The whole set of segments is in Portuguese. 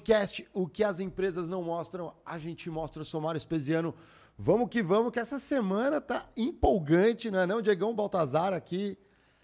Podcast, o que as empresas não mostram, a gente mostra. Eu sou Mário Espesiano. Vamos que vamos, que essa semana tá empolgante, não é não? Diegão Baltazar aqui.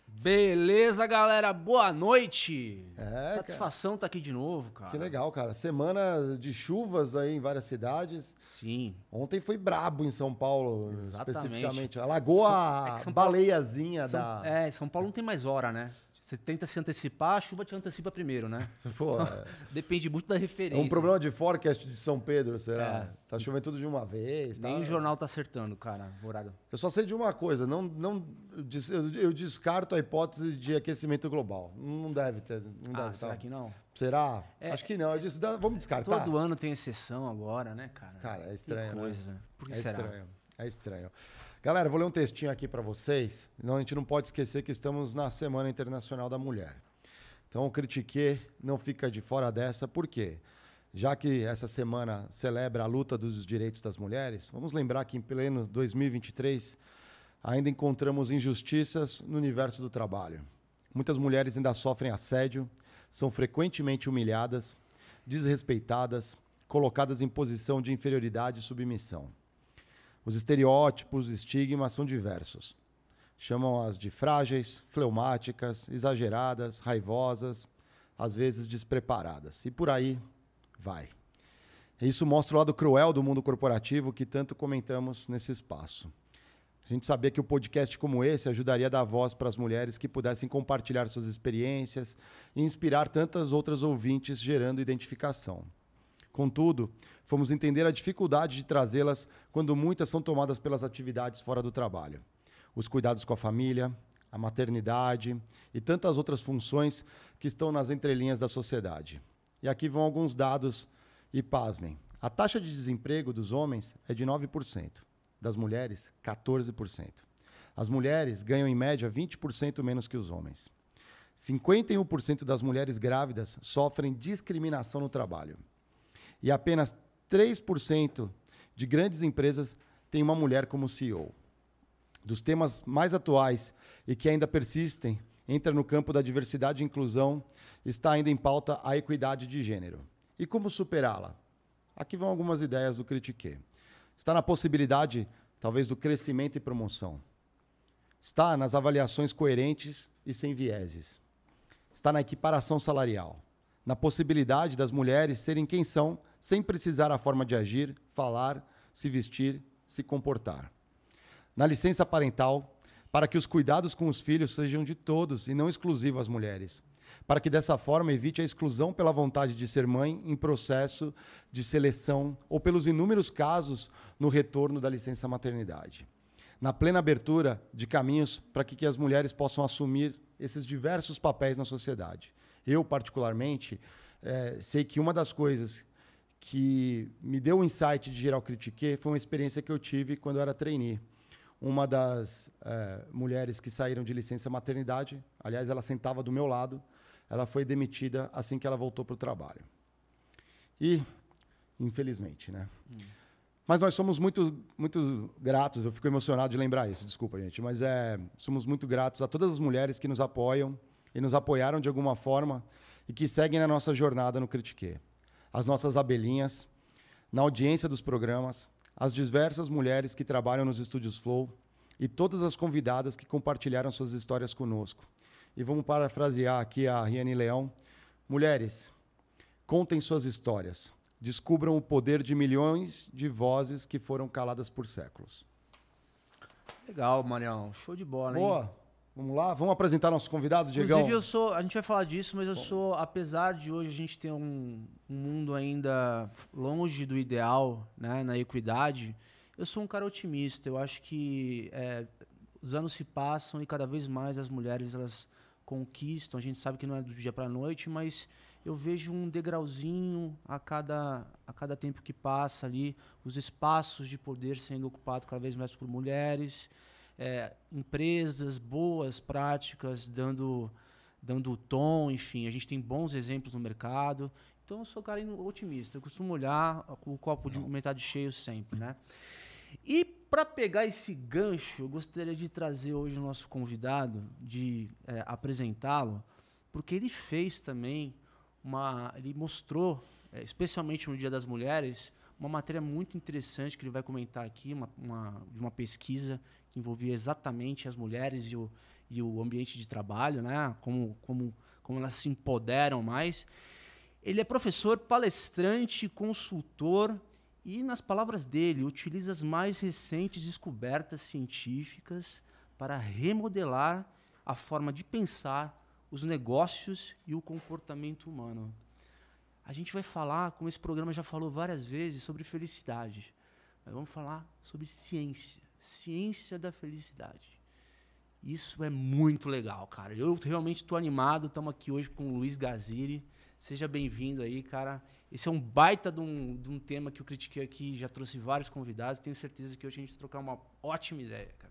Beleza, galera. Boa noite. É, Satisfação estar tá aqui de novo, cara. Que legal, cara. Semana de chuvas aí em várias cidades. Sim. Ontem foi brabo em São Paulo, Exatamente. especificamente. Alagou a é baleiazinha São, da. É, São Paulo não tem mais hora, né? Você tenta se antecipar, a chuva te antecipa primeiro, né? Pô, é. Depende muito da É referência. um problema de forecast de São Pedro, será? É. Tá chovendo tudo de uma vez. Nem tá? o jornal tá acertando, cara, horário. Eu só sei de uma coisa, não, não, eu des- eu eu descarto a hipótese de aquecimento global. Não deve ter. Não Ah, deve, será tá? que não? Será? É. Acho que não. Eu disse, dá- vamos descartar. Todo ano tem exceção agora, né, cara? Cara, é Que estranho, né? coisa. Por que é será? estranho. É estranho. Galera, vou ler um textinho aqui para vocês. Não, a gente não pode esquecer que estamos na Semana Internacional da Mulher. Então, o Critique não fica de fora dessa, por quê? Já que essa semana celebra a luta dos direitos das mulheres, vamos lembrar que em pleno 2023 ainda encontramos injustiças no universo do trabalho. Muitas mulheres ainda sofrem assédio, são frequentemente humilhadas, desrespeitadas, colocadas em posição de inferioridade e submissão. Os estereótipos, estigmas são diversos. Chamam-as de frágeis, fleumáticas, exageradas, raivosas, às vezes despreparadas. E por aí vai. Isso mostra o lado cruel do mundo corporativo que tanto comentamos nesse espaço. A gente sabia que o podcast como esse ajudaria a dar voz para as mulheres que pudessem compartilhar suas experiências e inspirar tantas outras ouvintes, gerando identificação. Contudo, fomos entender a dificuldade de trazê-las quando muitas são tomadas pelas atividades fora do trabalho. Os cuidados com a família, a maternidade e tantas outras funções que estão nas entrelinhas da sociedade. E aqui vão alguns dados e pasmem. A taxa de desemprego dos homens é de 9%, das mulheres, 14%. As mulheres ganham em média 20% menos que os homens. 51% das mulheres grávidas sofrem discriminação no trabalho. E apenas 3% de grandes empresas têm uma mulher como CEO. Dos temas mais atuais e que ainda persistem, entra no campo da diversidade e inclusão, está ainda em pauta a equidade de gênero. E como superá-la? Aqui vão algumas ideias do Critique. Está na possibilidade, talvez, do crescimento e promoção. Está nas avaliações coerentes e sem vieses. Está na equiparação salarial. Na possibilidade das mulheres serem quem são, sem precisar a forma de agir, falar, se vestir, se comportar. Na licença parental, para que os cuidados com os filhos sejam de todos e não exclusivos às mulheres. para que dessa forma evite a exclusão pela vontade de ser mãe em processo de seleção ou pelos inúmeros casos no retorno da licença maternidade. Na plena abertura de caminhos para que, que as mulheres possam assumir esses diversos papéis na sociedade. Eu, particularmente, eh, sei que uma das coisas que me deu o insight de geral critique foi uma experiência que eu tive quando eu era trainee. Uma das eh, mulheres que saíram de licença maternidade, aliás, ela sentava do meu lado, ela foi demitida assim que ela voltou para o trabalho. E, infelizmente, né? Mas nós somos muito, muito gratos, eu fico emocionado de lembrar isso, desculpa, gente, mas é, somos muito gratos a todas as mulheres que nos apoiam e nos apoiaram de alguma forma e que seguem na nossa jornada no Critique. As nossas abelhinhas, na audiência dos programas, as diversas mulheres que trabalham nos estúdios Flow e todas as convidadas que compartilharam suas histórias conosco. E vamos parafrasear aqui a Riane Leão. Mulheres, contem suas histórias. Descubram o poder de milhões de vozes que foram caladas por séculos. Legal, Marião. Show de bola, hein? Boa. Vamos lá? Vamos apresentar nosso convidado, Diegão? Inclusive, eu sou. A gente vai falar disso, mas eu sou, apesar de hoje a gente ter um, um mundo ainda longe do ideal, né, na equidade, eu sou um cara otimista. Eu acho que é, os anos se passam e cada vez mais as mulheres elas conquistam. A gente sabe que não é do dia para a noite, mas eu vejo um degrauzinho a cada, a cada tempo que passa ali, os espaços de poder sendo ocupados cada vez mais por mulheres é, empresas, boas práticas, dando, dando o tom, enfim, a gente tem bons exemplos no mercado. Então eu sou cara otimista, eu costumo olhar o copo de metade cheio sempre, né? E para pegar esse gancho, eu gostaria de trazer hoje o nosso convidado, de é, apresentá-lo, porque ele fez também uma, ele mostrou, é, especialmente no Dia das Mulheres, uma matéria muito interessante que ele vai comentar aqui, uma, uma, de uma pesquisa que envolvia exatamente as mulheres e o, e o ambiente de trabalho, né? como, como, como elas se empoderam mais. Ele é professor, palestrante, consultor e, nas palavras dele, utiliza as mais recentes descobertas científicas para remodelar a forma de pensar os negócios e o comportamento humano. A gente vai falar, como esse programa já falou várias vezes, sobre felicidade. Mas vamos falar sobre ciência. Ciência da felicidade. Isso é muito legal, cara. Eu realmente estou animado. Estamos aqui hoje com o Luiz Gaziri. Seja bem-vindo aí, cara. Esse é um baita de um, de um tema que eu critiquei aqui. Já trouxe vários convidados. Tenho certeza que hoje a gente vai trocar uma ótima ideia, cara.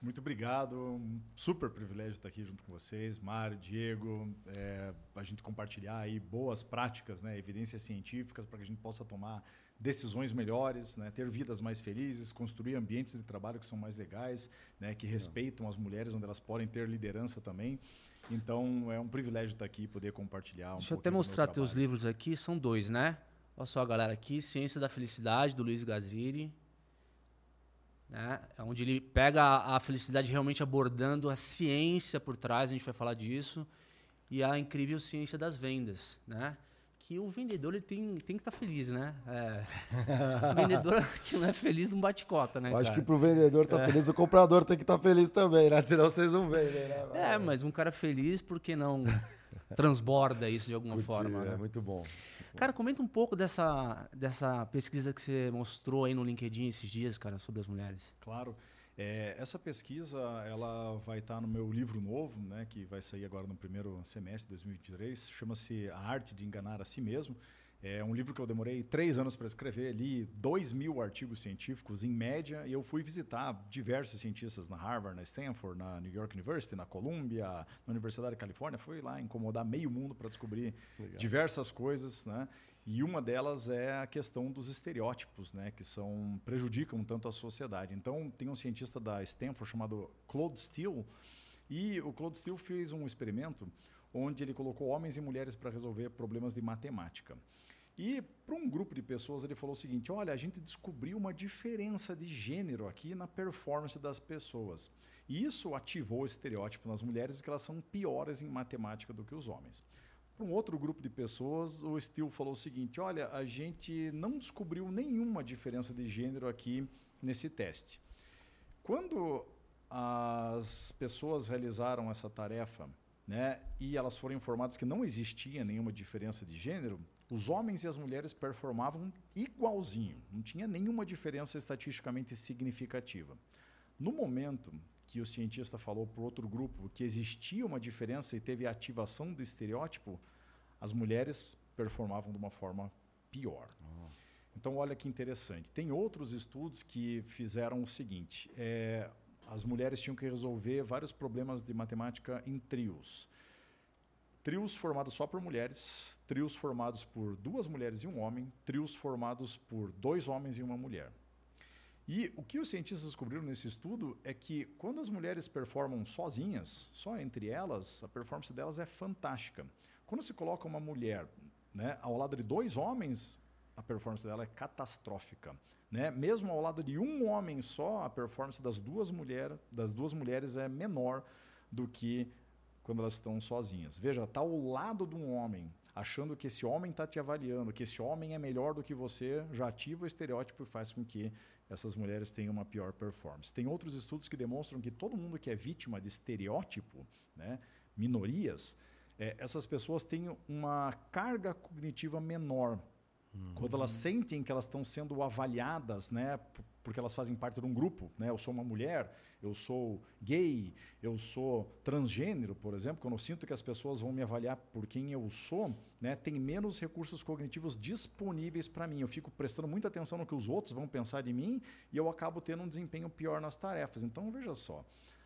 Muito obrigado, um super privilégio estar aqui junto com vocês, Mário, Diego, é, a gente compartilhar aí boas práticas, né, evidências científicas para que a gente possa tomar decisões melhores, né, ter vidas mais felizes, construir ambientes de trabalho que são mais legais, né, que respeitam as mulheres, onde elas podem ter liderança também. Então é um privilégio estar aqui e poder compartilhar. Um Deixa eu até mostrar teus livros aqui, são dois, né? Olha só, galera, aqui Ciência da Felicidade do Luiz Gaziri né? É onde ele pega a, a, felicidade realmente abordando a ciência por trás, a gente vai falar disso, e a incrível ciência das vendas, né? Que o vendedor ele tem, tem que estar tá feliz, né? É, o vendedor que não é feliz não bate cota, né? Eu acho cara? que para o vendedor estar tá é. feliz, o comprador tem que estar tá feliz também, né? Senão vocês não vendem, né? É, mas um cara feliz, por que não transborda isso de alguma Curti, forma? É né? muito bom. Cara, comenta um pouco dessa, dessa pesquisa que você mostrou aí no LinkedIn esses dias, cara, sobre as mulheres. Claro. É, essa pesquisa ela vai estar no meu livro novo, né, que vai sair agora no primeiro semestre de 2023. Chama-se A Arte de Enganar a Si Mesmo. É um livro que eu demorei três anos para escrever, li dois mil artigos científicos em média, e eu fui visitar diversos cientistas na Harvard, na Stanford, na New York University, na Columbia, na Universidade da Califórnia. Fui lá incomodar meio mundo para descobrir Legal. diversas coisas, né? E uma delas é a questão dos estereótipos, né, que são prejudicam tanto a sociedade. Então, tem um cientista da Stanford chamado Claude Steele, e o Claude Steele fez um experimento onde ele colocou homens e mulheres para resolver problemas de matemática. E para um grupo de pessoas ele falou o seguinte: olha, a gente descobriu uma diferença de gênero aqui na performance das pessoas. E isso ativou o estereótipo nas mulheres que elas são piores em matemática do que os homens. Para um outro grupo de pessoas, o Steele falou o seguinte: olha, a gente não descobriu nenhuma diferença de gênero aqui nesse teste. Quando as pessoas realizaram essa tarefa né, e elas foram informadas que não existia nenhuma diferença de gênero, os homens e as mulheres performavam igualzinho, não tinha nenhuma diferença estatisticamente significativa. No momento que o cientista falou para outro grupo que existia uma diferença e teve a ativação do estereótipo, as mulheres performavam de uma forma pior. Então, olha que interessante. Tem outros estudos que fizeram o seguinte: é, as mulheres tinham que resolver vários problemas de matemática em trios. Trios formados só por mulheres, trios formados por duas mulheres e um homem, trios formados por dois homens e uma mulher. E o que os cientistas descobriram nesse estudo é que quando as mulheres performam sozinhas, só entre elas, a performance delas é fantástica. Quando se coloca uma mulher né, ao lado de dois homens, a performance dela é catastrófica. Né? Mesmo ao lado de um homem só, a performance das duas, mulher, das duas mulheres é menor do que quando elas estão sozinhas. Veja, está ao lado de um homem, achando que esse homem está te avaliando, que esse homem é melhor do que você, já ativa o estereótipo e faz com que essas mulheres tenham uma pior performance. Tem outros estudos que demonstram que todo mundo que é vítima de estereótipo, né, minorias, é, essas pessoas têm uma carga cognitiva menor Uhum. Quando elas sentem que elas estão sendo avaliadas, né, porque elas fazem parte de um grupo, né, eu sou uma mulher, eu sou gay, eu sou transgênero, por exemplo, quando eu sinto que as pessoas vão me avaliar por quem eu sou, né, tem menos recursos cognitivos disponíveis para mim. Eu fico prestando muita atenção no que os outros vão pensar de mim e eu acabo tendo um desempenho pior nas tarefas. Então, veja só,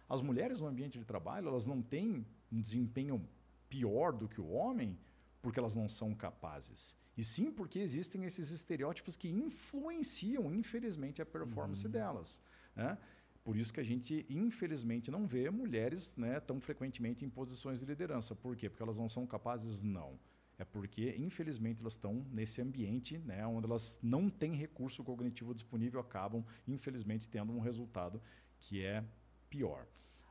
as mulheres no ambiente de trabalho, elas não têm um desempenho pior do que o homem porque elas não são capazes. E sim porque existem esses estereótipos que influenciam, infelizmente, a performance uhum. delas. Né? Por isso que a gente, infelizmente, não vê mulheres né, tão frequentemente em posições de liderança. Por quê? Porque elas não são capazes? Não. É porque, infelizmente, elas estão nesse ambiente né, onde elas não têm recurso cognitivo disponível, acabam, infelizmente, tendo um resultado que é pior.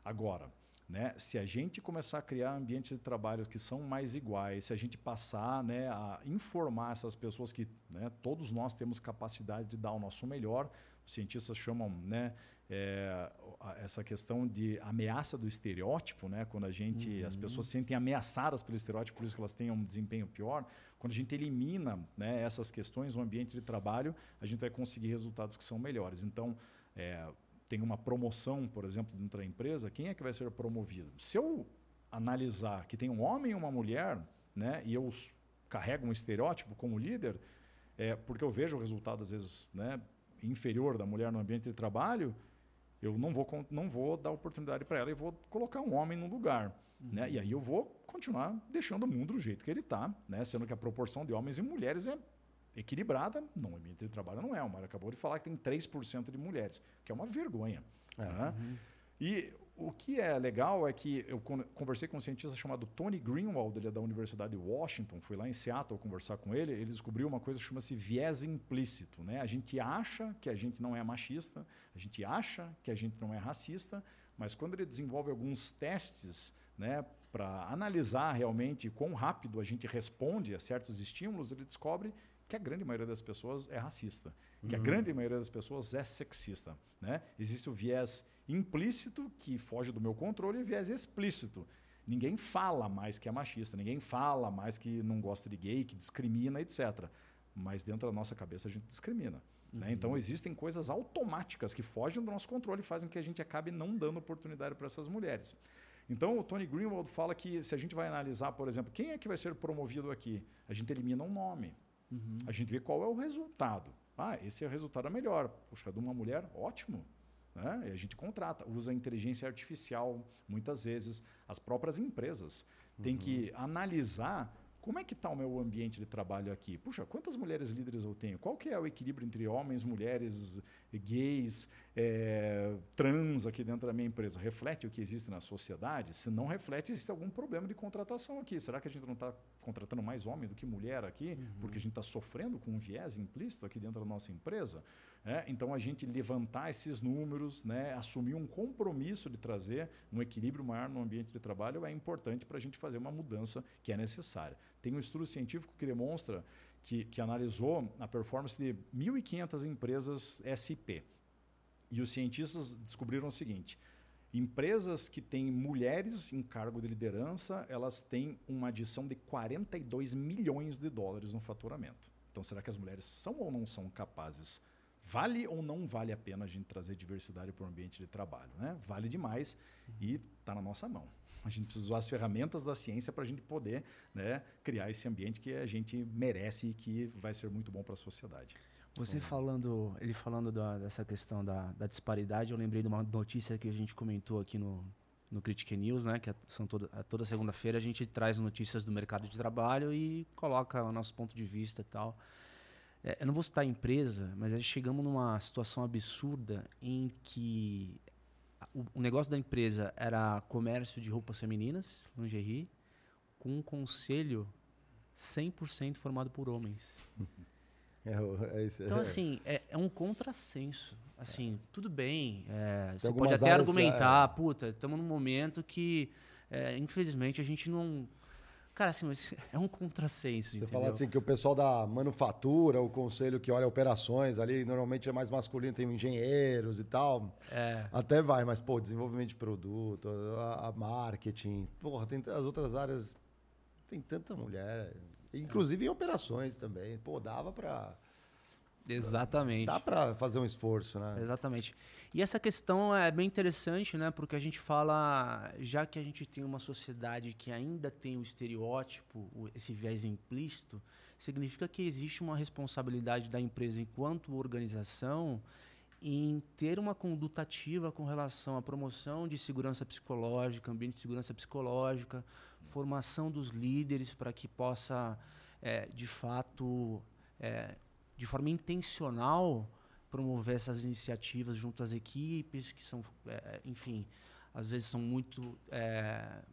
Agora, né? Se a gente começar a criar ambientes de trabalho que são mais iguais, se a gente passar né, a informar essas pessoas que né, todos nós temos capacidade de dar o nosso melhor, os cientistas chamam né, é, essa questão de ameaça do estereótipo, né, quando a gente, uhum. as pessoas se sentem ameaçadas pelo estereótipo, por isso que elas têm um desempenho pior. Quando a gente elimina né, essas questões no ambiente de trabalho, a gente vai conseguir resultados que são melhores. Então, é, tem uma promoção, por exemplo, dentro da empresa, quem é que vai ser promovido? Se eu analisar que tem um homem e uma mulher, né, e eu carrego um estereótipo como líder, é, porque eu vejo o resultado, às vezes, né, inferior da mulher no ambiente de trabalho, eu não vou, não vou dar oportunidade para ela e vou colocar um homem no lugar. Uhum. Né? E aí eu vou continuar deixando o mundo do jeito que ele está, né? sendo que a proporção de homens e mulheres é equilibrada no ambiente de trabalho não é. O Mário acabou de falar que tem 3% de mulheres, que é uma vergonha. É. Né? Uhum. E o que é legal é que eu conversei com um cientista chamado Tony Greenwald, ele é da Universidade de Washington, fui lá em Seattle conversar com ele, ele descobriu uma coisa que chama-se viés implícito. Né? A gente acha que a gente não é machista, a gente acha que a gente não é racista, mas quando ele desenvolve alguns testes né, para analisar realmente quão rápido a gente responde a certos estímulos, ele descobre que a grande maioria das pessoas é racista, que uhum. a grande maioria das pessoas é sexista. Né? Existe o viés implícito, que foge do meu controle, e o viés explícito. Ninguém fala mais que é machista, ninguém fala mais que não gosta de gay, que discrimina, etc. Mas dentro da nossa cabeça a gente discrimina. Né? Uhum. Então existem coisas automáticas que fogem do nosso controle e fazem com que a gente acabe não dando oportunidade para essas mulheres. Então o Tony Greenwald fala que se a gente vai analisar, por exemplo, quem é que vai ser promovido aqui, a gente elimina um nome. Uhum. A gente vê qual é o resultado. Ah, esse é o resultado melhor. Puxa, de uma mulher, ótimo. Né? E a gente contrata, usa inteligência artificial muitas vezes. As próprias empresas uhum. têm que analisar como é que está o meu ambiente de trabalho aqui? Puxa, quantas mulheres líderes eu tenho? Qual que é o equilíbrio entre homens, mulheres, gays, é, trans aqui dentro da minha empresa? Reflete o que existe na sociedade? Se não reflete, existe algum problema de contratação aqui. Será que a gente não está contratando mais homem do que mulher aqui? Uhum. Porque a gente está sofrendo com um viés implícito aqui dentro da nossa empresa? É, então, a gente levantar esses números, né, assumir um compromisso de trazer um equilíbrio maior no ambiente de trabalho é importante para a gente fazer uma mudança que é necessária. Tem um estudo científico que demonstra que, que analisou a performance de 1.500 empresas SP. E os cientistas descobriram o seguinte: Empresas que têm mulheres em cargo de liderança, elas têm uma adição de 42 milhões de dólares no faturamento. Então, será que as mulheres são ou não são capazes? Vale ou não vale a pena a gente trazer diversidade para o ambiente de trabalho? Né? Vale demais e está na nossa mão. A gente precisa usar as ferramentas da ciência para a gente poder né, criar esse ambiente que a gente merece e que vai ser muito bom para a sociedade. Você falando, ele falando da, dessa questão da, da, disparidade, eu lembrei de uma notícia que a gente comentou aqui no, no Critic News, né? Que é, são toda, toda segunda-feira a gente traz notícias do mercado de trabalho e coloca o nosso ponto de vista e tal. É, eu não vou citar a empresa, mas gente chegamos numa situação absurda em que o, o, negócio da empresa era comércio de roupas femininas, lingerie, com um conselho 100% formado por homens. É, é, então, é. assim, é, é, um contrassenso. Assim, tudo bem, é, você pode até argumentar, é. puta, estamos num momento que, infelizmente, a gente não... Cara, assim, mas é um contrassenso, Você fala assim que o pessoal da manufatura, o conselho que olha operações ali, normalmente é mais masculino, tem engenheiros e tal. É. Até vai, mas, pô, desenvolvimento de produto, a, a marketing, porra, tem as outras áreas, tem tanta mulher... Inclusive em operações também. Pô, dava para. Exatamente. Dá para fazer um esforço, né? Exatamente. E essa questão é bem interessante, né? Porque a gente fala, já que a gente tem uma sociedade que ainda tem o estereótipo, esse viés implícito, significa que existe uma responsabilidade da empresa enquanto organização em ter uma conduta ativa com relação à promoção de segurança psicológica, ambiente de segurança psicológica, formação dos líderes para que possa, é, de fato, é, de forma intencional, promover essas iniciativas junto às equipes, que são, é, enfim, às vezes são muito, é,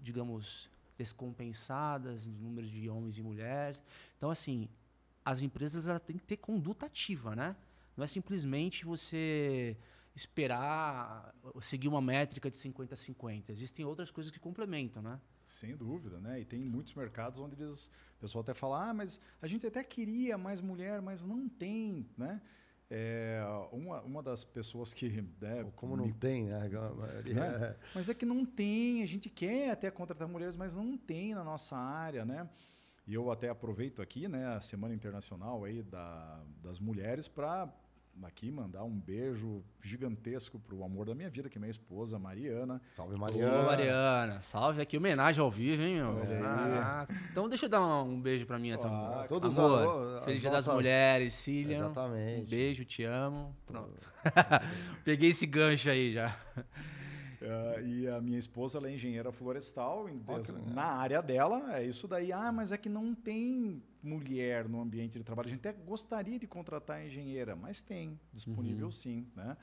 digamos, descompensadas no número de homens e mulheres. Então, assim, as empresas têm que ter conduta ativa, né? Não é simplesmente você esperar seguir uma métrica de 50 a 50. Existem outras coisas que complementam, né? Sem dúvida, né? E tem muitos mercados onde eles, pessoal até fala, ah, mas a gente até queria mais mulher, mas não tem, né? É, uma, uma das pessoas que. Né, Como não me, tem, né? né? Mas é que não tem, a gente quer até contratar mulheres, mas não tem na nossa área, né? E eu até aproveito aqui, né, a Semana Internacional aí da, das Mulheres para aqui mandar um beijo gigantesco pro amor da minha vida, que é minha esposa, Mariana. Salve, Mariana. Ô, Mariana. Salve aqui, homenagem ao vivo, hein, meu? Ah, então deixa eu dar um, beijo pra minha também. Ah, todos amor, Feliz Dia das Mulheres, Cília. Exatamente. Um beijo, te amo. Pronto. Peguei esse gancho aí já. Uh, e a minha esposa ela é engenheira florestal, na área dela é isso daí. Ah, mas é que não tem mulher no ambiente de trabalho. A gente até gostaria de contratar engenheira, mas tem, disponível uhum. sim. Né?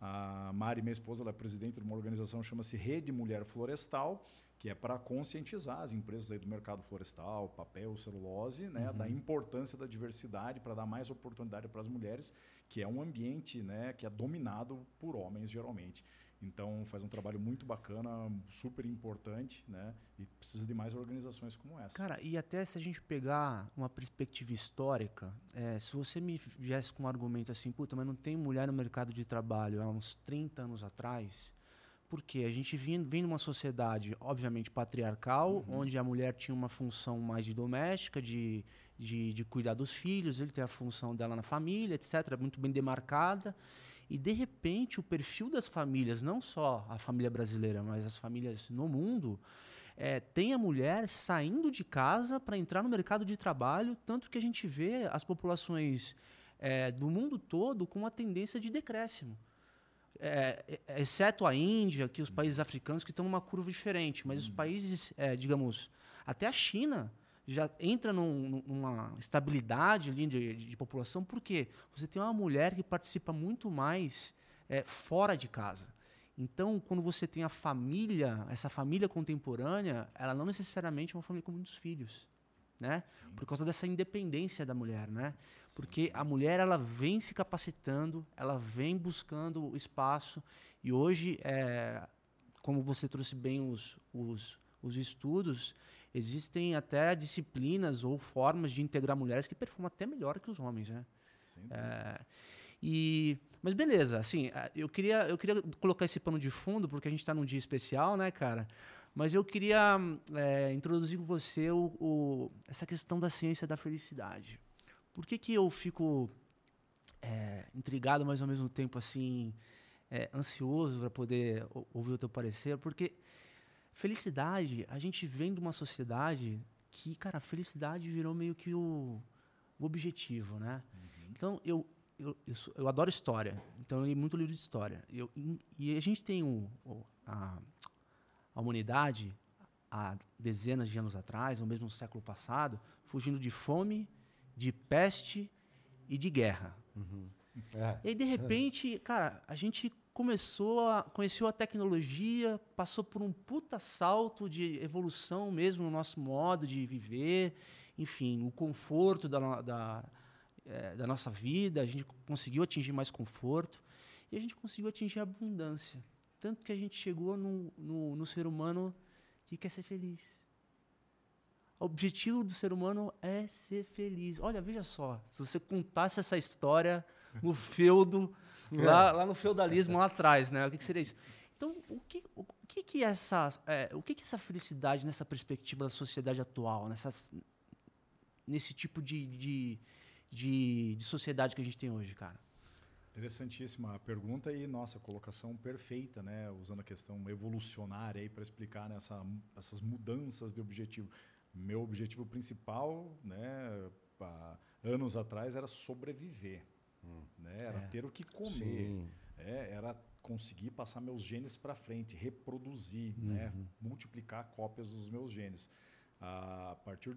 A Mari, minha esposa, ela é presidente de uma organização chama-se Rede Mulher Florestal, que é para conscientizar as empresas aí do mercado florestal, papel, celulose, né, uhum. da importância da diversidade para dar mais oportunidade para as mulheres, que é um ambiente né, que é dominado por homens geralmente. Então faz um trabalho muito bacana, super importante, né? E precisa de mais organizações como essa. Cara, e até se a gente pegar uma perspectiva histórica, é, se você me viesse com um argumento assim, puta, mas não tem mulher no mercado de trabalho há uns 30 anos atrás, porque a gente vem, vem numa sociedade, obviamente, patriarcal, uhum. onde a mulher tinha uma função mais de doméstica, de, de, de cuidar dos filhos, ele tem a função dela na família, etc., muito bem demarcada. E, de repente, o perfil das famílias, não só a família brasileira, mas as famílias no mundo, é, tem a mulher saindo de casa para entrar no mercado de trabalho, tanto que a gente vê as populações é, do mundo todo com uma tendência de decréscimo. É, é exceto a Índia, que os países africanos que estão numa curva diferente, mas os hum. países, é, digamos, até a China, já entra num, numa estabilidade ali de, de, de, população, porque você tem uma mulher que participa muito mais é, fora de casa. Então, quando você tem a família, essa família contemporânea, ela não necessariamente é uma família com muitos filhos, né? Por causa dessa independência da mulher, né? Porque a mulher ela vem se capacitando, ela vem buscando espaço e hoje, é, como você trouxe bem os, os, os estudos, existem até disciplinas ou formas de integrar mulheres que performam até melhor que os homens, né? É, e Mas beleza, assim, eu queria, eu queria colocar esse pano de fundo, porque a gente está num dia especial, né, cara? Mas eu queria é, introduzir com você o, o- essa questão da ciência da felicidade. Por que, que eu fico é, intrigado, mas ao mesmo tempo assim é, ansioso para poder ou- ouvir o teu parecer? Porque felicidade, a gente vem de uma sociedade que, cara, a felicidade virou meio que o, o objetivo, né? Então, eu, eu, eu, sou- eu adoro história, então eu li muito livro de história. Eu, e a gente tem o, o- a, a humanidade, há dezenas de anos atrás, ou mesmo no século passado, fugindo de fome, de peste e de guerra. É. E aí, de repente, cara, a gente começou a conheceu a tecnologia, passou por um puta salto de evolução mesmo no nosso modo de viver, enfim, o conforto da, da, eh, da nossa vida, a gente conseguiu atingir mais conforto e a gente conseguiu atingir abundância. Tanto que a gente chegou no, no, no ser humano que quer ser feliz. O objetivo do ser humano é ser feliz. Olha, veja só, se você contasse essa história no feudo, lá, lá no feudalismo lá atrás, né? O que, que seria isso? Então, o que, o, que, que essa, é, o que, que essa felicidade nessa perspectiva da sociedade atual, nessas, nesse tipo de, de, de, de sociedade que a gente tem hoje, cara? Interessantíssima a pergunta e, nossa, colocação perfeita, né? Usando a questão evolucionária aí para explicar nessa, essas mudanças de objetivo. Meu objetivo principal, né, anos atrás, era sobreviver. Né? Era É. ter o que comer. É, era conseguir passar meus genes para frente, reproduzir, né? Uhum. multiplicar cópias dos meus genes. A partir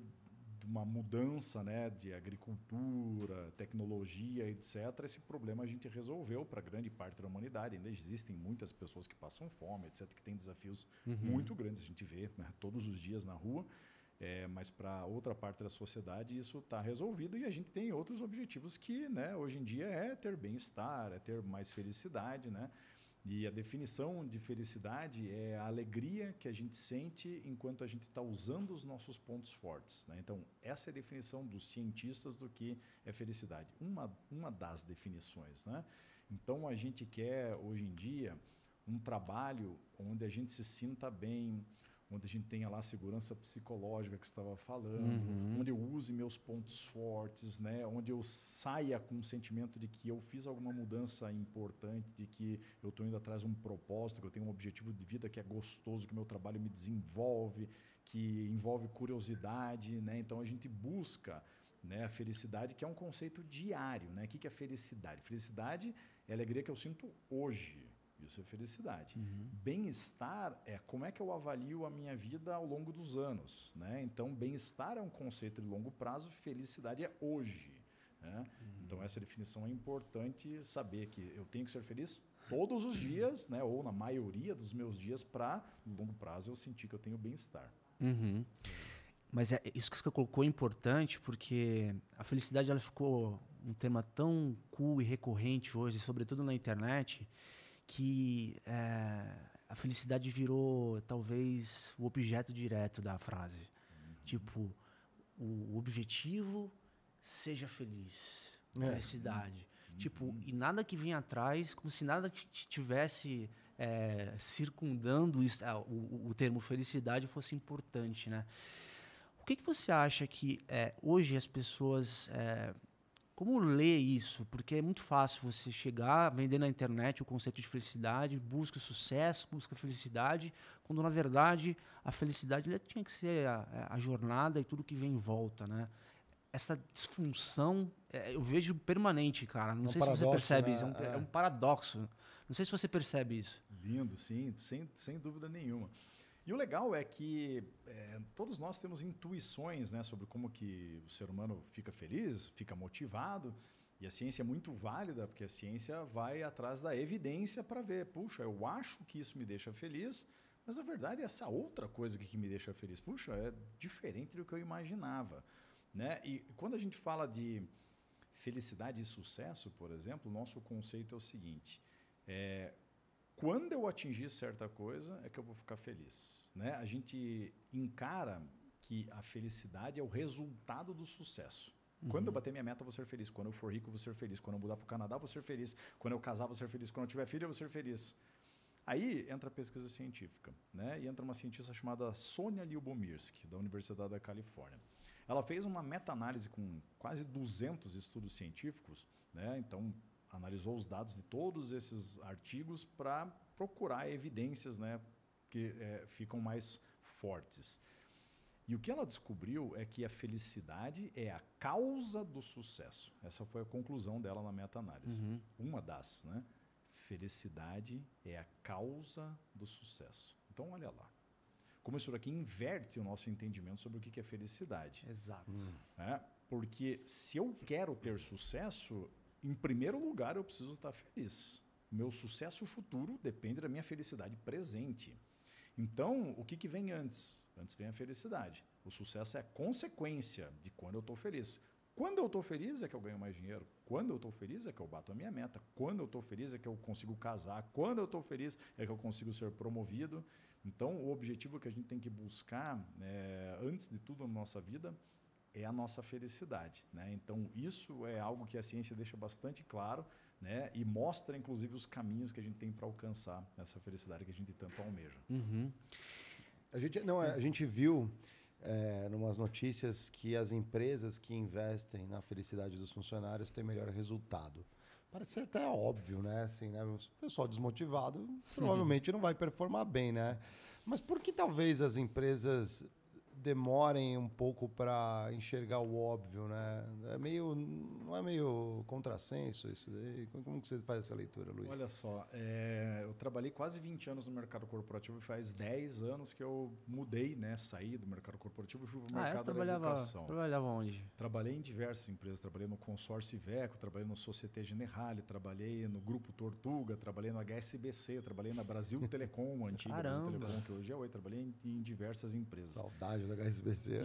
de uma mudança né, de agricultura, tecnologia, etc., esse problema a gente resolveu para grande parte da humanidade. Ainda existem muitas pessoas que passam fome, etc., que têm desafios Uhum. muito grandes. A gente vê né, todos os dias na rua. É, mas para outra parte da sociedade isso está resolvido e a gente tem outros objetivos que né, hoje em dia é ter bem-estar, é ter mais felicidade. Né? E a definição de felicidade é a alegria que a gente sente enquanto a gente está usando os nossos pontos fortes. Né? Então, essa é a definição dos cientistas do que é felicidade. Uma, uma das definições. Né? Então, a gente quer, hoje em dia, um trabalho onde a gente se sinta bem, onde a gente tenha lá a segurança psicológica que você estava falando, Uhum. onde eu use meus pontos fortes, né? onde eu saia com o sentimento de que eu fiz alguma mudança importante, de que eu estou indo atrás de um propósito, que eu tenho um objetivo de vida que é gostoso, que meu trabalho me desenvolve, que envolve curiosidade. Né? Então a gente busca né, a felicidade, que é um conceito diário. Né? O que é felicidade? Felicidade é a alegria que eu sinto hoje. Isso é felicidade. Bem-estar é como é que eu avalio a minha vida ao longo dos anos. Né? Então, bem-estar é um conceito de longo prazo, felicidade é hoje. Né? Então, essa definição é importante saber que eu tenho que ser feliz todos os dias, né? ou na maioria dos meus dias, para, no longo prazo, eu sentir que eu tenho bem-estar. Uhum. Mas é, isso que você colocou é importante porque a felicidade ela ficou um tema tão cool e recorrente hoje, sobretudo na internet, que é, a felicidade virou talvez o objeto direto da frase. Tipo, o objetivo seja feliz, É. felicidade. Tipo, e nada que vem atrás, como se nada que tivesse é, circundando isso, ah, o, o termo felicidade fosse importante, né? O que, que você acha que é, hoje as pessoas. É, como ler isso? Porque é muito fácil você chegar, vender na internet o conceito de felicidade, busca sucesso, busca felicidade, quando na verdade a felicidade tinha que ser a, a jornada e tudo que vem em volta, né? Essa disfunção é, eu vejo permanente, cara. Não É um sei se você paradoxo, percebe né? isso. É um, É. é um paradoxo. Não sei se você percebe isso. Lindo, sim, sem, sem dúvida nenhuma. E o legal é que é, todos nós temos intuições né, sobre como que o ser humano fica feliz, fica motivado, e a ciência é muito válida, porque a ciência vai atrás da evidência para ver, puxa, eu acho que isso me deixa feliz, mas na verdade é essa outra coisa que, me deixa feliz, puxa, é diferente do que eu imaginava. Né? E quando a gente fala de felicidade e sucesso, por exemplo, nosso conceito é o seguinte, é, quando eu atingir certa coisa é que eu vou ficar feliz. Né? A gente encara que a felicidade é o resultado do sucesso. Quando eu bater minha meta, eu vou ser feliz. Quando eu for rico, eu vou ser feliz. Quando eu mudar para o Canadá, eu vou ser feliz. Quando eu casar, eu vou ser feliz. Quando eu tiver filho, eu vou ser feliz. Aí entra a pesquisa científica, né? E entra uma cientista chamada Sonia Lyubomirsky, da Universidade da Califórnia. Ela fez uma meta-análise com quase 200 estudos científicos, né? Então analisou os dados de todos esses artigos para procurar evidências, né, que é, ficam mais fortes. E o que ela descobriu é que a felicidade é a causa do sucesso. Essa foi a conclusão dela na meta-análise. Uhum. Uma das, né? Felicidade é a causa do sucesso. Então, olha lá. Como isso aqui inverte o nosso entendimento sobre o que é felicidade. Exato. Né? Porque se eu quero ter sucesso, em primeiro lugar eu preciso estar feliz. Meu sucesso futuro depende da minha felicidade presente. Então, o que, que vem antes? Antes vem a felicidade. O sucesso é consequência de quando eu estou feliz. Quando eu estou feliz é que eu ganho mais dinheiro. Quando eu estou feliz é que eu bato a minha meta. Quando eu estou feliz é que eu consigo casar. Quando eu estou feliz é que eu consigo ser promovido. Então, o objetivo que a gente tem que buscar, é, antes de tudo na nossa vida, é a nossa felicidade. Né? Então, isso é algo que a ciência deixa bastante claro né? e mostra, inclusive, os caminhos que a gente tem para alcançar essa felicidade que a gente tanto almeja. Uhum. A gente, não, a gente viu é, numas notícias que as empresas que investem na felicidade dos funcionários têm melhor resultado. Parece ser até óbvio, né? Assim, né? O pessoal desmotivado provavelmente não vai performar bem, né? Mas por que talvez as empresas demorem um pouco para enxergar o óbvio, né? É meio, não é meio contrassenso isso daí? Como que você faz essa leitura, Luiz? Olha só, é, eu trabalhei quase 20 anos no mercado corporativo e faz 10 anos que eu mudei, né? Saí do mercado corporativo e fui para o Ah, mercado da trabalhava, educação. trabalhava onde? Trabalhei em diversas empresas, trabalhei no consórcio Iveco, trabalhei no Societe Generale, trabalhei no Grupo Tortuga, trabalhei no HSBC, trabalhei na Brasil Telecom, antiga Brasil Caramba. Telecom, que hoje é Oi, trabalhei em, em diversas empresas. Saudade da HSBC. E-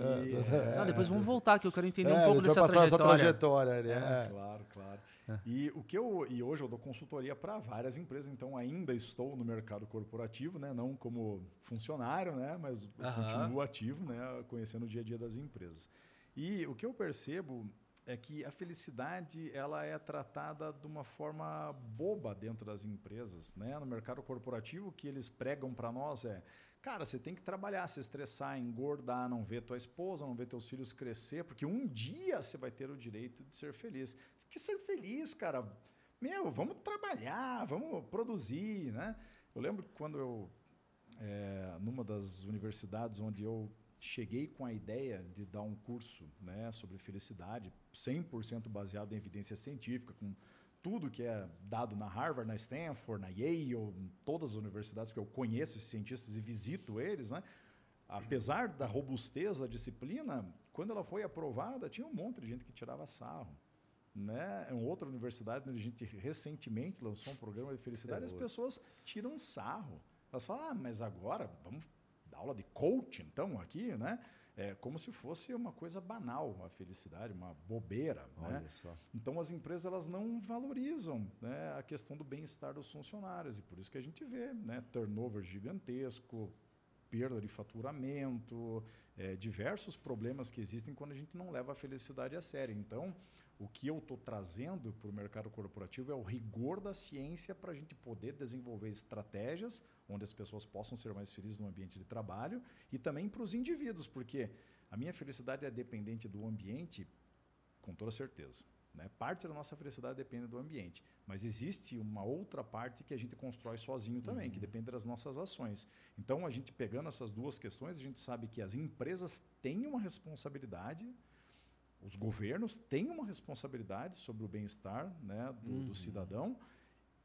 É. Ah, depois vamos voltar, que eu quero entender É, um pouco dessa passar essa trajetória. trajetória ali. É, é. claro, claro. E o que eu e hoje eu dou consultoria para várias empresas, então ainda estou no mercado corporativo, né, não como funcionário, né, mas continuo ativo, né, conhecendo o dia a dia das empresas. E o que eu percebo é que a felicidade ela é tratada de uma forma boba dentro das empresas, né? No mercado corporativo o que eles pregam para nós é, cara, você tem que trabalhar, se estressar, engordar, não ver tua esposa, não ver teus filhos crescer, porque um dia você vai ter o direito de ser feliz. Quer ser feliz, cara? Meu, vamos trabalhar, vamos produzir, né? Eu lembro que quando eu é, numa das universidades onde eu cheguei com a ideia de dar um curso né, sobre felicidade, 100% baseado em evidência científica, com tudo que é dado na Harvard, na Stanford, na Yale, em todas as universidades que eu conheço esses cientistas e visito eles, né? apesar da robustez da disciplina, quando ela foi aprovada, tinha um monte de gente que tirava sarro. Né? Em outra universidade, onde a gente recentemente lançou um programa de felicidade, as pessoas tiram sarro. Elas falam, ah, mas agora vamos dar aula de coaching, então, aqui, né? É como se fosse uma coisa banal, a felicidade, uma bobeira. né? Olha só. Então, as empresas elas não valorizam né, a questão do bem-estar dos funcionários. E por isso que a gente vê né, turnover gigantesco, perda de faturamento, é, diversos problemas que existem quando a gente não leva a felicidade a sério. Então, o que eu estou trazendo para o mercado corporativo é o rigor da ciência para a gente poder desenvolver estratégias onde as pessoas possam ser mais felizes no ambiente de trabalho e também para os indivíduos, porque a minha felicidade é dependente do ambiente, com toda certeza. Né? Parte da nossa felicidade depende do ambiente, mas existe uma outra parte que a gente constrói sozinho também, que depende das nossas ações. Então, a gente pegando essas duas questões, a gente sabe que as empresas têm uma responsabilidade, os governos têm uma responsabilidade sobre o bem-estar né, do, Uhum. do cidadão,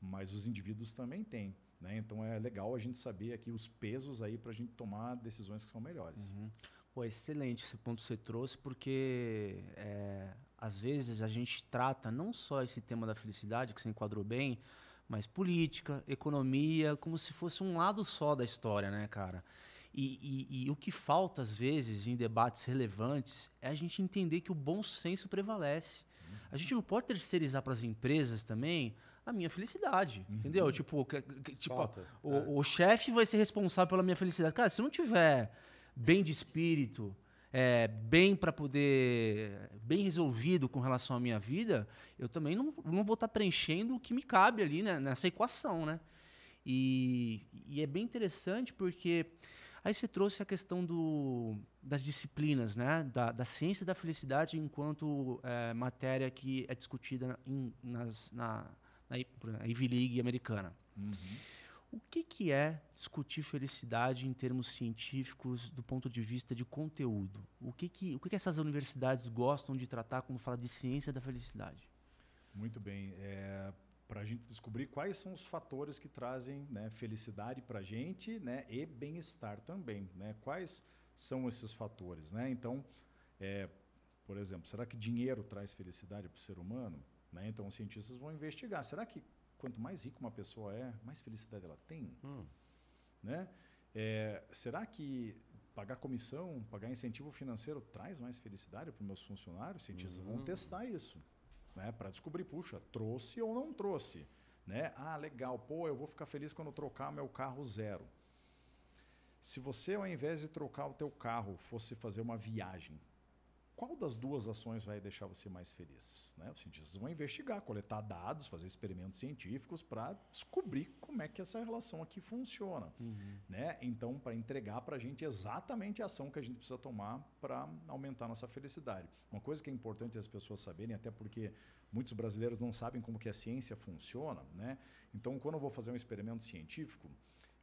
mas os indivíduos também têm. Né? Então, é legal a gente saber aqui os pesos aí para a gente tomar decisões que são melhores. Uhum. Pô, excelente esse ponto que você trouxe, porque é, às vezes a gente trata não só esse tema da felicidade, que você enquadrou bem, mas política, economia, como se fosse um lado só da história, né, cara? E, e- e o que falta, às vezes, em debates relevantes, é a gente entender que o bom senso prevalece. A gente não pode terceirizar para as empresas também a minha felicidade, entendeu? Tipo, que- que- tipo Falta. o, É. o chefe vai ser responsável pela minha felicidade. Cara, se eu não tiver bem de espírito, é, bem para poder. bem resolvido com relação à minha vida, eu também não, não vou estar preenchendo o que me cabe ali né, nessa equação, né? E, e é bem interessante porque aí você trouxe a questão do, das disciplinas, né? Da, da ciência da felicidade enquanto é, matéria que é discutida em, nas, na, na Ivy League americana. Uhum. O que, que é discutir felicidade em termos científicos do ponto de vista de conteúdo? O que, que, o que, que essas universidades gostam de tratar quando fala de ciência da felicidade? Muito bem. É, para a gente descobrir quais são os fatores que trazem né, felicidade para a gente né, e bem-estar também. Né? Quais são esses fatores? Né? Então, é, por exemplo, será que dinheiro traz felicidade para o ser humano? Né? Então, os cientistas vão investigar. Será que quanto mais rica uma pessoa é, mais felicidade ela tem? Hum. Né? É, será que pagar comissão, pagar incentivo financeiro traz mais felicidade para os meus funcionários? Os cientistas vão Hum. testar isso né, para descobrir, puxa, trouxe ou não trouxe. Né? Ah, legal, pô, eu vou ficar feliz quando trocar meu carro zero. Se você, ao invés de trocar o teu carro, fosse fazer uma viagem, qual das duas ações vai deixar você mais feliz? Né? Os cientistas vão investigar, coletar dados, fazer experimentos científicos para descobrir como é que essa relação aqui funciona. Né? Então, para entregar para a gente exatamente a ação que a gente precisa tomar para aumentar nossa felicidade. Uma coisa que é importante as pessoas saberem, até porque muitos brasileiros não sabem como que a ciência funciona. Né? Então, quando eu vou fazer um experimento científico,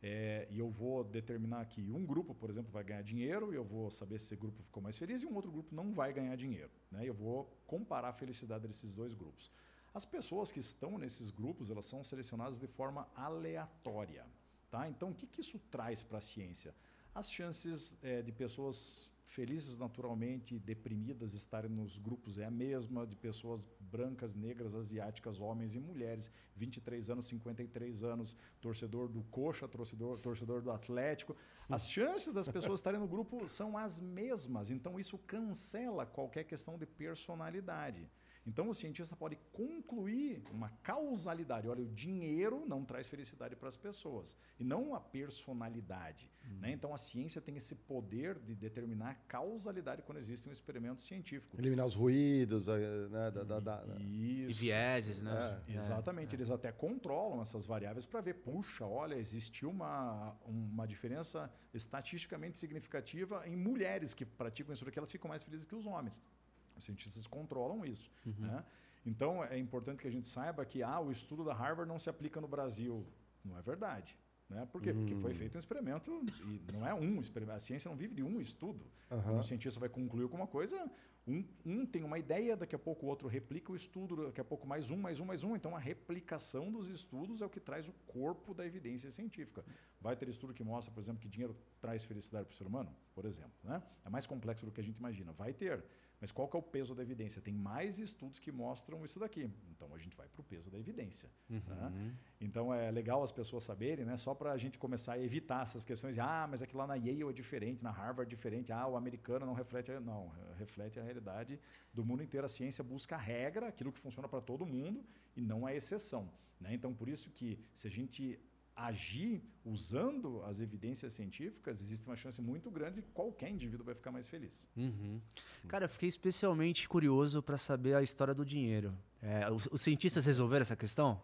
é, e eu vou determinar que um grupo, por exemplo, vai ganhar dinheiro, e eu vou saber se esse grupo ficou mais feliz, e um outro grupo não vai ganhar dinheiro. Né? Eu vou comparar a felicidade desses dois grupos. As pessoas que estão nesses grupos, elas são selecionadas de forma aleatória. Tá? Então, o que, que isso traz para a ciência? As chances é, de pessoas felizes naturalmente, deprimidas estarem nos grupos é a mesma, de pessoas brancas, negras, asiáticas, homens e mulheres, 23 anos, 53 anos, torcedor do Coxa, torcedor, torcedor do Atlético. As chances das pessoas estarem no grupo são as mesmas, então isso cancela qualquer questão de personalidade. Então o cientista pode concluir uma causalidade. Olha, o dinheiro não traz felicidade para as pessoas e não a personalidade. Né? Então a ciência tem esse poder de determinar causalidade quando existe um experimento científico. Eliminar os ruídos, eh, né? Da, da, da- Isso. E vieses, né? É, exatamente. Eles até controlam essas variáveis para ver, puxa, olha, existiu uma, uma diferença estatisticamente significativa em mulheres que praticam isso, porque elas ficam mais felizes que os homens. Os cientistas controlam isso. né? Então, é importante que a gente saiba que ah, o estudo da Harvard não se aplica no Brasil. Não é verdade. Né? Por quê? Porque foi feito um experimento e não é um experimento. A ciência não vive de um estudo. Aham. Um cientista vai concluir alguma coisa, um, um tem uma ideia, daqui a pouco o outro replica o estudo, daqui a pouco mais um, mais um, mais um. Então, a replicação dos estudos é o que traz o corpo da evidência científica. Vai ter estudo que mostra, por exemplo, que dinheiro traz felicidade para o ser humano? Por exemplo. Né? É mais complexo do que a gente imagina. Vai ter. Mas qual que é o peso da evidência? Tem mais estudos que mostram isso daqui. Então, a gente vai para o peso da evidência. né? Então é legal as pessoas saberem, né? Só para a gente começar a evitar essas questões de ah, mas aqui lá na Yale é diferente, na Harvard é diferente, ah, o americano não reflete, a-" não, reflete a realidade do mundo inteiro. A ciência busca a regra, aquilo que funciona para todo mundo e não a exceção, né? Então por isso que se a gente agir usando as evidências científicas, existe uma chance muito grande de que qualquer indivíduo vai ficar mais feliz. Uhum. Cara, eu fiquei especialmente curioso para saber a história do dinheiro. É, os, os cientistas resolveram essa questão?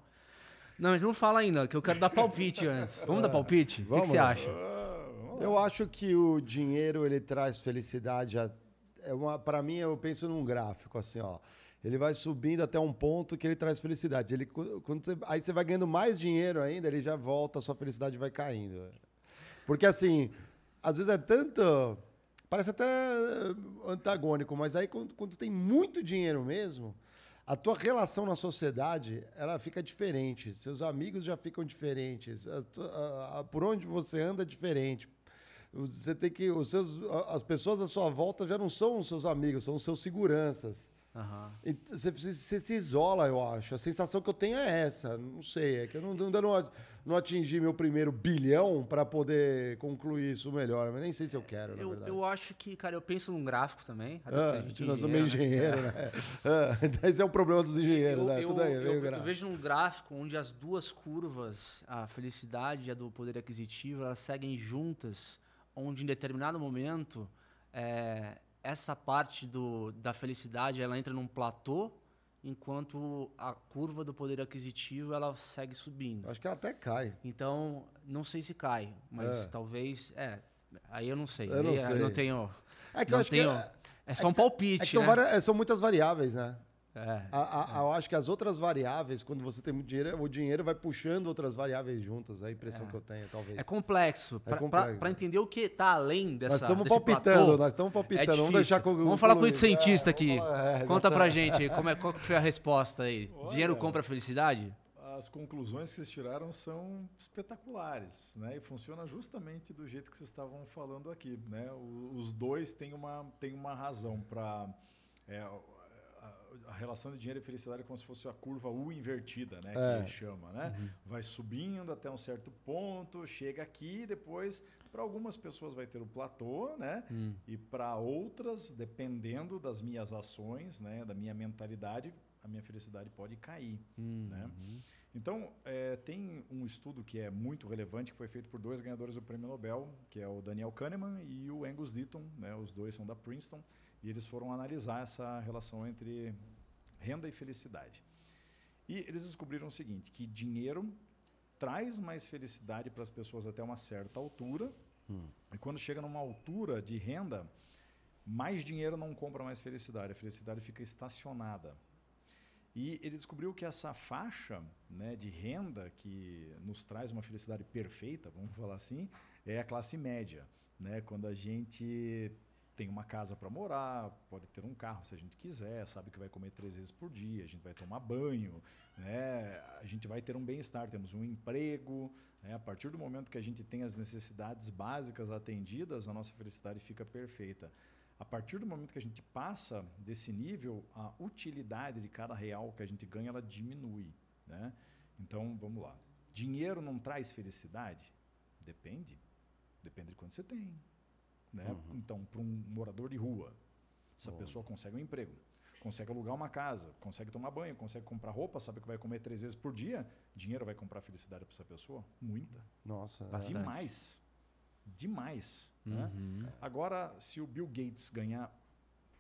Não, mas não fala ainda, que eu quero dar palpite antes. Vamos dar palpite? O que que, Vamos você acha? Eu acho que o dinheiro ele traz felicidade. A, é uma, para mim, eu penso num gráfico assim, ó. Ele vai subindo até um ponto que ele traz felicidade. Ele, quando você, aí você vai ganhando mais dinheiro ainda, ele já volta, a sua felicidade vai caindo. Porque assim, às vezes é tanto. Parece até eh, antagônico, mas aí quando, quando tem muito dinheiro mesmo, a tua relação na sociedade ela fica diferente. Seus amigos já ficam diferentes. a a- a- por onde você anda é diferente. Você tem que. Os seus, as pessoas à sua volta já não são os seus amigos, são os seus seguranças. E Você, você- se isola, eu acho. A sensação que eu tenho é essa. Não sei, é que eu não, ainda não, não atingi meu primeiro bilhão para poder concluir isso melhor. Mas nem sei se eu quero, Eu, eu acho que, cara, eu penso num gráfico também. Ah, é nós somos engenheiro, né? Ah, esse é o problema dos engenheiros, Eu, né? eu- aí, eu- veio eu gráfico. vejo um gráfico onde as duas curvas, a felicidade e a do poder aquisitivo, elas seguem juntas, onde em determinado momento é, essa parte do, da felicidade ela entra num platô, enquanto a curva do poder aquisitivo ela segue subindo. Acho que ela até cai. Então, não sei se cai, mas É. talvez. É, aí eu não sei. Eu não Aí, sei. não tenho. É que não eu acho tenho, que é, é só um que sa- palpite. é são, né? varia- é, são muitas variáveis, né? É, A- a- Eu acho que as outras variáveis, quando você tem muito dinheiro, o dinheiro vai puxando outras variáveis juntas. É a impressão que eu tenho, talvez. É complexo. Pra- Pra entender o que está além dessa. Nós estamos palpitando, platô, nós estamos palpitando. é vamos deixar com Vamos falar com o cientista É, aqui. falar- é, Conta pra exatamente. gente como é, qual foi a resposta aí. Olha. Dinheiro compra felicidade? As conclusões que vocês tiraram são espetaculares, né? E funciona justamente do jeito que vocês estavam falando aqui, né? O- Os dois têm uma, têm uma razão para relação de dinheiro e felicidade é como se fosse a curva U invertida, né? É. Que chama, né? Vai subindo até um certo ponto, chega aqui, depois para algumas pessoas vai ter o platô, né? E para outras, dependendo das minhas ações, né? Da minha mentalidade, a minha felicidade pode cair, né? Então, eh, tem um estudo que é muito relevante, que foi feito por dois ganhadores do Prêmio Nobel, que é o Daniel Kahneman e o Angus Deaton, né? Os dois são da Princeton, e eles foram analisar essa relação entre renda e felicidade. E eles descobriram o seguinte, que dinheiro traz mais felicidade para as pessoas até uma certa altura, e quando chega numa altura de renda, mais dinheiro não compra mais felicidade, a felicidade fica estacionada. E ele descobriu que essa faixa né, de renda que nos traz uma felicidade perfeita, vamos falar assim, é a classe média. Né? Quando a gente tem uma casa para morar, pode ter um carro se a gente quiser, sabe que vai comer três vezes por dia, a gente vai tomar banho, né? a gente vai ter um bem-estar, temos um emprego. Né? A partir do momento que a gente tem as necessidades básicas atendidas, a nossa felicidade fica perfeita. A partir do momento que a gente passa desse nível, a utilidade de cada real que a gente ganha, ela diminui. Né? Então, vamos lá. Dinheiro não traz felicidade? Depende. Depende de quanto você tem. Né? Então, para um morador de rua, essa pessoa consegue um emprego, consegue alugar uma casa, consegue tomar banho, consegue comprar roupa, sabe que vai comer três vezes por dia, dinheiro vai comprar felicidade para essa pessoa? Muita. Nossa. é. Demais. Demais. Né? Uhum. Agora, se o Bill Gates ganhar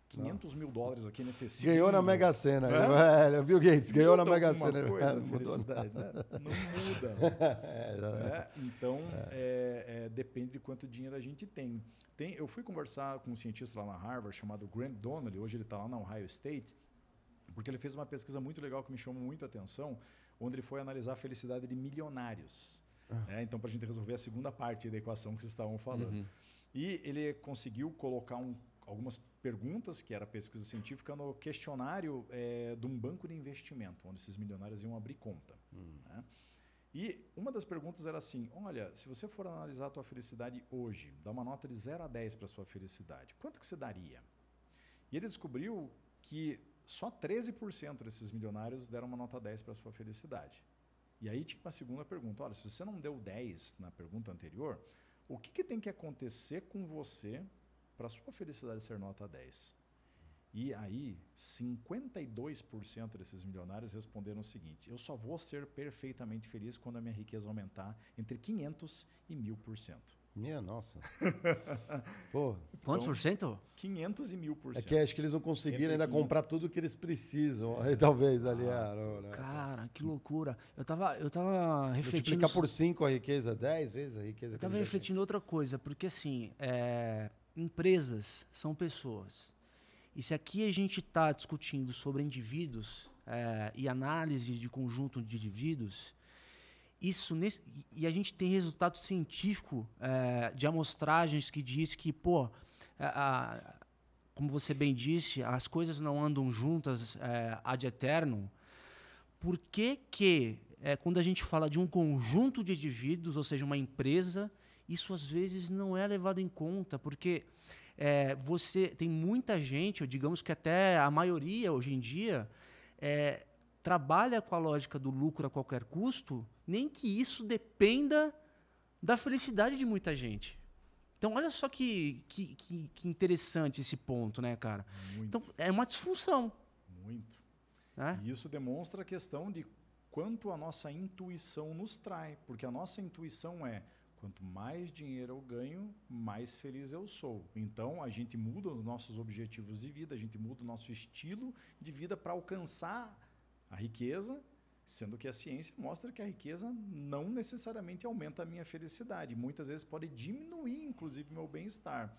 500 mil dólares aqui nesse Ganhou na Mega Sena, É? velho. Bill Gates ganhou na Mega Sena. Coisa, É, felicidade, né? Não muda. né? Então, é, é, depende de quanto dinheiro a gente tem. tem. Eu fui conversar com um cientista lá na Harvard chamado Grant Donnelly, hoje ele está lá na Ohio State, porque ele fez uma pesquisa muito legal que me chamou muita atenção, onde ele foi analisar a felicidade de milionários. né? Então, para a gente resolver a segunda parte da equação que vocês estavam falando. E ele conseguiu colocar um- algumas perguntas, que era pesquisa científica, no questionário eh, de um banco de investimento, onde esses milionários iam abrir conta. né? E uma das perguntas era assim: olha, se você for analisar a tua felicidade hoje, dá uma nota de 0 a 10 para a sua felicidade, quanto que você daria? E ele descobriu que só 13% desses milionários deram uma nota 10 para a sua felicidade. E aí tinha uma segunda pergunta: olha, se você não deu 10 na pergunta anterior, o que, que tem que acontecer com você para a sua felicidade ser nota 10? E aí, 52% desses milionários responderam o seguinte: eu só vou ser perfeitamente feliz quando a minha riqueza aumentar entre 500 e 1000 por cento. Minha nossa. Pô, Quantos por cento? 500 e 1000 por é cento. que acho que eles não conseguiram Entre ainda 500. comprar tudo que eles precisam. Aí, talvez ali. ah? Cara, que loucura. Eu tava, eu tava refletindo. Multiplicar por 5 a riqueza, 10 vezes a riqueza. Eu têm. refletindo outra coisa, porque assim, é, empresas são pessoas. E se aqui a gente está discutindo sobre indivíduos é, e análise de conjunto de indivíduos, isso nesse, e- a gente tem resultado científico é, de amostragens que diz que, pô, a- a- como você bem disse, as coisas não andam juntas é, ad eterno. Por que que, é, quando a gente fala de um conjunto de indivíduos, ou seja, uma empresa, isso às vezes não é levado em conta, porque é, você tem muita gente, ou digamos que até a maioria hoje em dia, é, trabalha com a lógica do lucro a qualquer custo, nem que isso dependa da felicidade de muita gente. Então, olha só que, que, que, que interessante esse ponto, né, cara? Muito, Então, é uma disfunção. muito. Né? E isso demonstra a questão de quanto a nossa intuição nos trai, porque a nossa intuição é Quanto mais dinheiro eu ganho, mais feliz eu sou. Então a gente muda os nossos objetivos de vida, a gente muda o nosso estilo de vida para alcançar a riqueza, sendo que a ciência mostra que a riqueza não necessariamente aumenta a minha felicidade, muitas vezes pode diminuir, inclusive, meu bem-estar.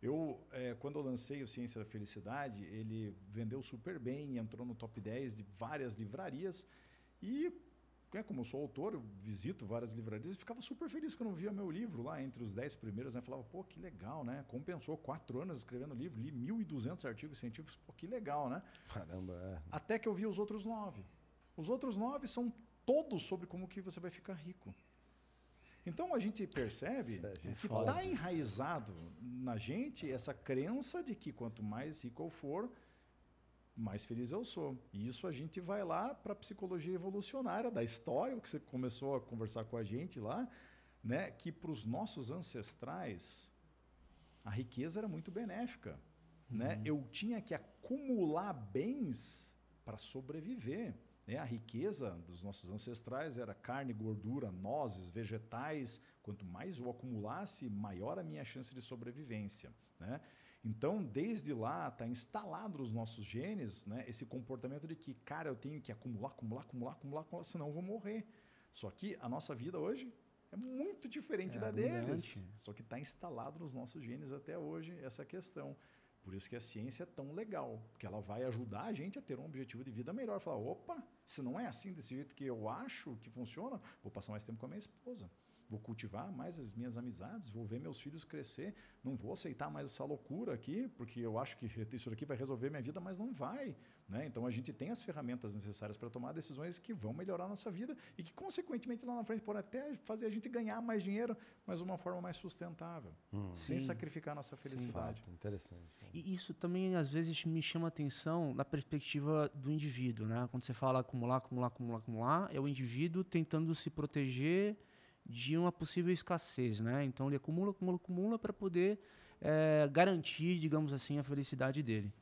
Eu, é, quando eu lancei o Ciência da Felicidade, ele vendeu super bem, entrou no top 10 de várias livrarias e né, como eu sou autor, eu visito várias livrarias e ficava super feliz quando eu via meu livro lá entre os 10 primeiros. Né? Falava, pô, que legal, né? Compensou quatro anos escrevendo livro, li 1.200 artigos científicos, pô, que legal, né? Caramba, é. Até que eu vi os outros nove. Os outros nove são todos sobre como que você vai ficar rico. Então a gente percebe é, gente que está enraizado na gente essa crença de que quanto mais rico eu for, mais feliz eu sou. E isso a gente vai lá para a psicologia evolucionária da história, o que você começou a conversar com a gente lá, né? que para os nossos ancestrais a riqueza era muito benéfica. Né? Eu tinha que acumular bens para sobreviver. Né? A riqueza dos nossos ancestrais era carne, gordura, nozes, vegetais. Quanto mais eu acumulasse, maior a minha chance de sobrevivência. Né? Então, desde lá, está instalado nos nossos genes né, esse comportamento de que, cara, eu tenho que acumular, acumular, acumular, acumular, acumular, senão eu vou morrer. Só que a nossa vida hoje é muito diferente É da deles. abundante. Só que está instalado nos nossos genes até hoje essa questão. Por isso que a ciência é tão legal, porque ela vai ajudar a gente a ter um objetivo de vida melhor. Falar, opa, se não é assim desse jeito que eu acho que funciona, vou passar mais tempo com a minha esposa. Vou cultivar mais as minhas amizades, vou ver meus filhos crescer, não vou aceitar mais essa loucura aqui, porque eu acho que isso aqui vai resolver minha vida, mas não vai. Né? Então a gente tem as ferramentas necessárias para tomar decisões que vão melhorar a nossa vida e que, consequentemente, lá na frente podem até fazer a gente ganhar mais dinheiro, mas de uma forma mais sustentável, sem Sim. sacrificar a nossa felicidade. Fato, interessante. E isso também, às vezes, me chama atenção na perspectiva do indivíduo, né? Quando você fala acumular, acumular, acumular, acumular, é o indivíduo tentando se proteger de uma possível escassez, né? Então ele acumula, acumula, acumula para poder eh, garantir, digamos assim, a felicidade dele.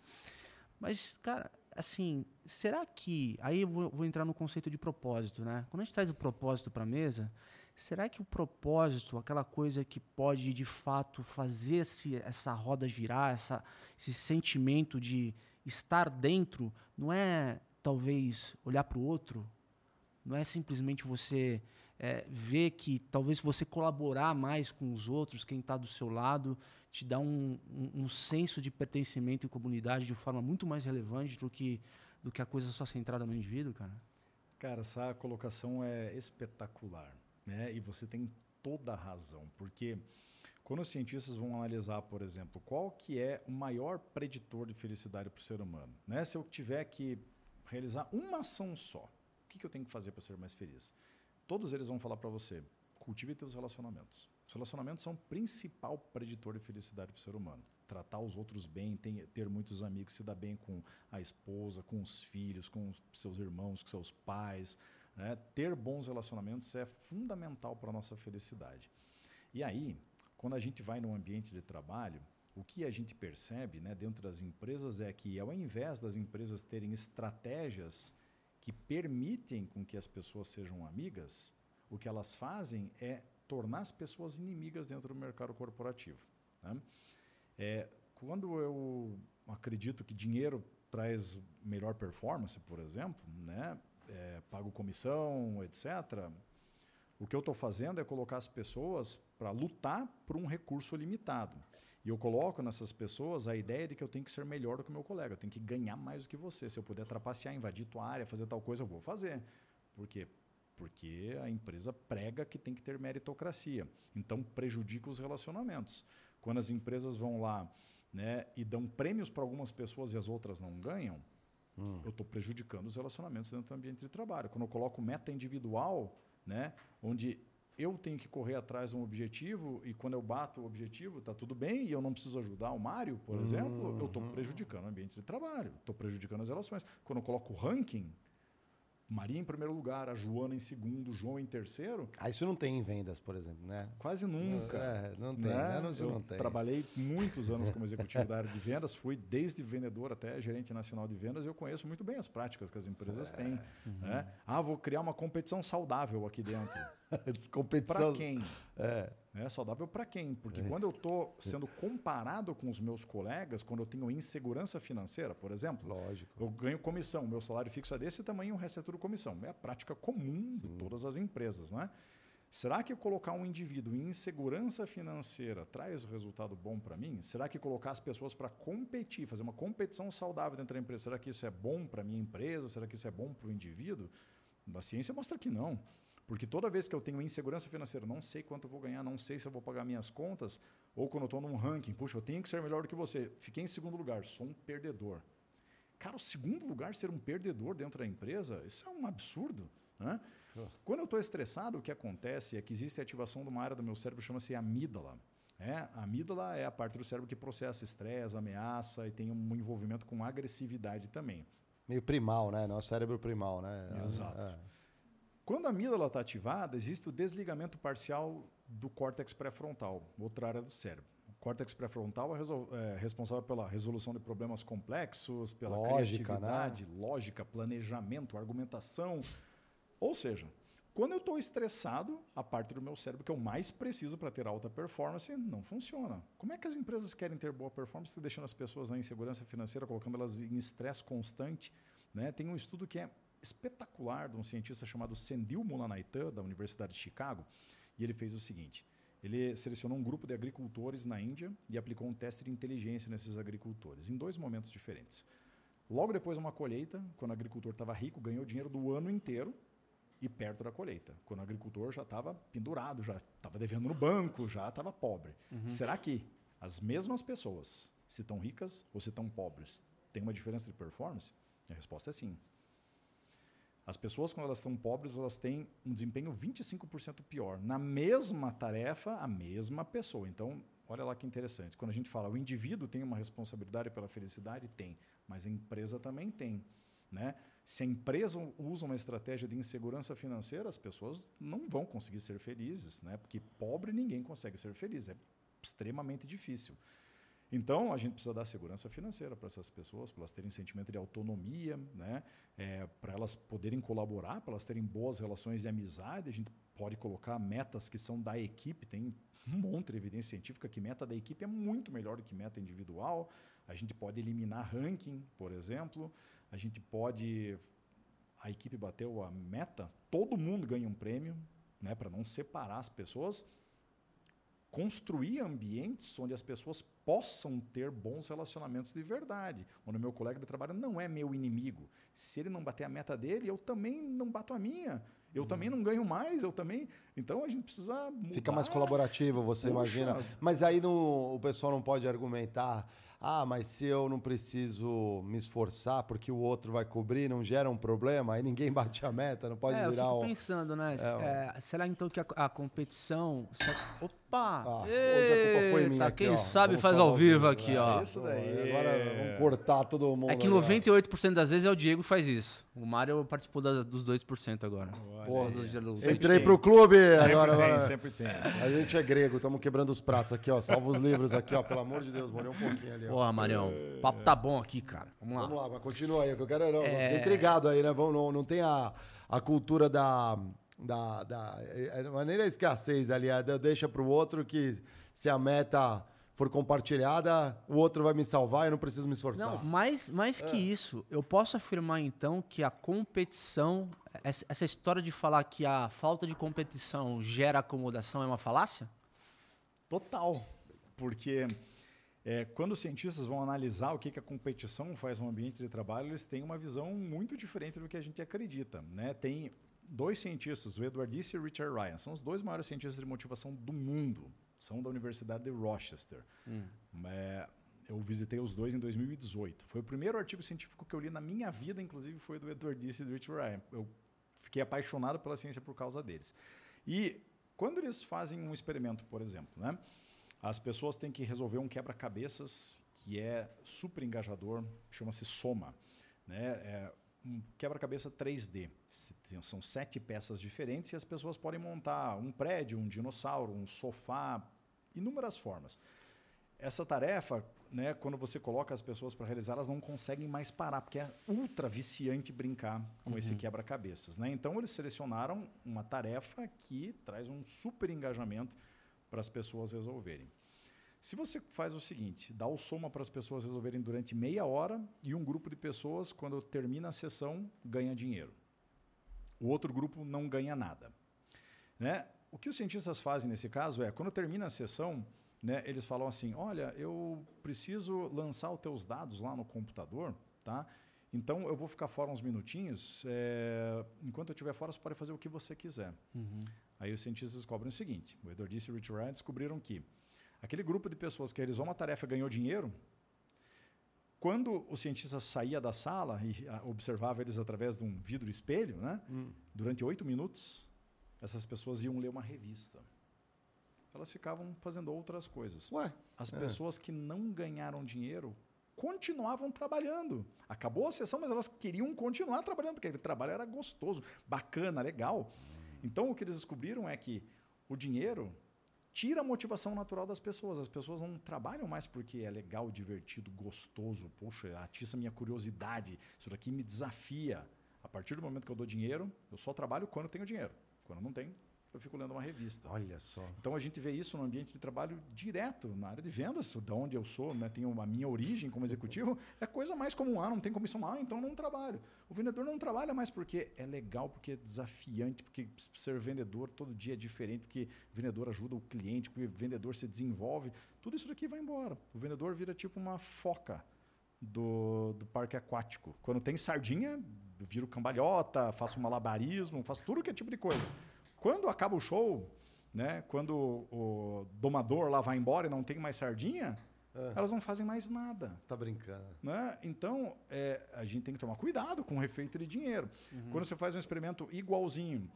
Mas, cara, assim, será que. Aí eu vou, vou entrar no conceito de propósito, né? Quando a gente traz o propósito para a mesa, será que o propósito, aquela coisa que pode de fato fazer esse, essa roda girar, essa, esse sentimento de estar dentro, não é talvez olhar para o outro? Não é simplesmente você é, ver que talvez você colaborar mais com os outros, quem está do seu lado, te dá um, um, um senso de pertencimento em comunidade de forma muito mais relevante do que, do que a coisa só centrada no indivíduo, cara? Cara, essa colocação é espetacular, né? E você tem toda a razão, porque quando os cientistas vão analisar, por exemplo, qual que é o maior preditor de felicidade para o ser humano, né? Se eu tiver que realizar uma ação só, o que, que eu tenho que fazer para ser mais feliz? Todos eles vão falar para você: cultive seus relacionamentos. Os relacionamentos são o principal preditor de felicidade para o ser humano. Tratar os outros bem, ter muitos amigos, se dar bem com a esposa, com os filhos, com seus irmãos, com seus pais. né? Ter bons relacionamentos é fundamental para a nossa felicidade. E aí, quando a gente vai num ambiente de trabalho, o que a gente percebe né, dentro das empresas é que, ao invés das empresas terem estratégias que permitem com que as pessoas sejam amigas, o que elas fazem é tornar as pessoas inimigas dentro do mercado corporativo. né? É, quando eu acredito que dinheiro traz melhor performance, por exemplo, né? É, pago comissão, etc., o que eu estou fazendo é colocar as pessoas para lutar por um recurso limitado. E eu coloco nessas pessoas a ideia de que eu tenho que ser melhor do que o meu colega, eu tenho que ganhar mais do que você. Se eu puder trapacear, invadir tua área, fazer tal coisa, eu vou fazer. Por quê? Porque a empresa prega que tem que ter meritocracia. Então prejudica os relacionamentos. Quando as empresas vão lá né, e dão prêmios para algumas pessoas e as outras não ganham, eu estou prejudicando os relacionamentos dentro do ambiente de trabalho. Quando eu coloco meta individual, né, onde eu tenho que correr atrás de um objetivo e quando eu bato o objetivo, está tudo bem e eu não preciso ajudar o Mário, por exemplo, eu estou prejudicando o ambiente de trabalho, estou prejudicando as relações. Quando eu coloco ranking, Maria em primeiro lugar, a Joana em segundo, o João em terceiro. Ah, isso não tem em vendas, por exemplo, né? Quase nunca. É, não tem, né? Não, isso Eu não tem. trabalhei muitos anos como executivo da área de vendas, fui desde vendedor até gerente nacional de vendas, eu conheço muito bem as práticas que as empresas É. têm. né? Ah, vou criar uma competição saudável aqui dentro. Competição. Para quem? É. É saudável para quem? Porque quando eu estou sendo comparado com os meus colegas, quando eu tenho insegurança financeira, por exemplo, Lógico. eu ganho comissão, meu salário fixo é desse tamanho, o resto é tudo comissão. É a prática comum de todas as empresas, né? Será que colocar um indivíduo em insegurança financeira traz resultado bom para mim? Será que colocar as pessoas para competir, fazer uma competição saudável dentro da empresa, será que isso é bom para a minha empresa? Será que isso é bom para o indivíduo? A ciência mostra que não. Porque toda vez que eu tenho insegurança financeira, não sei quanto eu vou ganhar, não sei se eu vou pagar minhas contas, ou quando eu estou num ranking, puxa, eu tenho que ser melhor do que você, fiquei em segundo lugar, sou um perdedor. Cara, o segundo lugar ser um perdedor dentro da empresa, isso é um absurdo. Né? Quando eu estou estressado, o que acontece é que existe a ativação de uma área do meu cérebro que chama-se amígdala. É, a amígdala é a parte do cérebro que processa estresse, ameaça e tem um envolvimento com agressividade também. Meio primal, né? Nosso cérebro primal, né? Exato. É. Quando a amígdala está ativada, existe o desligamento parcial do córtex pré-frontal, outra área do cérebro. O córtex pré-frontal é, é responsável pela resolução de problemas complexos, pela Lógica, né? criatividade, lógica, planejamento, argumentação. Ou seja, quando eu estou estressado, a parte do meu cérebro que eu mais preciso para ter alta performance não funciona. Como é que as empresas querem ter boa performance deixando as pessoas na insegurança financeira, colocando elas em estresse constante? Né? Tem um estudo que é espetacular de um cientista chamado Sendil Mulanaitan, da Universidade de Chicago, e ele fez o seguinte. Ele selecionou um grupo de agricultores na Índia e aplicou um teste de inteligência nesses agricultores, em dois momentos diferentes. Logo depois de uma colheita, quando o agricultor estava rico, ganhou dinheiro do ano inteiro e perto da colheita. Quando o agricultor já estava pendurado, já estava devendo no banco, já estava pobre. Será que as mesmas pessoas, se estão ricas ou se estão pobres, têm uma diferença de performance? A resposta é sim. As pessoas, quando elas estão pobres, elas têm um desempenho 25% pior. Na mesma tarefa, a mesma pessoa. Então, olha lá que interessante. Quando a gente fala o indivíduo tem uma responsabilidade pela felicidade, tem. Mas a empresa também tem. Né? Se a empresa usa uma estratégia de insegurança financeira, as pessoas não vão conseguir ser felizes. Né? Porque pobre ninguém consegue ser feliz. É extremamente difícil. Então, a gente precisa dar segurança financeira para essas pessoas, para elas terem sentimento de autonomia, né? É, para elas poderem colaborar, para elas terem boas relações de amizade. A gente pode colocar metas que são da equipe, tem um monte de evidência científica que meta da equipe é muito melhor do que meta individual. A gente pode eliminar ranking, por exemplo. A gente pode. A equipe bateu a meta, todo mundo ganha um prêmio, né? para não separar as pessoas construir ambientes onde as pessoas possam ter bons relacionamentos de verdade, onde o meu colega de trabalho não é meu inimigo. Se ele não bater a meta dele, eu também não bato a minha. Eu também não ganho mais, eu também. Então a gente precisa mudar. Fica mais colaborativo, você Puxa. imagina. Mas aí no, o pessoal não pode argumentar, ah, mas se eu não preciso me esforçar porque o outro vai cobrir, não gera um problema, aí ninguém bate a meta, não pode é, eu virar fico um... pensando, né? É, é, será então que a, a competição. se- Opa! Ah, hoje a culpa foi minha Eita, aqui, quem ó. sabe faz ao vivo aqui, É, ó. Isso daí. Agora vamos cortar todo mundo. É que ali, ó. 98% das vezes é o Diego que faz isso. O Mário participou da- dos 2% agora. Pô, Do Entrei pro clube Sempre agora. tem, agora- sempre tem. A gente é grego, estamos quebrando os pratos aqui, ó. Salva os livros aqui, ó. Pelo amor de Deus, molhei um pouquinho ali, ó. Porra, Marião. O papo tá bom aqui, cara. Vamos lá. Vamos lá, mas continua aí, que eu quero. Não, É. intrigado aí, né? Vamos, não, não tem a, a cultura da. Da, da é, é, maneira escassez ali, é, de- deixa pro outro que se a meta for compartilhada, o outro vai me salvar e eu não preciso me esforçar. Não, mais, mais É. que isso, eu posso afirmar então que a competição, essa, essa história de falar que a falta de competição gera acomodação é uma falácia? Total. Porque é, quando os cientistas vão analisar o que, que a competição faz no ambiente de trabalho, eles têm uma visão muito diferente do que a gente acredita. Né? Tem dois cientistas, o Edward Disse e o Richard Ryan, são os dois maiores cientistas de motivação do mundo. São da Universidade de Rochester. É, eu visitei os dois em 2018. Foi o primeiro artigo científico que eu li na minha vida, inclusive foi do Edward Disse e do Richard Ryan. Eu fiquei apaixonado pela ciência por causa deles. E quando eles fazem um experimento, por exemplo, né? As pessoas têm que resolver um quebra-cabeças que é super engajador, chama-se Soma. Né? É, um quebra-cabeça 3D. Se- tem- São sete peças diferentes e as pessoas podem montar um prédio, um dinossauro, um sofá, inúmeras formas. Essa tarefa, né, quando você coloca as pessoas para realizar, elas não conseguem mais parar, porque é ultra viciante brincar com esse quebra-cabeças. Né? Então, eles selecionaram uma tarefa que traz um super engajamento para as pessoas resolverem. Se você faz o seguinte, dá o soma para as pessoas resolverem durante meia hora e um grupo de pessoas, quando termina a sessão, ganha dinheiro. O outro grupo não ganha nada. Né? O que os cientistas fazem nesse caso é, quando termina a sessão, né, eles falam assim, olha, eu preciso lançar os teus dados lá no computador, tá? Então eu vou ficar fora uns minutinhos. é, enquanto eu estiver fora, você pode fazer o que você quiser. Aí os cientistas descobrem o seguinte: o Edward Disse e o Rich Ryan descobriram que aquele grupo de pessoas que realizou uma tarefa ganhou dinheiro, quando o cientista saía da sala e ah, observava eles através de um vidro espelho, né, durante oito minutos, essas pessoas iam ler uma revista. Elas ficavam fazendo outras coisas. Ué, As é. pessoas que não ganharam dinheiro continuavam trabalhando. Acabou a sessão, mas elas queriam continuar trabalhando, porque aquele trabalho era gostoso, bacana, legal. Então, o que eles descobriram é que o dinheiro tira a motivação natural das pessoas. As pessoas não trabalham mais porque é legal, divertido, gostoso. Poxa, atiça minha curiosidade. Isso daqui me desafia. A partir do momento que eu dou dinheiro, eu só trabalho quando tenho dinheiro. Quando não tenho, eu fico lendo uma revista. Olha só. Então a gente vê isso no ambiente de trabalho direto, na área de vendas, da onde eu sou, né, tenho a minha origem como executivo, é coisa mais comum, ah, não tem comissão, ah, então não trabalho. O vendedor não trabalha mais porque é legal, porque é desafiante, porque ser vendedor todo dia é diferente, porque vendedor ajuda o cliente, porque vendedor se desenvolve, tudo isso daqui vai embora. O vendedor vira tipo uma foca do, do parque aquático. Quando tem sardinha, viro cambalhota, faço malabarismo, faço tudo que é tipo de coisa. Quando acaba o show, né, quando o domador lá vai embora e não tem mais sardinha, elas não fazem mais nada. Tá brincando. Né? Então, é, a gente tem que tomar cuidado com o refeito de dinheiro. Quando você faz um experimento igualzinho,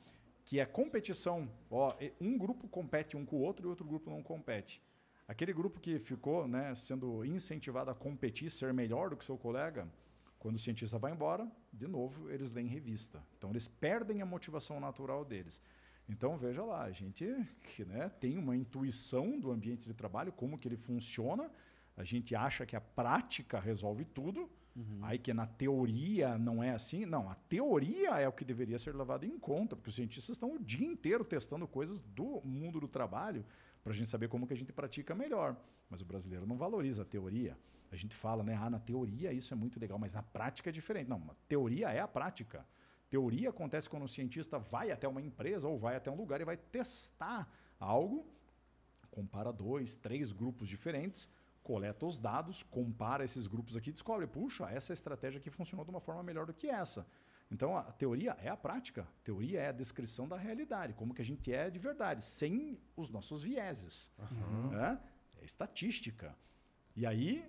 que é competição, ó, um grupo compete um com o outro e outro grupo não compete. Aquele grupo que ficou né, sendo incentivado a competir, ser melhor do que seu colega, quando o cientista vai embora, de novo, eles leem revista. Então, eles perdem a motivação natural deles. Então, veja lá, a gente que, né, tem uma intuição do ambiente de trabalho, como que ele funciona, a gente acha que a prática resolve tudo, aí que na teoria não é assim. Não, a teoria é o que deveria ser levado em conta, porque os cientistas estão o dia inteiro testando coisas do mundo do trabalho para a gente saber como que a gente pratica melhor. Mas o brasileiro não valoriza a teoria. A gente fala, né, ah, na teoria isso é muito legal, mas na prática é diferente. Não, a teoria é a prática. Teoria acontece quando o cientista vai até uma empresa ou vai até um lugar e vai testar algo, compara dois, três grupos diferentes, coleta os dados, compara esses grupos aqui e descobre, puxa, essa estratégia aqui funcionou de uma forma melhor do que essa. Então, a teoria é a prática. A teoria é a descrição da realidade, como que a gente é de verdade, sem os nossos vieses. né? É estatística. E aí,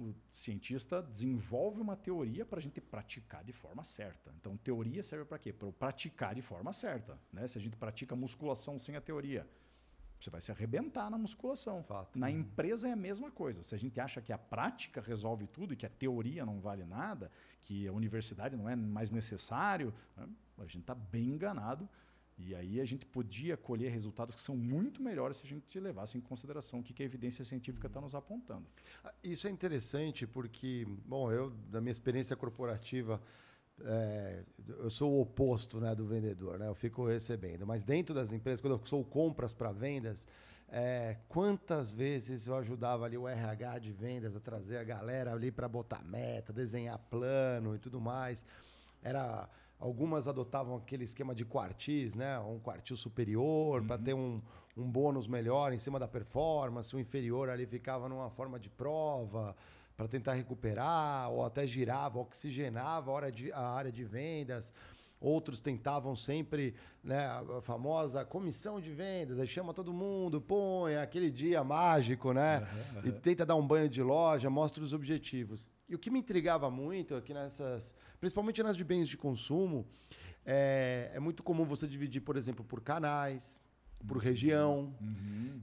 o cientista desenvolve uma teoria para a gente praticar de forma certa. Então, teoria serve para quê? Para eu praticar de forma certa. Né? Se a gente pratica musculação sem a teoria, você vai se arrebentar na musculação. Na empresa é a mesma coisa. Se a gente acha que a prática resolve tudo e que a teoria não vale nada, que a universidade não é mais necessário, né? a gente está bem enganado. E aí a gente podia colher resultados que são muito melhores se a gente levasse em consideração o que que a evidência científica está nos apontando. Ah, Isso é interessante porque, bom, eu, da minha experiência corporativa, é, eu sou o oposto né, do vendedor, né? Eu fico recebendo. Mas dentro das empresas, quando eu sou compras para vendas, é, quantas vezes eu ajudava ali o RH de vendas a trazer a galera ali para botar meta, desenhar plano e tudo mais. Era algumas adotavam aquele esquema de quartis, né? Um quartil superior para ter um, um bônus melhor em cima da performance. O inferior ali ficava numa forma de prova para tentar recuperar, ou até girava, oxigenava a, hora de, a área de vendas. Outros tentavam sempre né, a famosa comissão de vendas, aí chama todo mundo, põe aquele dia mágico, né? E tenta dar um banho de loja, mostra os objetivos. E o que me intrigava muito aqui nessas, principalmente nas de bens de consumo, é, é muito comum você dividir, por exemplo, por canais, por região.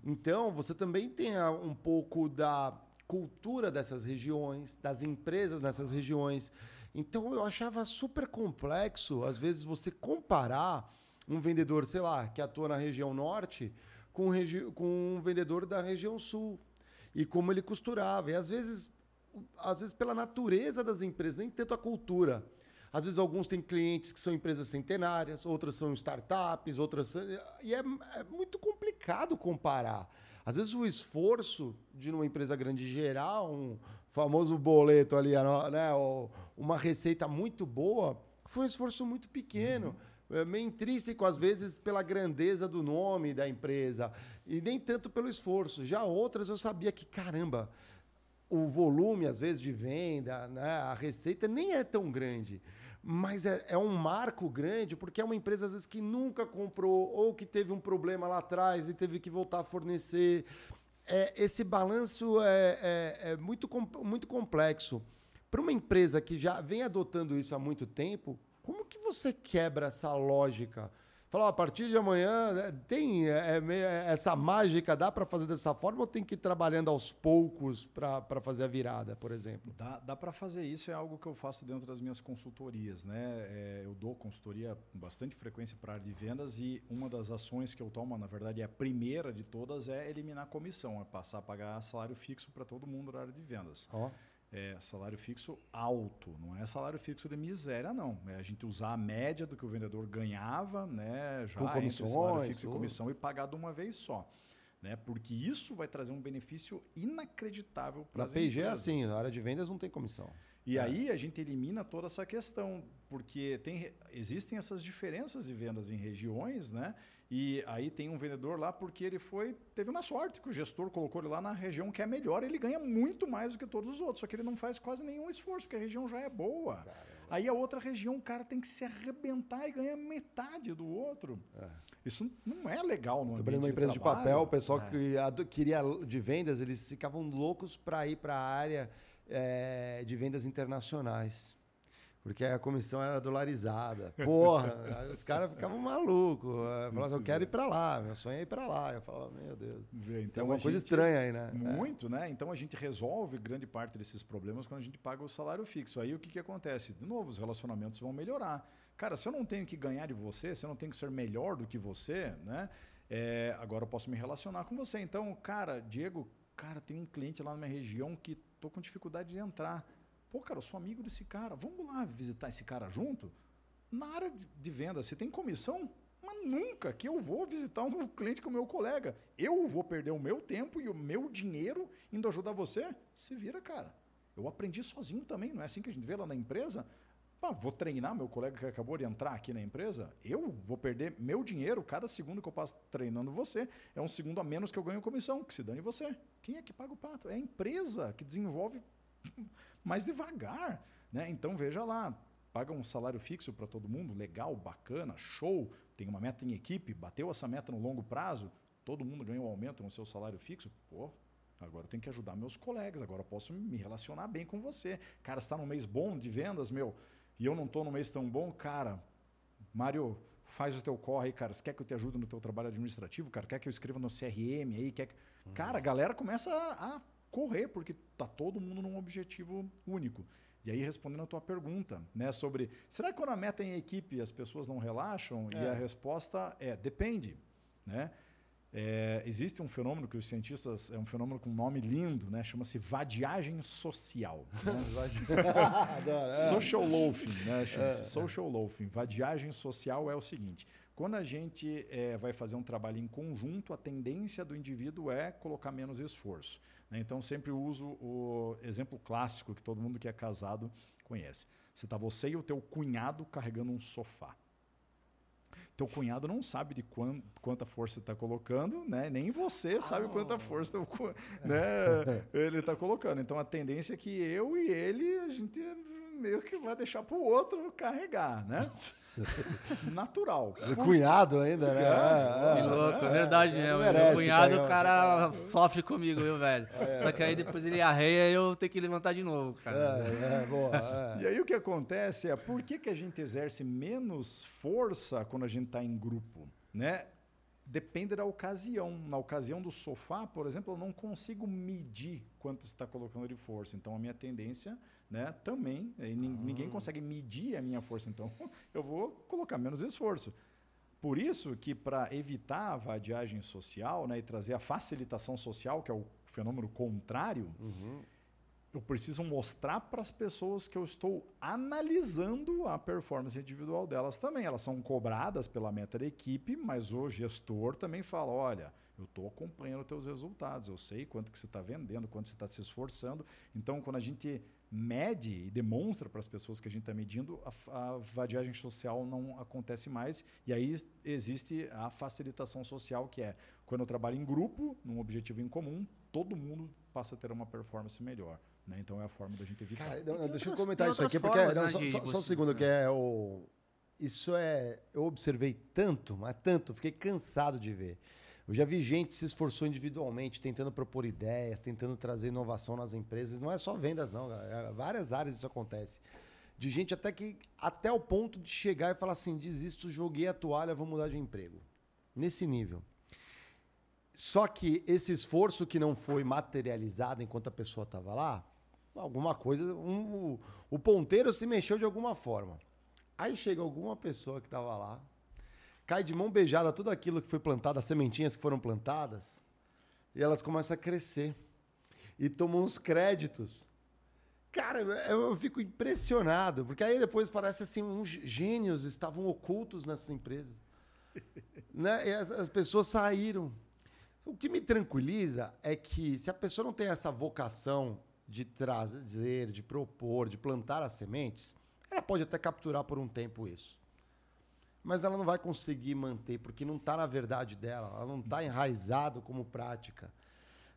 Então, você também tem a- um pouco da cultura dessas regiões, das empresas nessas regiões. Então eu achava super complexo, às vezes, você comparar um vendedor, sei lá, que atua na região norte com, regi com um vendedor da região sul. E como ele costurava. E às vezes, às vezes, pela natureza das empresas, nem tanto a cultura. Às vezes, alguns têm clientes que são empresas centenárias, outras são startups, outras. E é, é muito complicado comparar. Às vezes, o esforço de uma empresa grande gerar um famoso boleto ali, né, uma receita muito boa, foi um esforço muito pequeno. Uhum. Meio intrínseco, às vezes, pela grandeza do nome da empresa, e nem tanto pelo esforço. Já outras eu sabia que, caramba, o volume, às vezes, de venda, né, a receita nem é tão grande. Mas é, é, um marco grande porque é uma empresa, às vezes, que nunca comprou ou que teve um problema lá atrás e teve que voltar a fornecer. É, esse balanço é, é, é muito, muito complexo. Para uma empresa que já vem adotando isso há muito tempo, como que você quebra essa lógica? Falou, a partir de amanhã né, tem é, é, essa mágica, dá para fazer dessa forma ou tem que ir trabalhando aos poucos para fazer a virada, por exemplo? Dá, dá para fazer isso, é algo que eu faço dentro das minhas consultorias. Né? É, eu dou consultoria com bastante frequência para a área de vendas e uma das ações que eu tomo, na verdade, é a primeira de todas, é eliminar a comissão, é passar a pagar salário fixo para todo mundo da área de vendas. Oh é, salário fixo alto, não é salário fixo de miséria, não. É a gente usar a média do que o vendedor ganhava, né, já Com comissões, salário fixo e comissão e pagar de uma vez só. Né? Porque isso vai trazer um benefício inacreditável para as empresas. Na PG é assim, na área de vendas não tem comissão. E é. aí a gente elimina toda essa questão, porque tem, existem essas diferenças de vendas em regiões, né? E aí tem um vendedor lá porque ele foi teve uma sorte que o gestor colocou ele lá na região que é melhor, ele ganha muito mais do que todos os outros, só que ele não faz quase nenhum esforço, porque a região já é boa. Caramba. Aí a outra região o cara tem que se arrebentar e ganhar metade do outro. É. Isso não é legal no Trabalhando numa empresa de, de papel, o pessoal é. que queria de vendas, eles ficavam loucos para ir para a área é, de vendas internacionais. Porque a comissão era dolarizada. Porra, os caras ficavam malucos. Falavam, assim, eu quero ir para lá, meu sonho é ir para lá. Eu falava, meu Deus. Então, Tem alguma coisa estranha aí, né? Muito, é. né? Então a gente resolve grande parte desses problemas quando a gente paga o salário fixo. Aí o que, que acontece? De novo, os relacionamentos vão melhorar. Cara, se eu não tenho que ganhar de você, se eu não tenho que ser melhor do que você, né? É, agora eu posso me relacionar com você. Então, cara, Diego, cara, tem um cliente lá na minha região que tô com dificuldade de entrar Pô, cara, eu sou amigo desse cara, vamos lá visitar esse cara junto? Na área de venda, você tem comissão? Mas nunca que eu vou visitar um cliente com o meu colega. Eu vou perder o meu tempo e o meu dinheiro indo ajudar você? Se vira, cara. Eu aprendi sozinho também, não é assim que a gente vê lá na empresa? Vou treinar meu colega que acabou de entrar aqui na empresa? Eu vou perder meu dinheiro cada segundo que eu passo treinando você. É um segundo a menos que eu ganho comissão, que se dane você. Quem é que paga o pato? É a empresa que desenvolve mais devagar. Né? Então veja lá, paga um salário fixo para todo mundo, legal, bacana, show, tem uma meta em equipe, bateu essa meta no longo prazo, todo mundo ganhou um aumento no seu salário fixo, pô, agora eu tenho que ajudar meus colegas, agora eu posso me relacionar bem com você. Cara, está num mês bom de vendas, meu, e eu não estou num mês tão bom, cara, Mário, faz o teu corre aí, cara. Você quer que eu te ajude no teu trabalho administrativo, cara? Quer que eu escreva no CRM aí? Quer que... Uhum. Cara, a galera começa a correr, porque tá todo mundo num objetivo único. E aí, respondendo a tua pergunta, né, sobre será que quando a meta é em equipe as pessoas não relaxam? É. E a resposta é depende. Né? É, existe um fenômeno que os cientistas é um fenômeno com um nome lindo, né? Chama-se vadiagem social. Né? É. Social loafing, né? Chama-se é. social loafing. Vadiagem social é o seguinte: quando a gente é, vai fazer um trabalho em conjunto, a tendência do indivíduo é colocar menos esforço. Né? Então, sempre uso o exemplo clássico que todo mundo que é casado conhece. Você está você e o teu cunhado carregando um sofá. Teu cunhado não sabe de quant, quanta força está colocando, né? nem você sabe quanta força né, ele está colocando. Então, a tendência é que eu e ele, a gente meio que vai deixar para o outro carregar, né? Natural. Cunhado ainda, né? É, é, que louco, é, verdade mesmo. Meu cunhado, o cara sofre comigo, viu, velho? É, Só que aí depois ele arreia e eu tenho que levantar de novo, cara. É, é boa. E aí o que acontece é, por que, que a gente exerce menos força quando a gente está em grupo, né? Depende da ocasião. Na ocasião do sofá, por exemplo, eu não consigo medir quanto está colocando de força. Então, a minha tendência né, também, nin- ninguém consegue medir a minha força. Então, eu vou colocar menos esforço. Por isso que, para evitar a vadiagem social né, e trazer a facilitação social, que é o fenômeno contrário, eu preciso mostrar para as pessoas que eu estou analisando a performance individual delas também. Elas são cobradas pela meta da equipe, mas o gestor também fala: olha, eu estou acompanhando teus resultados, eu sei quanto que você está vendendo, quanto você está se esforçando. Então, quando a gente mede e demonstra para as pessoas que a gente está medindo, a, a vadiagem social não acontece mais. E aí existe a facilitação social, que é quando eu trabalho em grupo, num objetivo em comum, todo mundo passa a ter uma performance melhor. Né? Então é a forma da gente evitar. Cara, não, não, deixa eu comentar isso aqui, porque formas, não, né, só, só- só um você- segundo, que é o. Isso é. Eu observei tanto, mas tanto, fiquei cansado de ver. Eu já vi gente se esforçou individualmente, tentando propor ideias, tentando trazer inovação nas empresas. Não é só vendas, não. galera. É, várias áreas isso acontece. De gente até que até o ponto de chegar e falar assim: desisto, joguei a toalha, vou mudar de emprego. Nesse nível. Só que esse esforço que não foi materializado enquanto a pessoa estava lá, alguma coisa, um- o, o ponteiro se mexeu de alguma forma. Aí chega alguma pessoa que estava lá, cai de mão beijada tudo aquilo que foi plantado, as sementinhas que foram plantadas, e elas começam a crescer. E tomam os créditos. Cara, eu, eu fico impressionado, porque aí depois parece assim, uns gênios estavam ocultos nessas empresas. né? E as, as pessoas saíram. O que me tranquiliza é que se a pessoa não tem essa vocação de trazer, de propor, de plantar as sementes, ela pode até capturar por um tempo isso. Mas ela não vai conseguir manter, porque não está na verdade dela, ela não está enraizado como prática.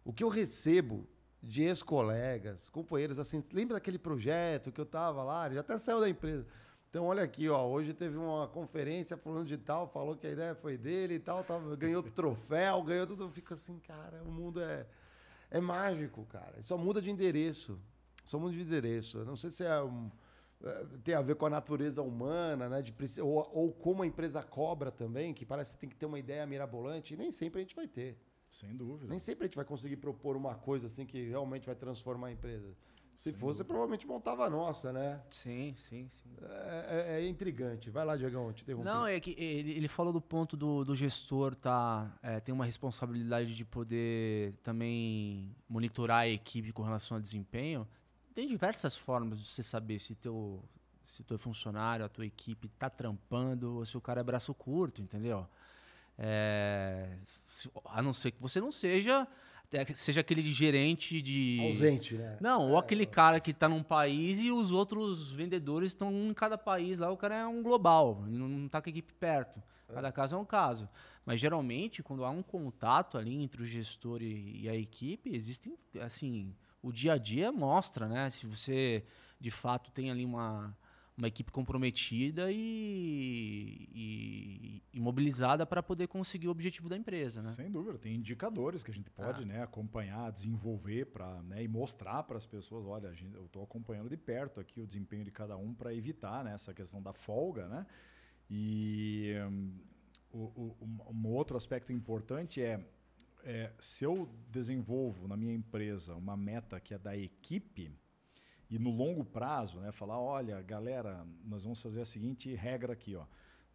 O que eu recebo de ex-colegas, companheiros assim, lembra daquele projeto que eu estava lá, ele até saiu da empresa. Então, olha aqui, ó, hoje teve uma conferência falando de tal, falou que a ideia foi dele e tal, ganhou troféu, ganhou tudo. Fico assim, cara, o mundo é, é mágico, cara. Só muda de endereço. Só muda de endereço. Não sei se é um- tem a ver com a natureza humana, né? De, ou, ou como a empresa cobra também, que parece que tem que ter uma ideia mirabolante, e nem sempre a gente vai ter. Sem dúvida. Nem sempre a gente vai conseguir propor uma coisa assim que realmente vai transformar a empresa. Se fosse, provavelmente montava a nossa, né? Sim, sim, sim. É, é- é intrigante. Vai lá, Diegão, te interrompi. Não, é que ele, ele falou do ponto do, do gestor tá, é, tem uma responsabilidade de poder também monitorar a equipe com relação ao desempenho. Tem diversas formas de você saber se teu, se teu funcionário, a tua equipe tá trampando ou se o cara é braço curto, entendeu? É, se- a não ser que você não seja é, seja aquele gerente de Ausente, né? não, ou aquele cara que está num país e os outros vendedores estão em cada país lá, o cara é um global, não está com a equipe perto. Cada caso é um caso. Mas geralmente, quando há um contato ali entre o gestor e, e a equipe, existem, assim, o dia a dia mostra, né? Se você de fato tem ali uma, uma equipe comprometida e, e, e mobilizada para poder conseguir o objetivo da empresa, né? Sem dúvida, tem indicadores que a gente pode Ah. né, acompanhar, desenvolver para né, e mostrar para as pessoas, olha, a gente- eu estou acompanhando de perto aqui o desempenho de cada um para evitar né, essa questão da folga, né? E o- um, um outro aspecto importante é, é se eu desenvolvo na minha empresa uma meta que é da equipe e no longo prazo, né, falar, olha, galera, nós vamos fazer a seguinte regra aqui, ó.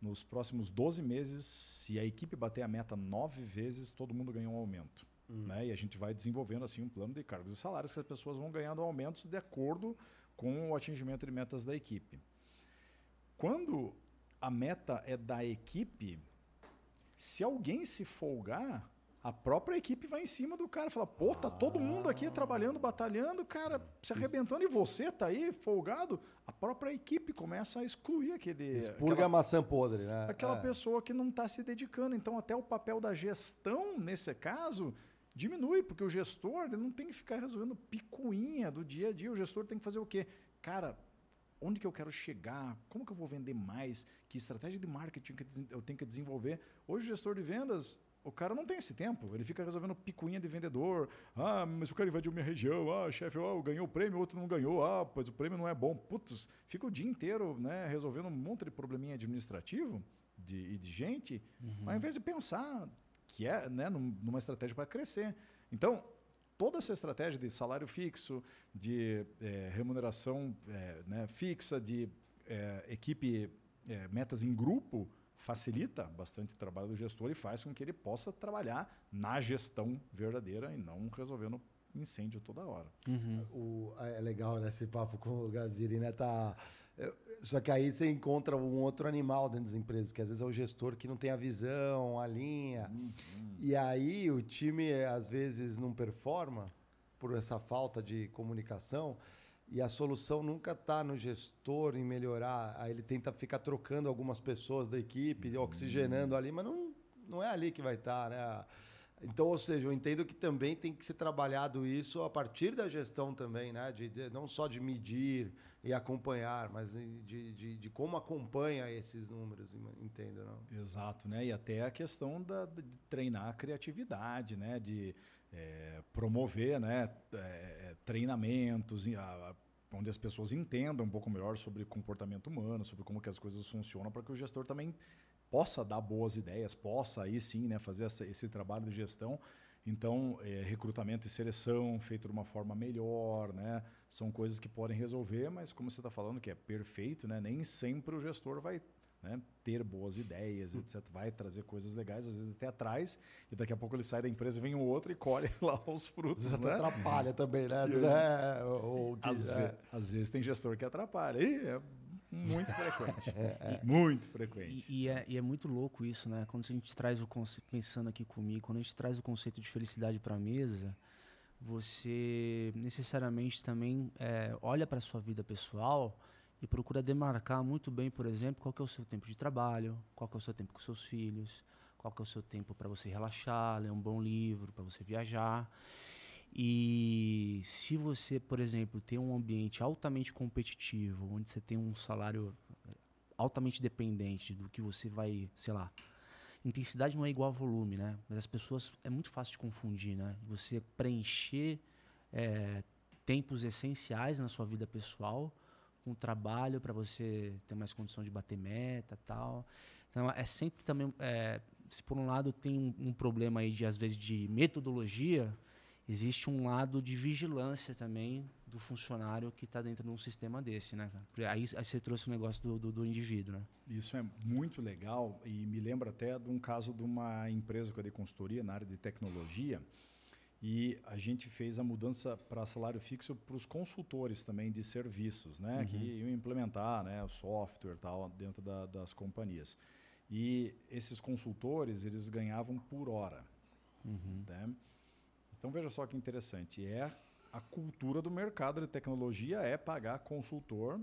Nos próximos 12 meses, se a equipe bater a meta nove vezes, todo mundo ganha um aumento. Né? E a gente vai desenvolvendo assim um plano de cargos e salários que as pessoas vão ganhando aumentos de acordo com o atingimento de metas da equipe. Quando a meta é da equipe, se alguém se folgar, a própria equipe vai em cima do cara, fala: "Pô, tá todo mundo aqui trabalhando, batalhando, cara, se arrebentando e você tá aí folgado". A própria equipe começa a excluir aquele Expurga aquela- a maçã podre, né? aquela É. pessoa que não está se dedicando. Então, até o papel da gestão, nesse caso, diminui, porque o gestor ele não tem que ficar resolvendo picuinha do dia a dia. O gestor tem que fazer o quê? Cara, onde que eu quero chegar? Como que eu vou vender mais? Que estratégia de marketing que eu tenho que desenvolver? Hoje, o gestor de vendas, o cara não tem esse tempo. Ele fica resolvendo picuinha de vendedor. Ah, mas o cara invadiu minha região. Ah, chefe, ah, ganhou o prêmio, o outro não ganhou. Ah, pois o prêmio não é bom. Putz, fica o dia inteiro né, resolvendo um monte de probleminha administrativo de, e de gente, ao invés de pensar que é né, num- numa estratégia para crescer. Então, toda essa estratégia de salário fixo, de eh, remuneração eh, né, fixa, de eh, equipe, metas em grupo, facilita bastante o trabalho do gestor e faz com que ele possa trabalhar na gestão verdadeira e não resolvendo incêndio toda hora. O, é legal né, esse papo com o Gaziri, né? Tá, só que aí você encontra um outro animal dentro das empresas, que às vezes é o gestor que não tem a visão, a linha. E aí o time às vezes não performa por essa falta de comunicação. E a solução nunca está no gestor em melhorar. Aí ele tenta ficar trocando algumas pessoas da equipe, oxigenando ali, mas não, não é ali que vai estar, né? Então, ou seja, eu entendo que também tem que ser trabalhado isso a partir da gestão também, né? De, de- não só de medir e acompanhar, mas de, de, de como acompanha esses números, entendo, não? Exato, né? E até a questão da, de treinar a criatividade, né? De eh, promover, né? eh, treinamentos em- a- a- onde as pessoas entendam um pouco melhor sobre comportamento humano, sobre como que as coisas funcionam, para que o gestor também possa dar boas ideias, possa aí sim, né? Fazer essa- esse trabalho de gestão. Então, eh, recrutamento e seleção feito de uma forma melhor, né? São coisas que podem resolver, mas como você está falando que é perfeito, né? Nem sempre o gestor vai né, ter boas ideias, etc. Vai trazer coisas legais, às vezes até atrás, e daqui a pouco ele sai da empresa, vem um outro e colhe lá os frutos. Às vezes né? atrapalha também, né? Às Que- vezes é, ou que- às, é. às vezes tem gestor que atrapalha. E é muito frequente. Muito frequente. E, e é, e é muito louco isso, né? Quando a gente traz o conceito, pensando aqui comigo, quando a gente traz o conceito de felicidade para a mesa, você necessariamente também é, olha para a sua vida pessoal e procura demarcar muito bem, por exemplo, qual que é o seu tempo de trabalho, qual que é o seu tempo com seus filhos, qual que é o seu tempo para você relaxar, ler um bom livro, para você viajar. E se você, por exemplo, tem um ambiente altamente competitivo, onde você tem um salário altamente dependente do que você vai, sei lá. Intensidade não é igual a volume, né? Mas as pessoas é muito fácil de confundir, né? Você preencher eh, tempos essenciais na sua vida pessoal com trabalho para você ter mais condição de bater meta, tal. Então é sempre também, eh, se por um lado tem um, um problema aí de às vezes de metodologia, existe um lado de vigilância também do funcionário que está dentro de um sistema desse, né? Aí, aí você trouxe o negócio do, do, do indivíduo, né? Isso é muito legal e me lembra até de um caso de uma empresa que eu dei consultoria na área de tecnologia e a gente fez a mudança para salário fixo para os consultores também de serviços, né, Uhum. que iam implementar, né, o software tal dentro da- das companhias. E esses consultores eles ganhavam por hora, né? Então veja só que interessante, é a cultura do mercado de tecnologia é pagar consultor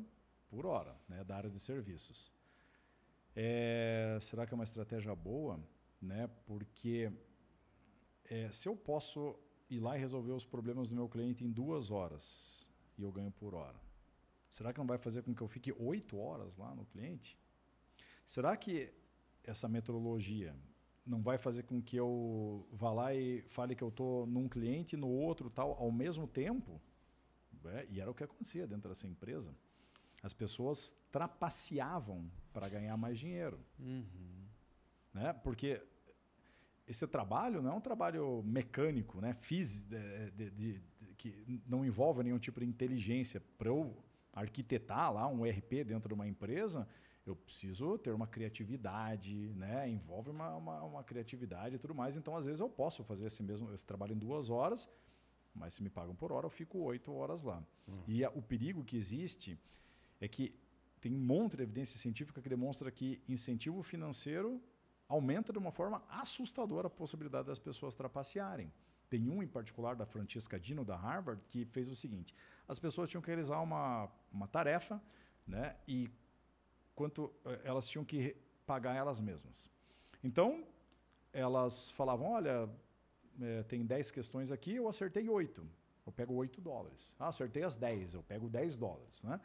por hora, né, da área de serviços. É, será que é uma estratégia boa? Né? Porque é, se eu posso ir lá e resolver os problemas do meu cliente em duas horas e eu ganho por hora, será que não vai fazer com que eu fique oito horas lá no cliente? Será que essa metodologia não vai fazer com que eu vá lá e fale que eu estou num cliente e no outro tal ao mesmo tempo? É, e era o que acontecia dentro dessa empresa. As pessoas trapaceavam para ganhar mais dinheiro. Né? Porque esse trabalho não é um trabalho mecânico, né? físico, de, de- de- que não envolve nenhum tipo de inteligência. Para eu arquitetar lá um RP dentro de uma empresa, eu preciso ter uma criatividade, né? envolve uma, uma, uma criatividade e tudo mais. Então, às vezes, eu posso fazer esse mesmo esse trabalho em duas horas, mas se me pagam por hora, eu fico oito horas lá. E a- o perigo que existe é que tem um monte de evidência científica que demonstra que incentivo financeiro aumenta de uma forma assustadora a possibilidade das pessoas trapacearem. Tem um em particular da Francesca Dino, da Harvard, que fez o seguinte: as pessoas tinham que realizar uma, uma tarefa né, e quanto eh, elas tinham que pagar elas mesmas. Então, elas falavam: olha, eh, tem 10 questões aqui, eu acertei 8. Eu pego 8 dólares. Ah, acertei as 10, eu pego 10 dólares. Né?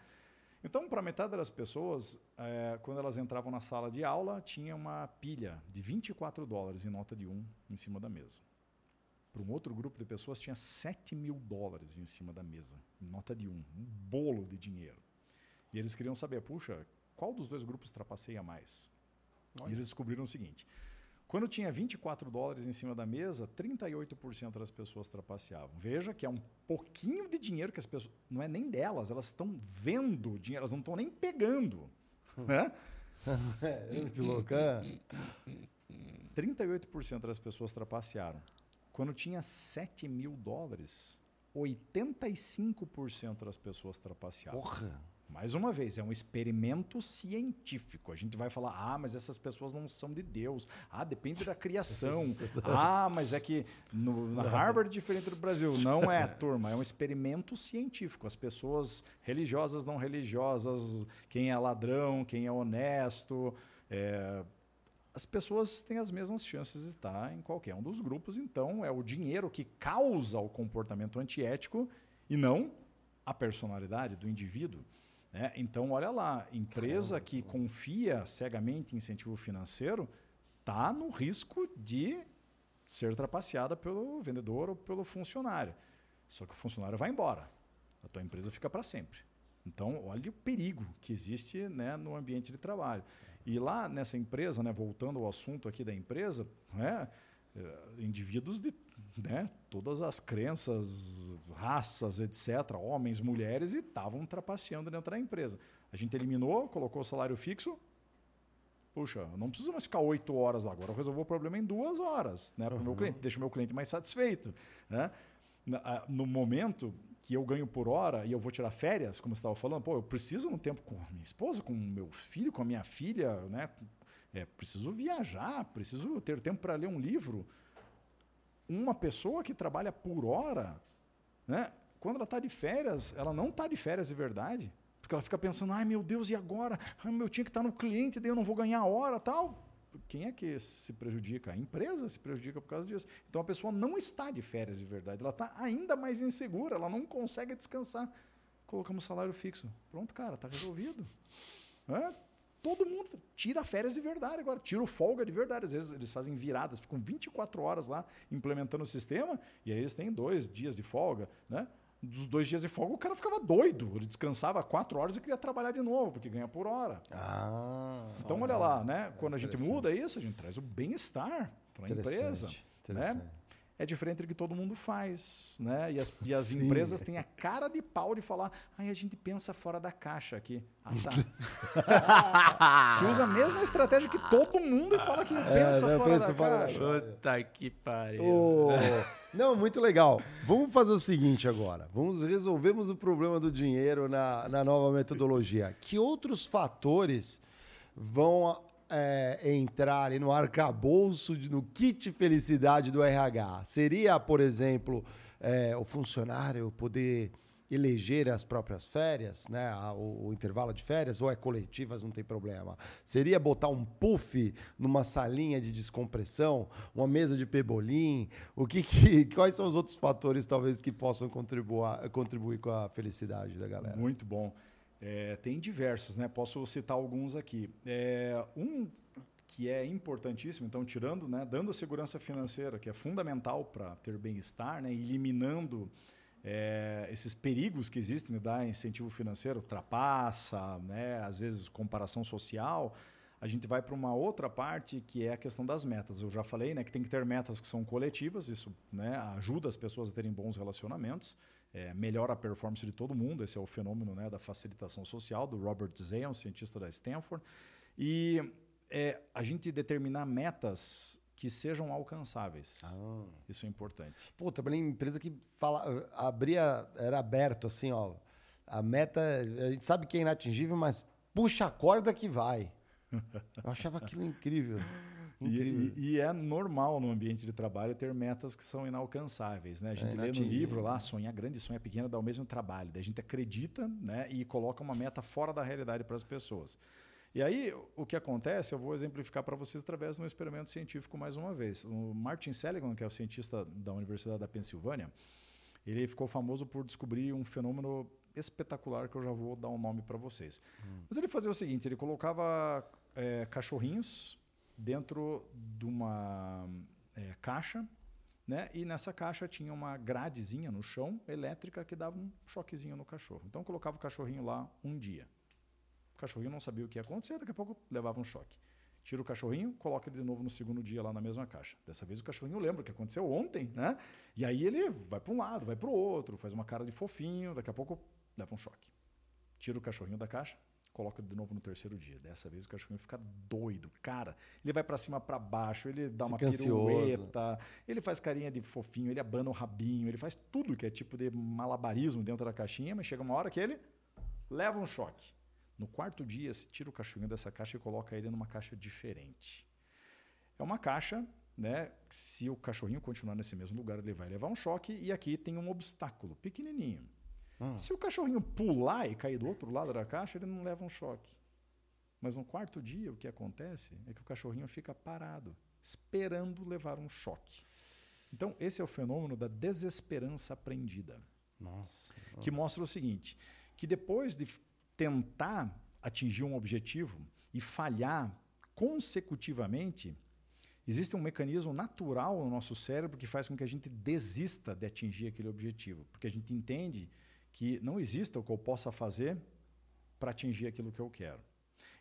Então, para metade das pessoas, eh, quando elas entravam na sala de aula, tinha uma pilha de 24 dólares em nota de 1 em cima da mesa. Para um outro grupo de pessoas, tinha 7 mil dólares em cima da mesa, em nota de 1, um bolo de dinheiro. E eles queriam saber, puxa, qual dos dois grupos trapaceia mais? E eles descobriram o seguinte: Quando tinha 24 dólares em cima da mesa, 38% das pessoas trapaceavam. Veja que é um pouquinho de dinheiro que as pessoas. Não é nem delas, elas estão vendo o dinheiro, elas não estão nem pegando. né? é muito louco. é? 38% das pessoas trapacearam. Quando tinha 7 mil dólares, 85% das pessoas trapaceavam. Porra. Mais uma vez, é um experimento científico. A gente vai falar, ah, mas essas pessoas não são de Deus. Ah, depende da criação. ah, mas é que no, na Harvard é diferente do Brasil. Não é, turma, é um experimento científico. As pessoas religiosas, não religiosas, quem é ladrão, quem é honesto, é, as pessoas têm as mesmas chances de estar em qualquer um dos grupos. Então, é o dinheiro que causa o comportamento antiético e não a personalidade do indivíduo. Né? então, olha lá, empresa que confia cegamente em incentivo financeiro está no risco de ser trapaceada pelo vendedor ou pelo funcionário. Só que o funcionário vai embora. A tua empresa fica para sempre. Então, olha o perigo que existe né, no ambiente de trabalho. E lá nessa empresa, né, voltando ao assunto aqui da empresa, né, eh, indivíduos de né, todas as crenças, raças, etc., homens, mulheres, e estavam trapaceando dentro da empresa. A gente eliminou, colocou o salário fixo. Puxa, eu não preciso mais ficar oito horas lá. Agora eu resolvo o problema em duas horas né, para o meu cliente. Deixa o meu cliente mais satisfeito. Né? Na- a- No momento que eu ganho por hora e eu vou tirar férias, como você estava falando, pô, eu preciso um tempo com a minha esposa, com o meu filho, com a minha filha, né? É, preciso viajar, preciso ter tempo para ler um livro. Uma pessoa que trabalha por hora, né? Quando ela está de férias, ela não está de férias de verdade. Porque ela fica pensando, ai meu Deus, e agora? Ai, eu tinha que estar no cliente, daí eu não vou ganhar hora tal. Quem é que se prejudica? A empresa se prejudica por causa disso. Então a pessoa não está de férias de verdade, ela está ainda mais insegura, ela não consegue descansar. Colocamos salário fixo. Pronto, cara, está resolvido. É, todo mundo tira férias de verdade agora, tira o folga de verdade. Às vezes eles fazem viradas, ficam 24 horas lá implementando o sistema, e aí eles têm dois dias de folga, né? Dos dois dias de folga, o cara ficava doido. Ele descansava quatro horas e queria trabalhar de novo, porque ganha por hora. Ah, Então, olha lá, né? Quando a gente muda isso, a gente traz o bem-estar para a empresa. Né? É diferente do que todo mundo faz, né? E as, e as Sim. empresas têm a cara de pau de falar, ai, a gente pensa fora da caixa aqui. Ah, tá. Se usa a mesma estratégia que todo mundo e fala que pensa fora pensa da fora da caixa. Puta que pariu. Ô, Não, muito legal. Vamos fazer o seguinte agora. Vamos resolvemos o problema do dinheiro na, na nova metodologia. Que outros fatores vão é, entrar ali no arcabouço, de- no kit felicidade do RH? Seria, por exemplo, é, o funcionário poder eleger as próprias férias, né? o, o intervalo de férias, ou é coletivas, não tem problema. Seria botar um puff numa salinha de descompressão, uma mesa de pebolim? O que, que- quais são os outros fatores, talvez, que possam contribuir, contribuir com a felicidade da galera? Muito bom. É, tem diversos, né? Posso citar alguns aqui. É, um que é importantíssimo, então tirando, né, dando a segurança financeira, que é fundamental para ter bem-estar, né, eliminando é, esses perigos que existem de dar incentivo financeiro, trapaça, né, às vezes comparação social, a gente vai para uma outra parte que é a questão das metas. Eu já falei né, que tem que ter metas que são coletivas, isso né, ajuda as pessoas a terem bons relacionamentos, é, melhora a performance de todo mundo, esse é o fenômeno né, da facilitação social, do Robert Zayon, cientista da Stanford. E é, a gente determinar metas que sejam alcançáveis. Isso é importante. Pô, trabalhei em empresa que fala, abria, era aberto assim, ó. A meta, a gente sabe que é inatingível, mas puxa a corda que vai. Eu achava aquilo incrível. E, e- e é normal no ambiente de trabalho ter metas que são inalcançáveis. Né? A gente lê no livro lá, sonhar grande, sonhar pequeno dá o mesmo trabalho. Daí a gente acredita né, e coloca uma meta fora da realidade para as pessoas. E aí, o que acontece, eu vou exemplificar para vocês através de um experimento científico mais uma vez. O Martin Seligman, que é o cientista da Universidade da Pensilvânia, ele ficou famoso por descobrir um fenômeno espetacular que eu já vou dar um nome para vocês. Mas ele fazia o seguinte: ele colocava é, cachorrinhos dentro de uma é, caixa, né? E nessa caixa tinha uma gradezinha no chão elétrica que dava um choquezinho no cachorro. Então colocava o cachorrinho lá um dia. O cachorrinho não sabia o que ia acontecer, daqui a pouco levava um choque. Tira o cachorrinho, coloca ele de novo no segundo dia lá na mesma caixa. Dessa vez o cachorrinho lembra o que aconteceu ontem, né? E aí ele vai para um lado, vai para o outro, faz uma cara de fofinho, daqui a pouco leva um choque. Tira o cachorrinho da caixa, coloca de novo no terceiro dia. Dessa vez o cachorrinho fica doido, cara. Ele vai para cima, para baixo, ele dá uma Fica ansioso. pirueta, ele faz carinha de fofinho, ele abana o rabinho, ele faz tudo que é tipo de malabarismo dentro da caixinha, mas chega uma hora que ele leva um choque. No quarto dia, se tira o cachorrinho dessa caixa e coloca ele numa caixa diferente. É uma caixa, né? Se o cachorrinho continuar nesse mesmo lugar, ele vai levar um choque e aqui tem um obstáculo pequenininho. Hum. Se o cachorrinho pular e cair do outro lado da caixa, ele não leva um choque. Mas no quarto dia, o que acontece é que o cachorrinho fica parado, esperando levar um choque. Então, esse é o fenômeno da desesperança aprendida Nossa. que mostra o seguinte, que depois de tentar atingir um objetivo e falhar consecutivamente, existe um mecanismo natural no nosso cérebro que faz com que a gente desista de atingir aquele objetivo, porque a gente entende que não exista o que eu possa fazer para atingir aquilo que eu quero.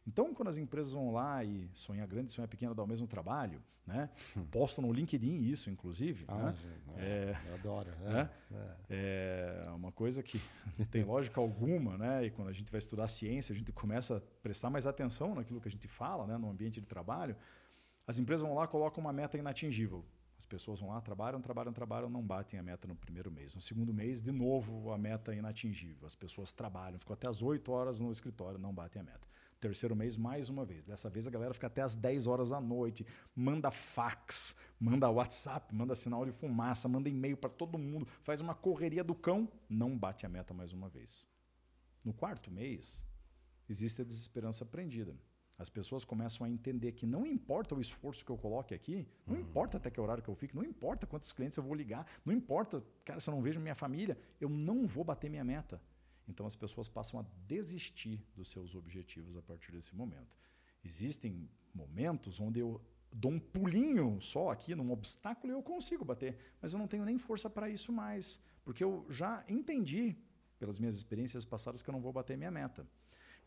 Então, quando as empresas vão lá e sonhar grande, sonhar pequeno, dá o mesmo trabalho, né? postam no LinkedIn isso, inclusive, Ah, né? gente, É, eu adoro. né? É, É uma coisa que não tem lógica alguma, né? E quando a gente vai estudar ciência, a gente começa a prestar mais atenção naquilo que a gente fala, né? No ambiente de trabalho. As empresas vão lá, colocam uma meta inatingível. As pessoas vão lá, trabalham, trabalham, trabalham, não batem a meta no primeiro mês. No segundo mês, de novo, a meta é inatingível. As pessoas trabalham, ficam até as 8 horas no escritório, não batem a meta. Terceiro mês, mais uma vez. Dessa vez a galera fica até as 10 horas da noite, manda fax, manda WhatsApp, manda sinal de fumaça, manda e-mail para todo mundo, faz uma correria do cão, não bate a meta mais uma vez. No quarto mês, existe a desesperança aprendida. As pessoas começam a entender que não importa o esforço que eu coloque aqui, não importa até que horário que eu fique, não importa quantos clientes eu vou ligar, não importa, cara, se eu não vejo minha família, eu não vou bater minha meta. Então as pessoas passam a desistir dos seus objetivos a partir desse momento. Existem momentos onde eu dou um pulinho só aqui num obstáculo e eu consigo bater, mas eu não tenho nem força para isso mais, porque eu já entendi pelas minhas experiências passadas que eu não vou bater minha meta.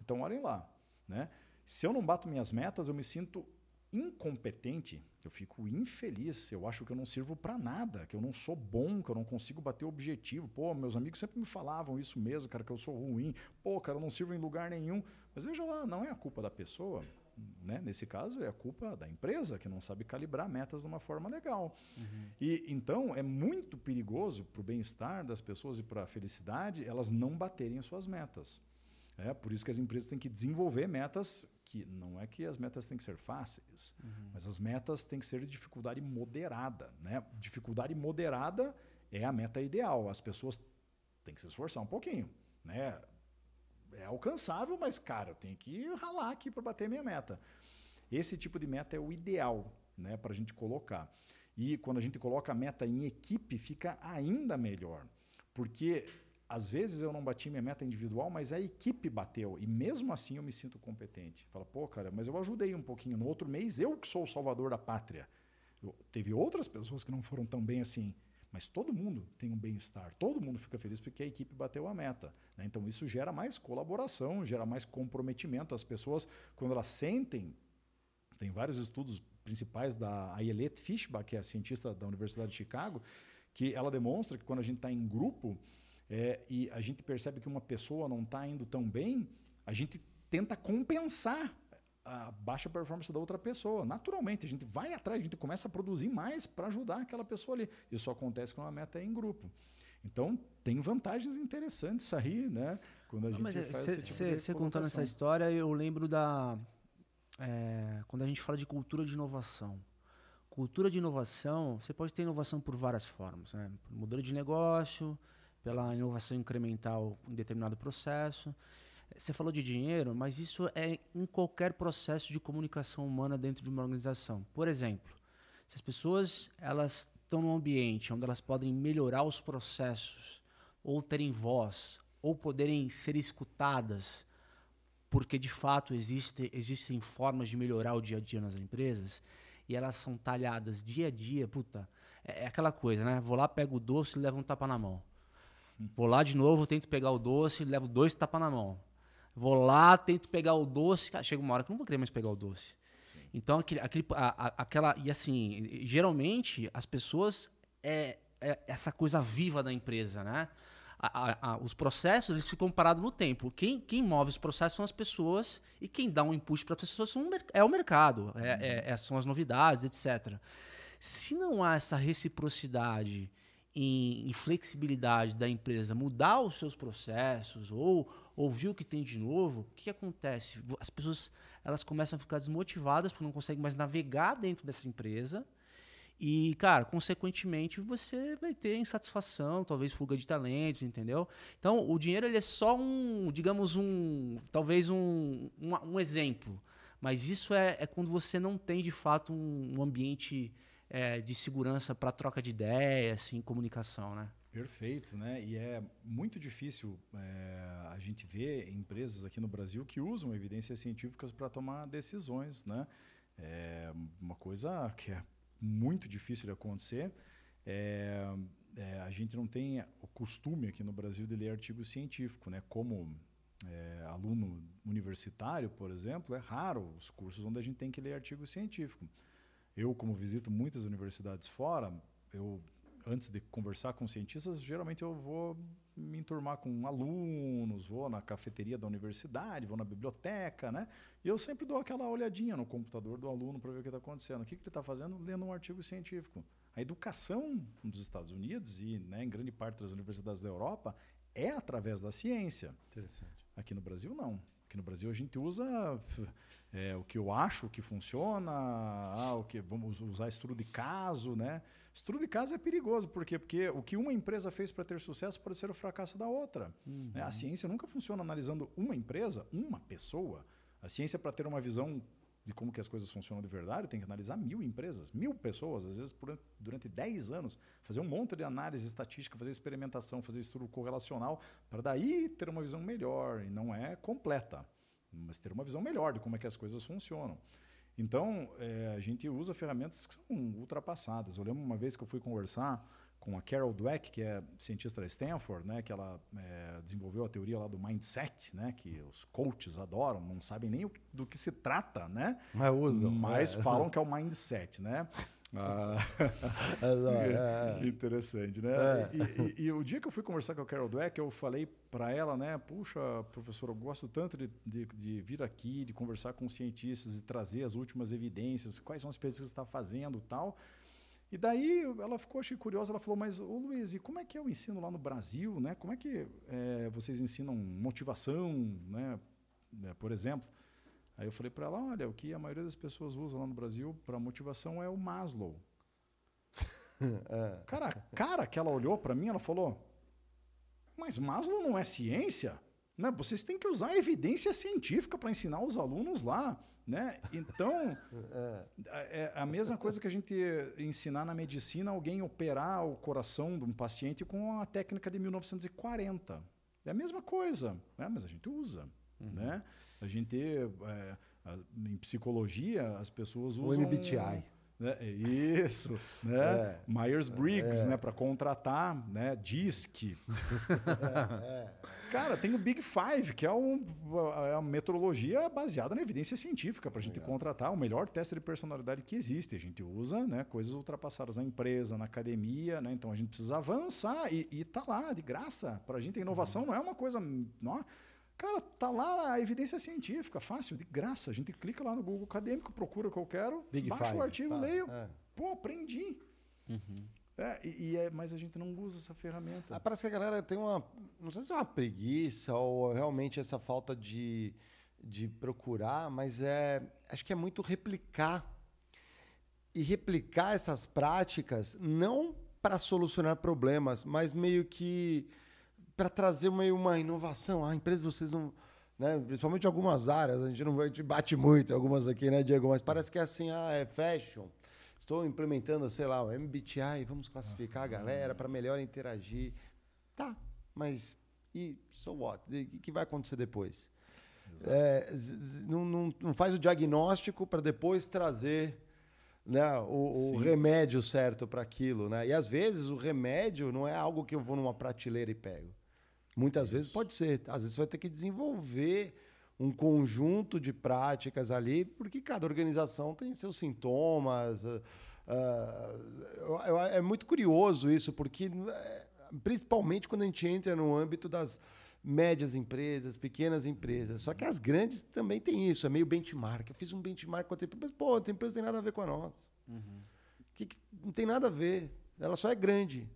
Então olhem lá, né? Se eu não bato minhas metas, eu me sinto incompetente, eu fico infeliz, eu acho que eu não sirvo para nada, que eu não sou bom, que eu não consigo bater o objetivo. Pô, meus amigos sempre me falavam isso mesmo, cara, que eu sou ruim. Pô, cara, eu não sirvo em lugar nenhum. Mas veja lá, não é a culpa da pessoa, né? Nesse caso é a culpa da empresa que não sabe calibrar metas de uma forma legal. E então é muito perigoso para o bem-estar das pessoas e para a felicidade elas não baterem suas metas. É por isso que as empresas têm que desenvolver metas que não é que as metas têm que ser fáceis, mas as metas têm que ser de dificuldade moderada, né? Dificuldade moderada é a meta ideal. As pessoas têm que se esforçar um pouquinho, né? É alcançável, mas cara, eu tenho que ralar aqui para bater minha meta. Esse tipo de meta é o ideal, né, para a gente colocar. E quando a gente coloca a meta em equipe, fica ainda melhor, porque às vezes eu não bati minha meta individual, mas a equipe bateu. E mesmo assim eu me sinto competente. Fala, pô, cara, mas eu ajudei um pouquinho. No outro mês, eu que sou o salvador da pátria. Eu- teve outras pessoas que não foram tão bem assim. Mas todo mundo tem um bem-estar, todo mundo fica feliz porque a equipe bateu a meta. né? Então isso gera mais colaboração, gera mais comprometimento. As pessoas, quando elas sentem tem vários estudos principais da Ayelet Fishbach, que é a cientista da Universidade de Chicago, que ela demonstra que quando a gente está em grupo é, e a gente percebe que uma pessoa não está indo tão bem, a gente tenta compensar a baixa performance da outra pessoa. Naturalmente, a gente vai atrás, a gente começa a produzir mais para ajudar aquela pessoa ali. Isso acontece quando a meta é em grupo. Então, tem vantagens interessantes aí, né? Quando a Não, gente mas faz esse tipo de Você contando essa história, eu lembro da. é, quando a gente fala de cultura de inovação. Cultura de inovação, você pode ter inovação por várias formas, né? Por modelo de negócio, pela inovação incremental em determinado processo. Você falou de dinheiro, mas isso é em qualquer processo de comunicação humana dentro de uma organização. Por exemplo, se as pessoas elas estão num ambiente onde elas podem melhorar os processos, ou terem voz, ou poderem ser escutadas, porque de fato existe, existem formas de melhorar o dia a dia nas empresas, e elas são talhadas dia a dia, puta, é, é aquela coisa, né? Vou lá, pego o doce e levo um tapa na mão. Vou lá de novo, tento pegar o doce levo dois tapas na mão. Vou lá, tento pegar o doce, cara, chega uma hora que eu não vou querer mais pegar o doce. Então, aquele, aquele, a- a- aquela. E assim, geralmente as pessoas. É, é essa coisa viva da empresa, né? A- a- a- os processos eles ficam parados no tempo. Quem, quem move os processos são as pessoas e quem dá um impulso para as pessoas são é o mercado, é, é- é- são as novidades, etc. Se não há essa reciprocidade e, e flexibilidade da empresa mudar os seus processos ou ouvir o que tem de novo, o que, acontece? As pessoas elas começam a ficar desmotivadas porque não conseguem mais navegar dentro dessa empresa. E, cara, consequentemente, você vai ter insatisfação, talvez fuga de talentos, entendeu? Então, o dinheiro ele é só um, digamos, um. Talvez um, um, um exemplo. Mas isso é, é quando você não tem, de fato, um, um ambiente é, de segurança para troca de ideias, assim, comunicação, né? Perfeito, né? E é muito difícil é, a gente ver empresas aqui no Brasil que usam evidências científicas para tomar decisões, né? É uma coisa que é muito difícil de acontecer. É, é, a gente não tem o costume aqui no Brasil de ler artigo científico, né? Como é, aluno universitário, por exemplo, é raro os cursos onde a gente tem que ler artigo científico. Eu, como visito muitas universidades fora, eu antes de conversar com cientistas, geralmente eu vou me enturmar com alunos, vou na cafeteria da universidade, vou na biblioteca, né? E eu sempre dou aquela olhadinha no computador do aluno para ver o que está acontecendo. O que, que ele está fazendo? Lendo um artigo científico. A educação nos Estados Unidos e né, em grande parte das universidades da Europa é através da ciência. Interessante. Aqui no Brasil, não. Aqui no Brasil a gente usa é, o que eu acho que funciona, ah, o que vamos usar estudo de caso, né? Estudo de caso é perigoso, por quê? Porque o que uma empresa fez para ter sucesso pode ser o fracasso da outra. né? A ciência nunca funciona analisando uma empresa, uma pessoa. A ciência, para ter uma visão de como que as coisas funcionam de verdade, tem que analisar mil empresas, mil pessoas, às vezes por- durante 10 anos, fazer um monte de análise estatística, fazer experimentação, fazer estudo correlacional, para daí ter uma visão melhor, e não é completa, mas ter uma visão melhor de como é que as coisas funcionam. Então, eh, a gente usa ferramentas que são ultrapassadas. Eu lembro uma vez que eu fui conversar com a Carol Dweck, que é cientista da Stanford, né, que ela eh, desenvolveu a teoria lá do mindset, né, que os coaches adoram, não sabem nem o- do que se trata, né? Mas usam, Mas é. falam que é o mindset, né? Ah, é. Interessante, né? É. E, e- e o dia que eu fui conversar com a Carol Dweck, eu falei para ela, né? Puxa, professor, eu gosto tanto de, de, de vir aqui, de conversar com cientistas e trazer as últimas evidências, quais são as pesquisas que você está fazendo tal. E daí ela ficou, achei curiosa, ela falou, mas, ô Luiz, e como é que é o ensino lá no Brasil, né? Como é que eh, vocês ensinam motivação, né? né, Por exemplo. Aí eu falei para ela, olha, o que a maioria das pessoas usa lá no Brasil para motivação é o Maslow. Cara, a cara que ela olhou para mim, ela falou: Mas Maslow não é ciência? Né? Vocês têm que usar evidência científica para ensinar os alunos lá. Né? Então, é a mesma coisa que a gente ensinar na medicina alguém operar o coração de um paciente com a técnica de 1940. É a mesma coisa, né? mas a gente usa. Né? A gente, é, em psicologia, as pessoas O usam... MBTI. Né? É Isso, né? É. Myers-Briggs, É. né? Para contratar, né? DISC. É. Cara, tem o Big Five, que é, um, é uma metodologia baseada na evidência científica para a gente contratar o melhor teste de personalidade que existe. A gente usa né, coisas ultrapassadas na empresa, na academia, né? então a gente precisa avançar e, e tá lá de graça. Para a gente a inovação não é uma coisa. Não, cara, tá lá a evidência científica, fácil, de graça. A gente clica lá no Google Acadêmico, procura o que eu quero, Big baixa Five, o artigo, tá, leio. é. Pô, aprendi. É, e, e é, mas a gente não usa essa ferramenta. Ah, parece que a galera tem uma. Não sei se é uma preguiça ou realmente essa falta de, de procurar, mas é. Acho que é muito replicar. E replicar essas práticas não para solucionar problemas, mas meio que para trazer meio uma inovação. A empresa vocês não. Né? Principalmente em algumas áreas, a gente não a gente bate muito em algumas aqui, né, Diego? Mas parece que é assim, ah, é fashion. Estou implementando, sei lá, o MBTI, vamos classificar a galera para melhor interagir. Tá, mas e so what? O que vai acontecer depois? É, não, não- não faz o diagnóstico para depois trazer né, o, o remédio certo para aquilo. Né? E às vezes o remédio não é algo que eu vou numa prateleira e pego. Muitas vezes pode ser. Às vezes você vai ter que desenvolver um conjunto de práticas ali, porque cada organização tem seus sintomas. Uh, uh, é muito curioso isso, porque principalmente quando a gente entra no âmbito das médias empresas, pequenas empresas. Só que as grandes também têm isso, é meio benchmark. Eu fiz um benchmark com a outra empresa, mas, pô, a outra empresa tem nada a ver com a nossa. Uhum. Que, que, não tem nada a ver. Ela só é grande.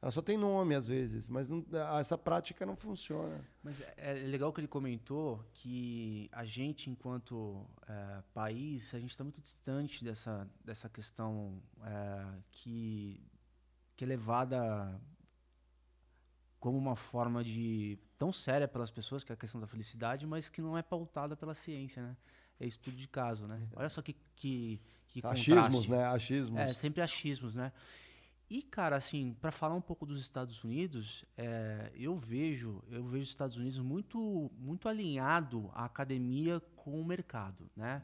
Ela só tem nome às vezes, mas não, essa prática não funciona. Mas é, é legal que ele comentou que a gente, enquanto é, país, a gente está muito distante dessa, dessa questão é, que, que é levada como uma forma de tão séria pelas pessoas, que é a questão da felicidade, mas que não é pautada pela ciência, né? É estudo de caso, né? Olha só que que, que achismos, contraste. né? Achismos. É sempre achismos, né? E cara, assim, para falar um pouco dos Estados Unidos, é, eu vejo eu vejo os Estados Unidos muito muito alinhado à academia com o mercado, né?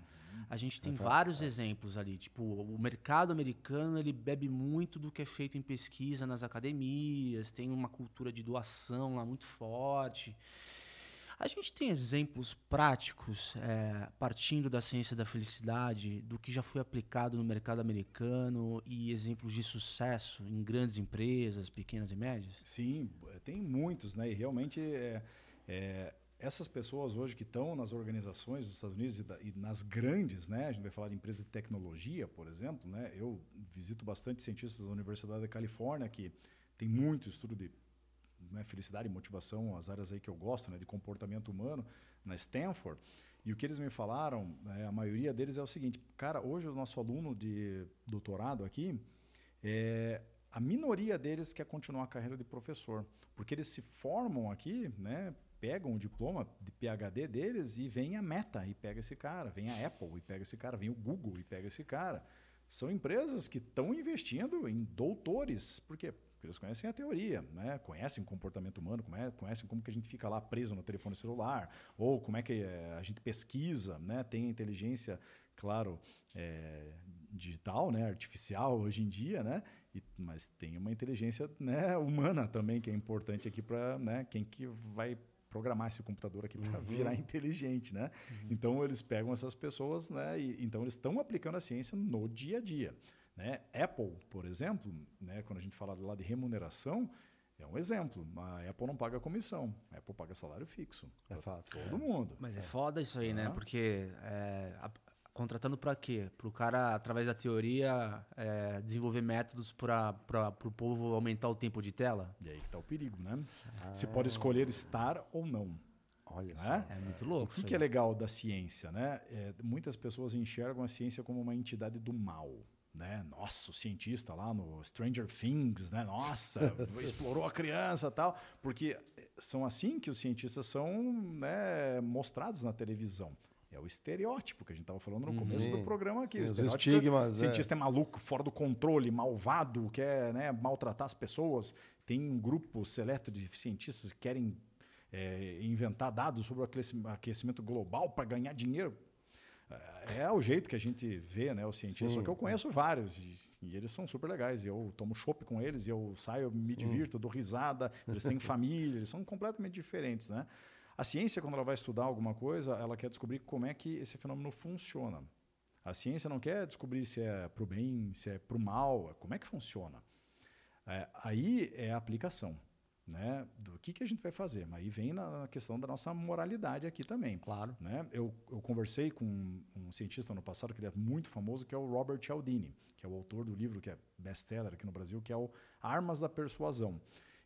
A gente tem é vários é. exemplos ali. Tipo, o mercado americano ele bebe muito do que é feito em pesquisa nas academias, tem uma cultura de doação lá muito forte. A gente tem exemplos práticos, é, partindo da ciência da felicidade, do que já foi aplicado no mercado americano e exemplos de sucesso em grandes empresas, pequenas e médias? Sim, tem muitos, né? E realmente é, é essas pessoas hoje que estão nas organizações dos Estados Unidos e, da, e, nas grandes, né? A gente vai falar de empresas de tecnologia, por exemplo, né? Eu visito bastante cientistas da Universidade da Califórnia que tem muito estudo de né, felicidade e motivação, as áreas aí que eu gosto, né, de comportamento humano, na Stanford. E o que eles me falaram, é, a maioria deles é o seguinte: cara, hoje o nosso aluno de doutorado aqui, é, a minoria deles quer continuar a carreira de professor, porque eles se formam aqui, né, pegam o diploma de PhD deles e vem a Meta e pega esse cara, vem a Apple e pega esse cara, vem o Google e pega esse cara. São empresas que estão investindo em doutores, por quê? Porque eles conhecem a teoria, né? conhecem o comportamento humano, conhecem como que a gente fica lá preso no telefone celular, ou como é que eh, a gente pesquisa, né? tem inteligência, claro, é, digital, né? artificial hoje em dia, né? E, mas tem uma inteligência né, humana também que é importante aqui para né, quem que vai programar esse computador aqui para uhum. virar inteligente, né? Uhum. Então eles pegam essas pessoas, né? E, então eles estão aplicando a ciência no dia a dia, né? Apple, por exemplo, né? Quando a gente fala lá de remuneração, é um exemplo. A Apple não paga comissão, a Apple paga salário fixo. É fato. Todo é. mundo. Mas é, é foda isso aí, né? Porque é, a, contratando para quê? Para o cara, através da teoria, é, desenvolver métodos para o povo aumentar o tempo de tela? E aí que está o perigo, né? Ah. Você pode escolher estar ou não. Olha né? só. É muito louco. O que, que é legal da ciência, né? É, muitas pessoas enxergam a ciência como uma entidade do mal. Né? Nossa, o cientista lá no Stranger Things, né? Nossa, explorou a criança tal. Porque são assim que os cientistas são né, mostrados na televisão. É o estereótipo que a gente estava falando no uhum. começo do programa aqui. Sim, os estigmas. O cientista é. é. maluco, fora do controle, malvado, quer né, maltratar as pessoas. Tem um grupo seleto de cientistas que querem é, inventar dados sobre o aquecimento global para ganhar dinheiro. É, é o jeito que a gente vê né, os cientistas. Sim. Só que eu conheço vários e, e, eles são super legais. Eu tomo chopp com eles, e eu saio, me divirto, dou risada. Eles têm família, eles são completamente diferentes. Né? A ciência, quando ela vai estudar alguma coisa, ela quer descobrir como é que esse fenômeno funciona. A ciência não quer descobrir se é para o bem, se é para o mal, é como é que funciona. É, aí é a aplicação. Né, do que, que a gente vai fazer. Mas aí vem na questão da nossa moralidade aqui também. Claro. Né? Eu, eu conversei com um cientista no passado que ele é muito famoso, que é o Robert Cialdini, que é o autor do livro que é best-seller aqui no Brasil, que é o Armas da Persuasão.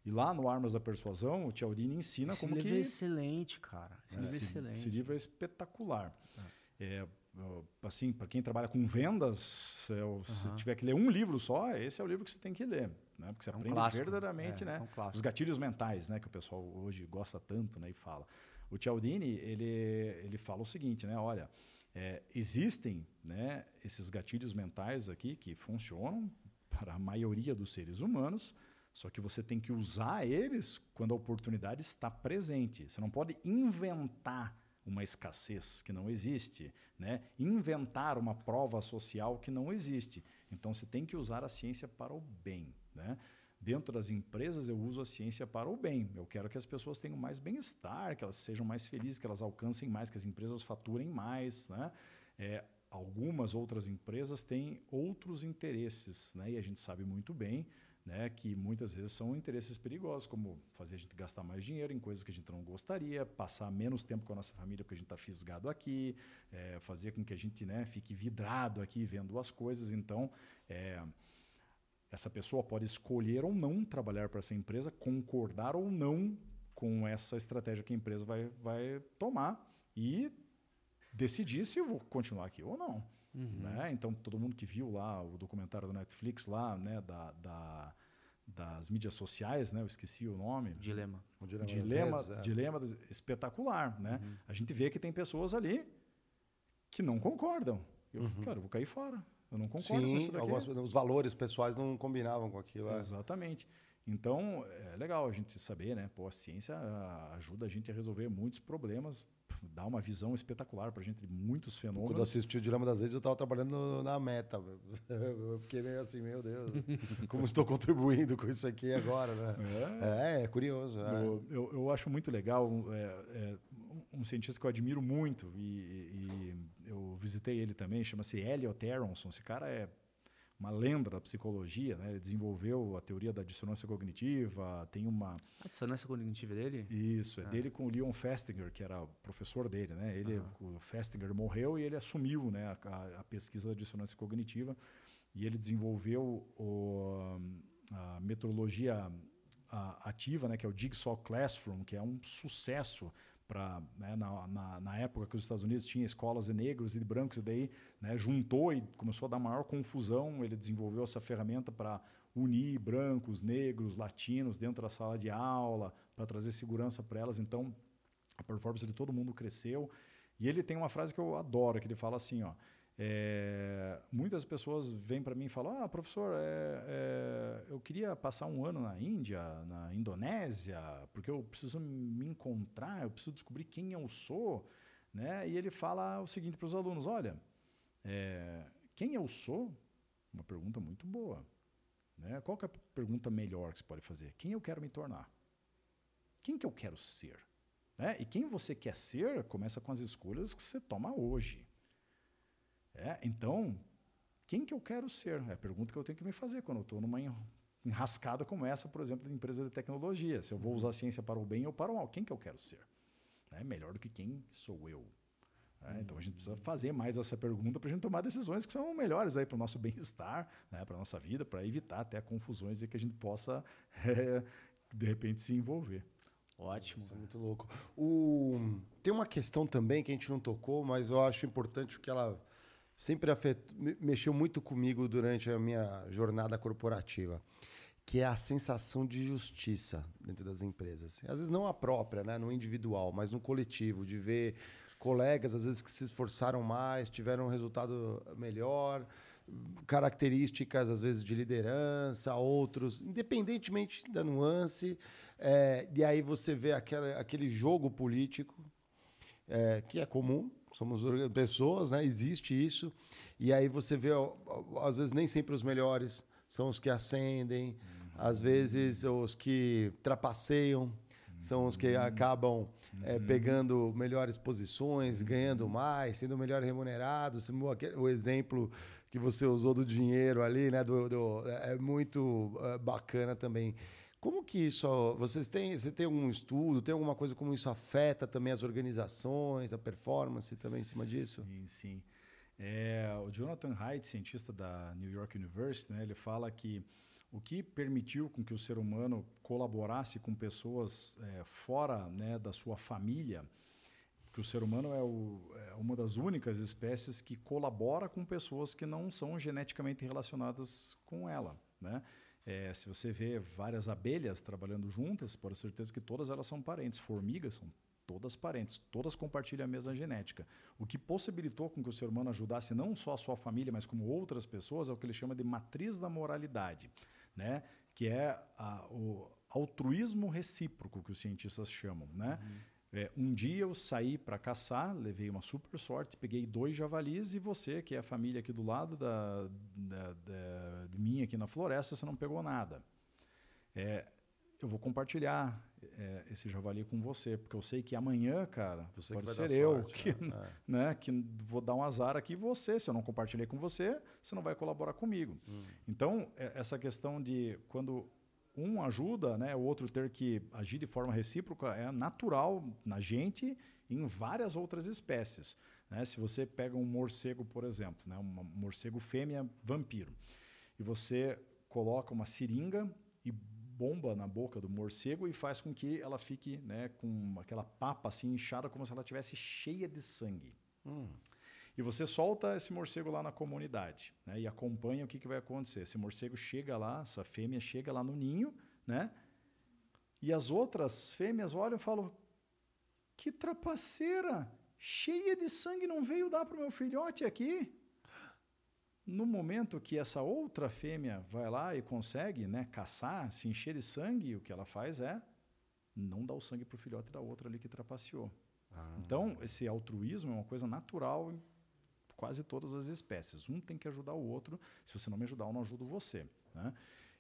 E lá no Armas da Persuasão, o Cialdini ensina esse como livro que... é excelente, cara. Esse, é, livro, é excelente. esse livro é espetacular. É. é assim, para quem trabalha com vendas, se, eu, se tiver que ler um livro só, esse é o livro que você tem que ler, né? Porque você é um aprende clássico. verdadeiramente, é, né? É um os gatilhos mentais, né? Que o pessoal hoje gosta tanto, né? E fala. O Cialdini, ele, ele fala o seguinte, né? Olha, é, existem, né? Esses gatilhos mentais aqui que funcionam para a maioria dos seres humanos, só que você tem que usar eles quando a oportunidade está presente. Você não pode inventar uma escassez que não existe, né? inventar uma prova social que não existe. Então você tem que usar a ciência para o bem. Né? dentro das empresas eu uso a ciência para o bem. Eu quero que as pessoas tenham mais bem-estar, que elas sejam mais felizes, que elas alcancem mais, que as empresas faturem mais. Né? É, algumas outras empresas têm outros interesses, né? e a gente sabe muito bem né, que muitas vezes são interesses perigosos, como fazer a gente gastar mais dinheiro em coisas que a gente não gostaria, passar menos tempo com a nossa família porque a gente está fisgado aqui, é, fazer com que a gente né, fique vidrado aqui vendo as coisas. Então, é, essa pessoa pode escolher ou não trabalhar para essa empresa, concordar ou não com essa estratégia que a empresa vai, vai tomar e decidir se eu vou continuar aqui ou não. Uhum. Né? Então, todo mundo que viu lá o documentário do Netflix lá, né, da, da das mídias sociais, né? Eu esqueci o nome. Dilema. O dilema, dilema, redes, é. dilema espetacular, né? Uhum. A gente vê que tem pessoas ali que não concordam. Eu, uhum. cara, eu vou cair fora. Eu não concordo Sim, com isso daqui. Algumas, os valores pessoais não combinavam com aquilo. É. Exatamente. Então, é legal a gente saber, né? Pô, a ciência ajuda a gente a resolver muitos problemas dá uma visão espetacular para a gente de muitos fenômenos. Quando eu assisti o Dilema das Redes, eu estava trabalhando na meta. Eu fiquei meio assim, meu Deus, como estou contribuindo com isso aqui agora, né? É, é, é curioso. É. Eu, eu, eu, acho muito legal, é, é, um cientista que eu admiro muito, e, e eu visitei ele também, chama-se Elliot Aronson. Esse cara é uma lenda da psicologia, né? Ele desenvolveu a teoria da dissonância cognitiva, tem uma... A dissonância cognitiva dele? Isso, é ah. dele com o Leon Festinger, que era o professor dele, né? Ele, ah. O Festinger morreu e ele assumiu né, a, a, pesquisa da dissonância cognitiva e ele desenvolveu o, a metodologia ativa, né, que é o Jigsaw Classroom, que é um sucesso para né, na, na, na, época que os Estados Unidos tinha escolas de negros e de brancos e daí né, juntou e começou a dar maior confusão. Ele desenvolveu essa ferramenta para unir brancos negros latinos dentro da sala de aula para trazer segurança para elas. Então a performance de todo mundo cresceu. E ele tem uma frase que eu adoro que ele fala assim ó é, muitas pessoas vêm para mim e falam: Ah, professor, é, é, eu queria passar um ano na Índia, na Indonésia, porque eu preciso me encontrar, eu preciso descobrir quem eu sou. Né? E ele fala o seguinte para os alunos: Olha, é, quem eu sou? Uma pergunta muito boa. Né? Qual é a pergunta melhor que você pode fazer? Quem eu quero me tornar? Quem que eu quero ser? Né? E quem você quer ser começa com as escolhas que você toma hoje. É, então, quem que eu quero ser? É a pergunta que eu tenho que me fazer quando eu estou numa enrascada como essa, por exemplo, de empresa de tecnologia. Se eu vou usar a ciência para o bem ou para o mal, quem que eu quero ser? É melhor do que quem sou eu. É, então a gente precisa fazer mais essa pergunta para a gente tomar decisões que são melhores para o nosso bem-estar, né, para a nossa vida, para evitar até confusões e que a gente possa, é, de repente, se envolver. Ótimo. Isso é muito louco. O... Tem uma questão também que a gente não tocou, mas eu acho importante que ela sempre afetou, mexeu muito comigo durante a minha jornada corporativa, que é a sensação de justiça dentro das empresas. Às vezes não a própria, né, no individual, mas no coletivo, de ver colegas às vezes que se esforçaram mais, tiveram um resultado melhor, características às vezes de liderança, outros, independentemente da nuance, é, e aí você vê aquele jogo político é, que é comum, somos pessoas, né? Existe isso. E aí você vê, às vezes nem sempre os melhores são os que ascendem, uhum. às vezes os que trapaceiam uhum. são os que acabam é, pegando melhores posições, ganhando mais, sendo melhor remunerados. O exemplo que você usou do dinheiro ali, né? Do, do é muito é, bacana também. Como que isso, vocês têm, você tem algum estudo, tem alguma coisa como isso afeta também as organizações, a performance também em cima disso? Sim, sim. É, o Jonathan Haidt, cientista da New York University, né, ele fala que o que permitiu com que o ser humano colaborasse com pessoas é, fora né, da sua família, que o ser humano é, o, é, uma das únicas espécies que colabora com pessoas que não são geneticamente relacionadas com ela, né? É, se você vê várias abelhas trabalhando juntas, pode ter certeza que todas elas são parentes. Formigas são todas parentes, todas compartilham a mesma genética. O que possibilitou com que o ser humano ajudasse não só a sua família, mas como outras pessoas, é o que ele chama de matriz da moralidade, né? que é a, o altruísmo recíproco, que os cientistas chamam. Né? Uhum. É, um dia eu saí para caçar, levei uma super sorte, peguei dois javalis e você, que é a família aqui do lado da, da, da, de mim, aqui na floresta, você não pegou nada. é, eu vou compartilhar é, esse javali com você, porque eu sei que amanhã, cara, Você pode ser eu sorte, que, né? né, que vou dar um azar aqui você. Se eu não compartilhei com você, você não vai colaborar comigo. Hum. Então, é- essa questão de quando um ajuda, né, o outro ter que agir de forma recíproca é natural na gente e em várias outras espécies. né? Se você pega um morcego, por exemplo, né, um morcego fêmea vampiro, e você coloca uma seringa e bomba na boca do morcego e faz com que ela fique né, com aquela papa assim inchada como se ela tivesse cheia de sangue. Hum. E você solta esse morcego lá na comunidade, né? E acompanha o que, que vai acontecer. Esse morcego chega lá, essa fêmea chega lá no ninho, né? E as outras fêmeas olham e falam: Que trapaceira! Cheia de sangue não veio dar para o meu filhote aqui. No momento que essa outra fêmea vai lá e consegue né, caçar, se encher de sangue, o que ela faz é não dar o sangue para o filhote da outra ali que trapaceou. Ah. Então, esse altruísmo é uma coisa natural quase todas as espécies. Um tem que ajudar o outro. Se você não me ajudar, eu não ajudo você. né?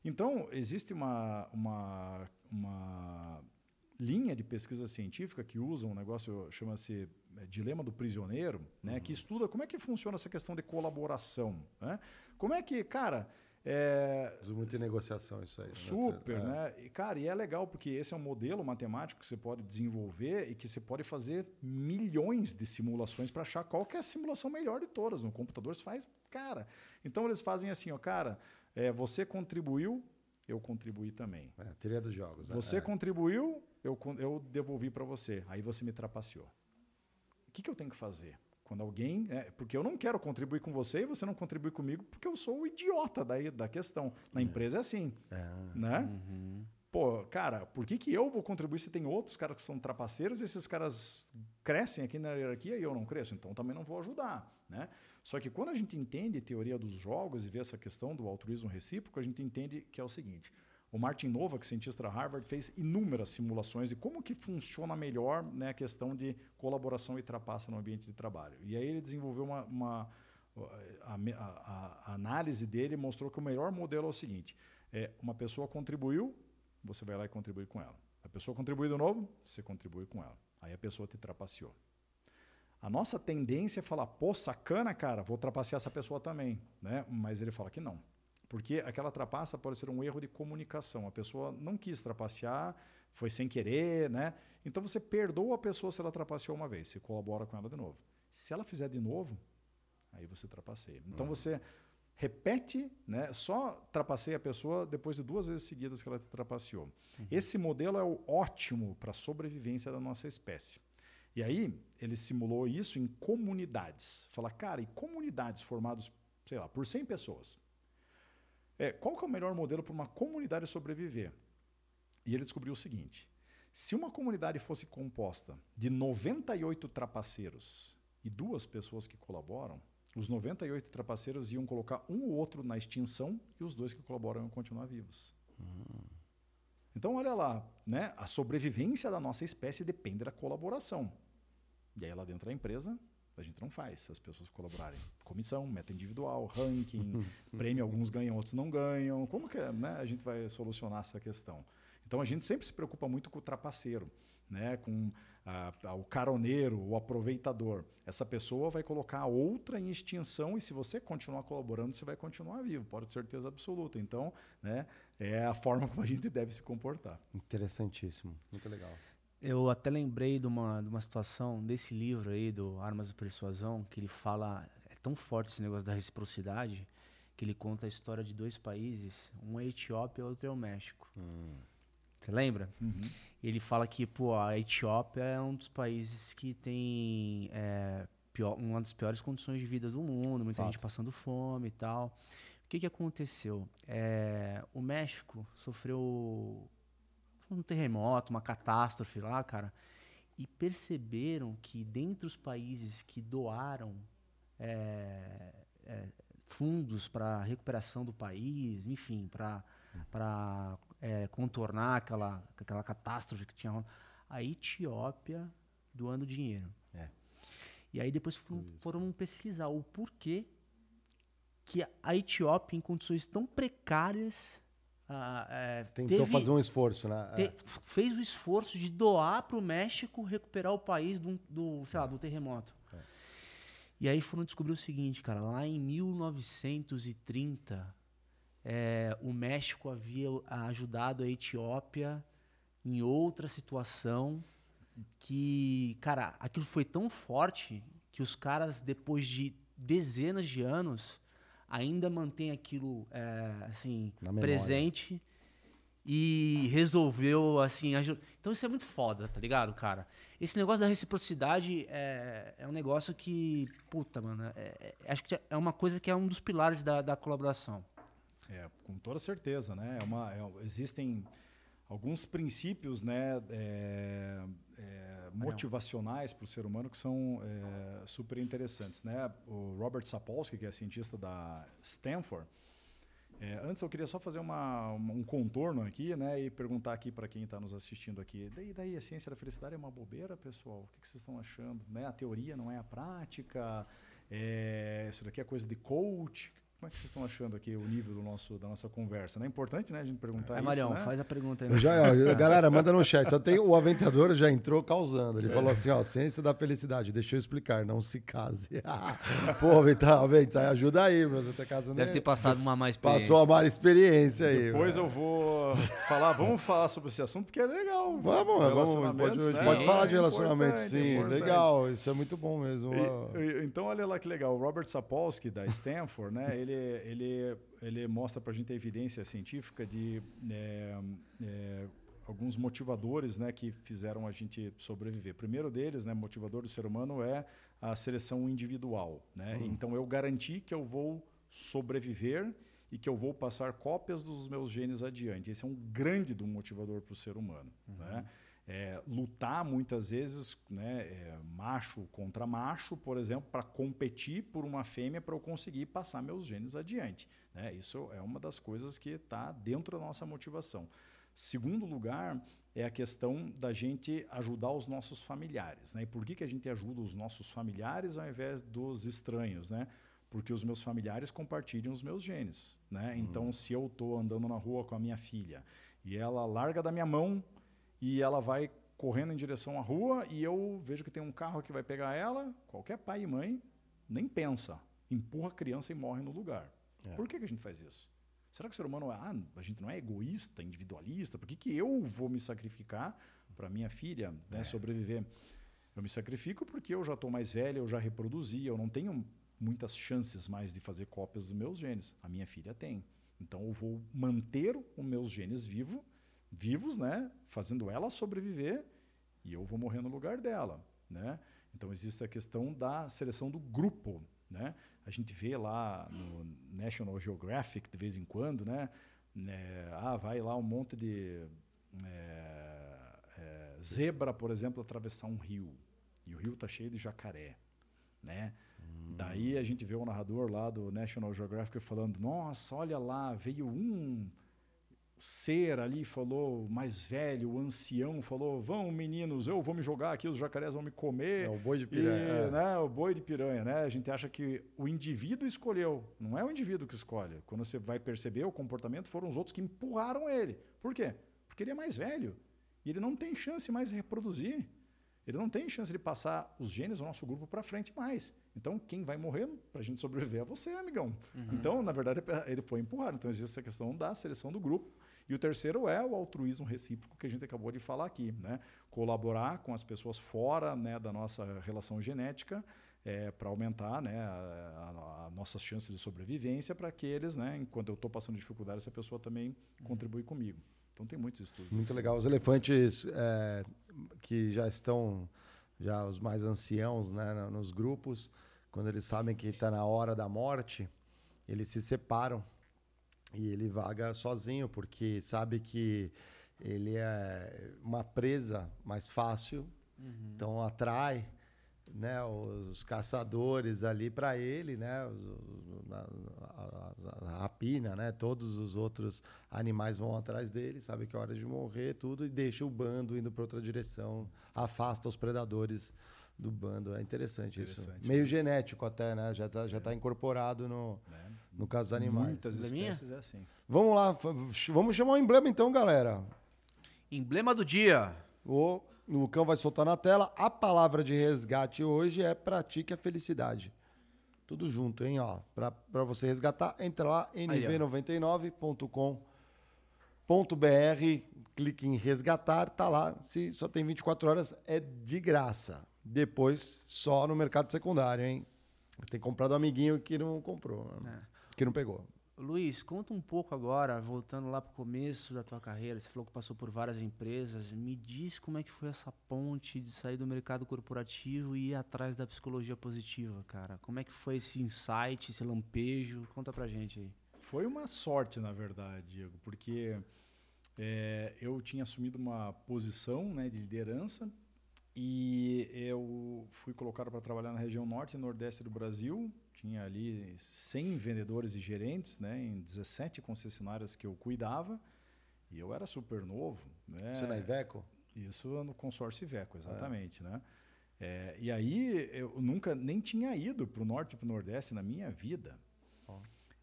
Então, existe uma, uma, uma linha de pesquisa científica que usa um negócio, chama-se é, dilema do prisioneiro, né, que estuda como é que funciona essa questão de colaboração. Né? Como é que, cara... É, em negociação isso aí. né? Super, É. né? E, cara, e é legal porque esse é um modelo matemático que você pode desenvolver e que você pode fazer milhões de simulações para achar qual que é a simulação melhor de todas. No computador você faz, cara. Então eles fazem assim, ó, cara, é, você contribuiu, eu contribuí também. É, teoria dos jogos. Você É. contribuiu, eu, eu devolvi para você. Aí você me trapaceou. O que, que eu tenho que fazer? Quando alguém. é, porque eu não quero contribuir com você e você não contribui comigo porque eu sou o idiota daí, da questão. Na empresa é assim. Né? Pô, cara, por que, que eu vou contribuir se tem outros caras que são trapaceiros e esses caras crescem aqui na hierarquia e eu não cresço? Então também não vou ajudar. Né? Só que quando a gente entende teoria dos jogos e vê essa questão do altruísmo recíproco, a gente entende que é o seguinte. O Martin Novak, cientista da Harvard, fez inúmeras simulações de como que funciona melhor né, a questão de colaboração e trapaça no ambiente de trabalho. E aí ele desenvolveu uma... uma a, a- a análise dele mostrou que o melhor modelo é o seguinte. É, uma pessoa contribuiu, você vai lá e contribui com ela. A pessoa contribui de novo, você contribui com ela. Aí a pessoa te trapaceou. A nossa tendência é falar, pô, sacana, cara, vou trapacear essa pessoa também. Né? Mas ele fala que não. Porque aquela trapaça pode ser um erro de comunicação. A pessoa não quis trapacear, foi sem querer, né? Então você perdoa a pessoa se ela trapaceou uma vez, você colabora com ela de novo. Se ela fizer de novo, aí você trapaceia. Então você repete, né? Só trapaceia a pessoa depois de duas vezes seguidas que ela te trapaceou. Esse modelo é o ótimo para a sobrevivência da nossa espécie. E aí ele simulou isso em comunidades. Fala, cara, e comunidades formadas, sei lá, por 100 pessoas. É, qual que é o melhor modelo para uma comunidade sobreviver? E ele descobriu o seguinte: se uma comunidade fosse composta de 98 trapaceiros e duas pessoas que colaboram, os 98 trapaceiros iam colocar um ou outro na extinção e os dois que colaboram iam continuar vivos. Então, olha lá, né? a sobrevivência da nossa espécie depende da colaboração. E aí, lá dentro da empresa, a gente não faz se as pessoas colaborarem. Comissão, meta individual, ranking, prêmio, alguns ganham, outros não ganham. Como que né, a gente vai solucionar essa questão? Então, a gente sempre se preocupa muito com o trapaceiro, né, com a- a- o caroneiro, o aproveitador. Essa pessoa vai colocar a outra em extinção e se você continuar colaborando, você vai continuar vivo, pode ter certeza absoluta. Então, né, é a forma como a gente deve se comportar. Interessantíssimo. Muito legal. Eu até lembrei de uma, de uma situação desse livro aí, do Armas de Persuasão, que ele fala. É tão forte esse negócio da reciprocidade, que ele conta a história de dois países. Um é a Etiópia e o outro é o México. Você lembra? Ele fala que pô, a Etiópia é um dos países que tem é, pior- uma das piores condições de vida do mundo, muita gente passando fome e tal. O que, que aconteceu? É, o México sofreu um terremoto, uma catástrofe lá, cara, e perceberam que dentre os países que doaram é, é, fundos para recuperação do país, enfim, para para contornar aquela aquela catástrofe que tinha a Etiópia doando dinheiro. É. E aí depois foram, foram pesquisar o porquê que a Etiópia, em condições tão precárias, ah, é, Tentou teve- fazer um esforço, né? te- É. fez o esforço de doar para o México recuperar o país do, do sei lá, do terremoto. E aí foram descobrir o seguinte, cara, lá em 1930, é, o México havia ajudado a Etiópia em outra situação que, cara, aquilo foi tão forte que os caras, depois de dezenas de anos, ainda mantêm aquilo, é, assim, presente e resolveu, assim, ajudar. Então isso é muito foda, tá ligado, cara? Esse negócio da reciprocidade é, é um negócio que, puta, mano, é- é- acho que é uma coisa que é um dos pilares da, da colaboração. É, com toda certeza, né? É uma, é- existem alguns princípios, né, é, é, motivacionais para o ser humano que são é, super interessantes, né? O Robert Sapolsky, que é cientista da Stanford, é, antes eu queria só fazer uma, um contorno aqui, né, e perguntar aqui para quem está nos assistindo aqui, daí, daí a ciência da felicidade é uma bobeira, pessoal? O que, que vocês estão achando? Né? A teoria não é a prática? É, isso daqui é coisa de coach? Como é que vocês estão achando aqui o nível do nosso, da nossa conversa? Né? É importante, né, a gente perguntar É, isso, Marião, né? faz a pergunta aí. Já, ó, galera, manda no chat. Só tem, o Aventador já entrou causando. Ele falou assim: ó, ciência da felicidade. Deixa eu explicar, não se case. Pô, Vital, Aventar, ajuda aí, meu. Você tá casando Deve aí. ter passado uma má experiência. Passou a má experiência aí. Depois meu. eu vou falar, vamos falar sobre esse assunto, porque é legal. Vamos, vamos, pode, né? pode falar de É relacionamento, importante, sim. importante. Legal, isso é muito bom mesmo. E- e- então, olha lá que legal. O Robert Sapolsky, da Stanford, né, ele, ele, ele mostra para a gente a evidência científica de é, é, alguns motivadores né, que fizeram a gente sobreviver. O primeiro deles, né, motivador do ser humano, é a seleção individual. Né? Então, eu garanti que eu vou sobreviver e que eu vou passar cópias dos meus genes adiante. Esse é um grande do motivador para o ser humano. Né? É, lutar muitas vezes, né, é, macho contra macho, por exemplo, para competir por uma fêmea para eu conseguir passar meus genes adiante. né? Isso é uma das coisas que está dentro da nossa motivação. Segundo lugar, é a questão da gente ajudar os nossos familiares. Né? E por que, que a gente ajuda os nossos familiares ao invés dos estranhos? Né? Porque os meus familiares compartilham os meus genes. Né? Então, se eu estou andando na rua com a minha filha e ela larga da minha mão e ela vai correndo em direção à rua e eu vejo que tem um carro que vai pegar ela, qualquer pai e mãe nem pensa, empurra a criança e morre no lugar. Por que, que a gente faz isso? Será que o ser humano é, ah, a gente não é egoísta, individualista? Por que, que eu vou me sacrificar para minha filha né, sobreviver? Eu me sacrifico porque eu já estou mais velho, eu já reproduzi, eu não tenho muitas chances mais de fazer cópias dos meus genes. A minha filha tem. Então eu vou manter os meus genes vivo, vivos, né, fazendo ela sobreviver e eu vou morrer no lugar dela, né? Então existe a questão da seleção do grupo, né? A gente vê lá no National Geographic de vez em quando, né? né, ah, vai lá um monte de é, é, zebra, por exemplo, atravessar um rio e o rio está cheio de jacaré, né? Daí a gente vê o narrador lá do National Geographic falando: Nossa, olha lá, veio um ser ali, falou mais velho, o ancião, falou: Vão, meninos, eu vou me jogar aqui, os jacarés vão me comer. É o boi de E, piranha. é. né, o boi de piranha, né? A gente acha que o indivíduo escolheu, não é o indivíduo que escolhe. Quando você vai perceber o comportamento, foram os outros que empurraram ele. Por quê? Porque ele é mais velho e ele não tem chance mais de reproduzir. Ele não tem chance de passar os genes do nosso grupo para frente mais. Então, quem vai morrer para a gente sobreviver é você, amigão. Então, na verdade, ele foi empurrado. Então, existe essa questão da seleção do grupo. E o terceiro é o altruísmo recíproco que a gente acabou de falar aqui. Né? Colaborar com as pessoas fora né, da nossa relação genética para aumentar né, a, a- a nossas chances de sobrevivência para que eles, né, enquanto eu estou passando dificuldade, essa pessoa também contribui comigo. Então, tem muitos estudos. Muito assim. legal. Os elefantes é, que já estão, já os mais anciãos, né, nos grupos, quando eles sabem que está na hora da morte, eles se separam e ele vaga sozinho, porque sabe que ele é uma presa mais fácil, então atrai né, os caçadores ali para ele, né, os- a, a- a rapina, né, todos os outros animais vão atrás dele, sabe que é hora de morrer, tudo e deixa o bando indo para outra direção, afasta os predadores do bando. É interessante, isso. Interessante, Meio genético até, né? Já está já tá incorporado no, No caso dos animais. Muitas espécies é assim. Vamos lá, vamos chamar o emblema então, galera. Emblema do dia. O Lucão vai soltar na tela. A palavra de resgate hoje é pratique a felicidade. Tudo junto, hein? Ó, pra, pra você resgatar, entra lá, nv99.com.br, clique em resgatar, tá lá. Se só tem 24 horas, é de graça. Depois, só no mercado secundário, hein? Tem comprado um amiguinho que não comprou, né? é. Que não pegou. Luiz, conta um pouco agora, voltando lá para o começo da tua carreira. Você falou que passou por várias empresas. Me diz como é que foi essa ponte de sair do mercado corporativo e ir atrás da psicologia positiva, cara. Como é que foi esse insight, esse lampejo? Conta pra gente aí. Foi uma sorte, na verdade, Diego, porque é, eu tinha assumido uma posição né, de liderança e eu fui colocado para trabalhar na região norte e nordeste do Brasil, tinha ali 100 vendedores e gerentes, né, em 17 concessionárias que eu cuidava, e eu era super novo. Né? Isso na Iveco? Isso no consórcio Iveco, exatamente. É. Né? É, e aí eu nunca nem tinha ido para o norte e para o nordeste na minha vida. Oh.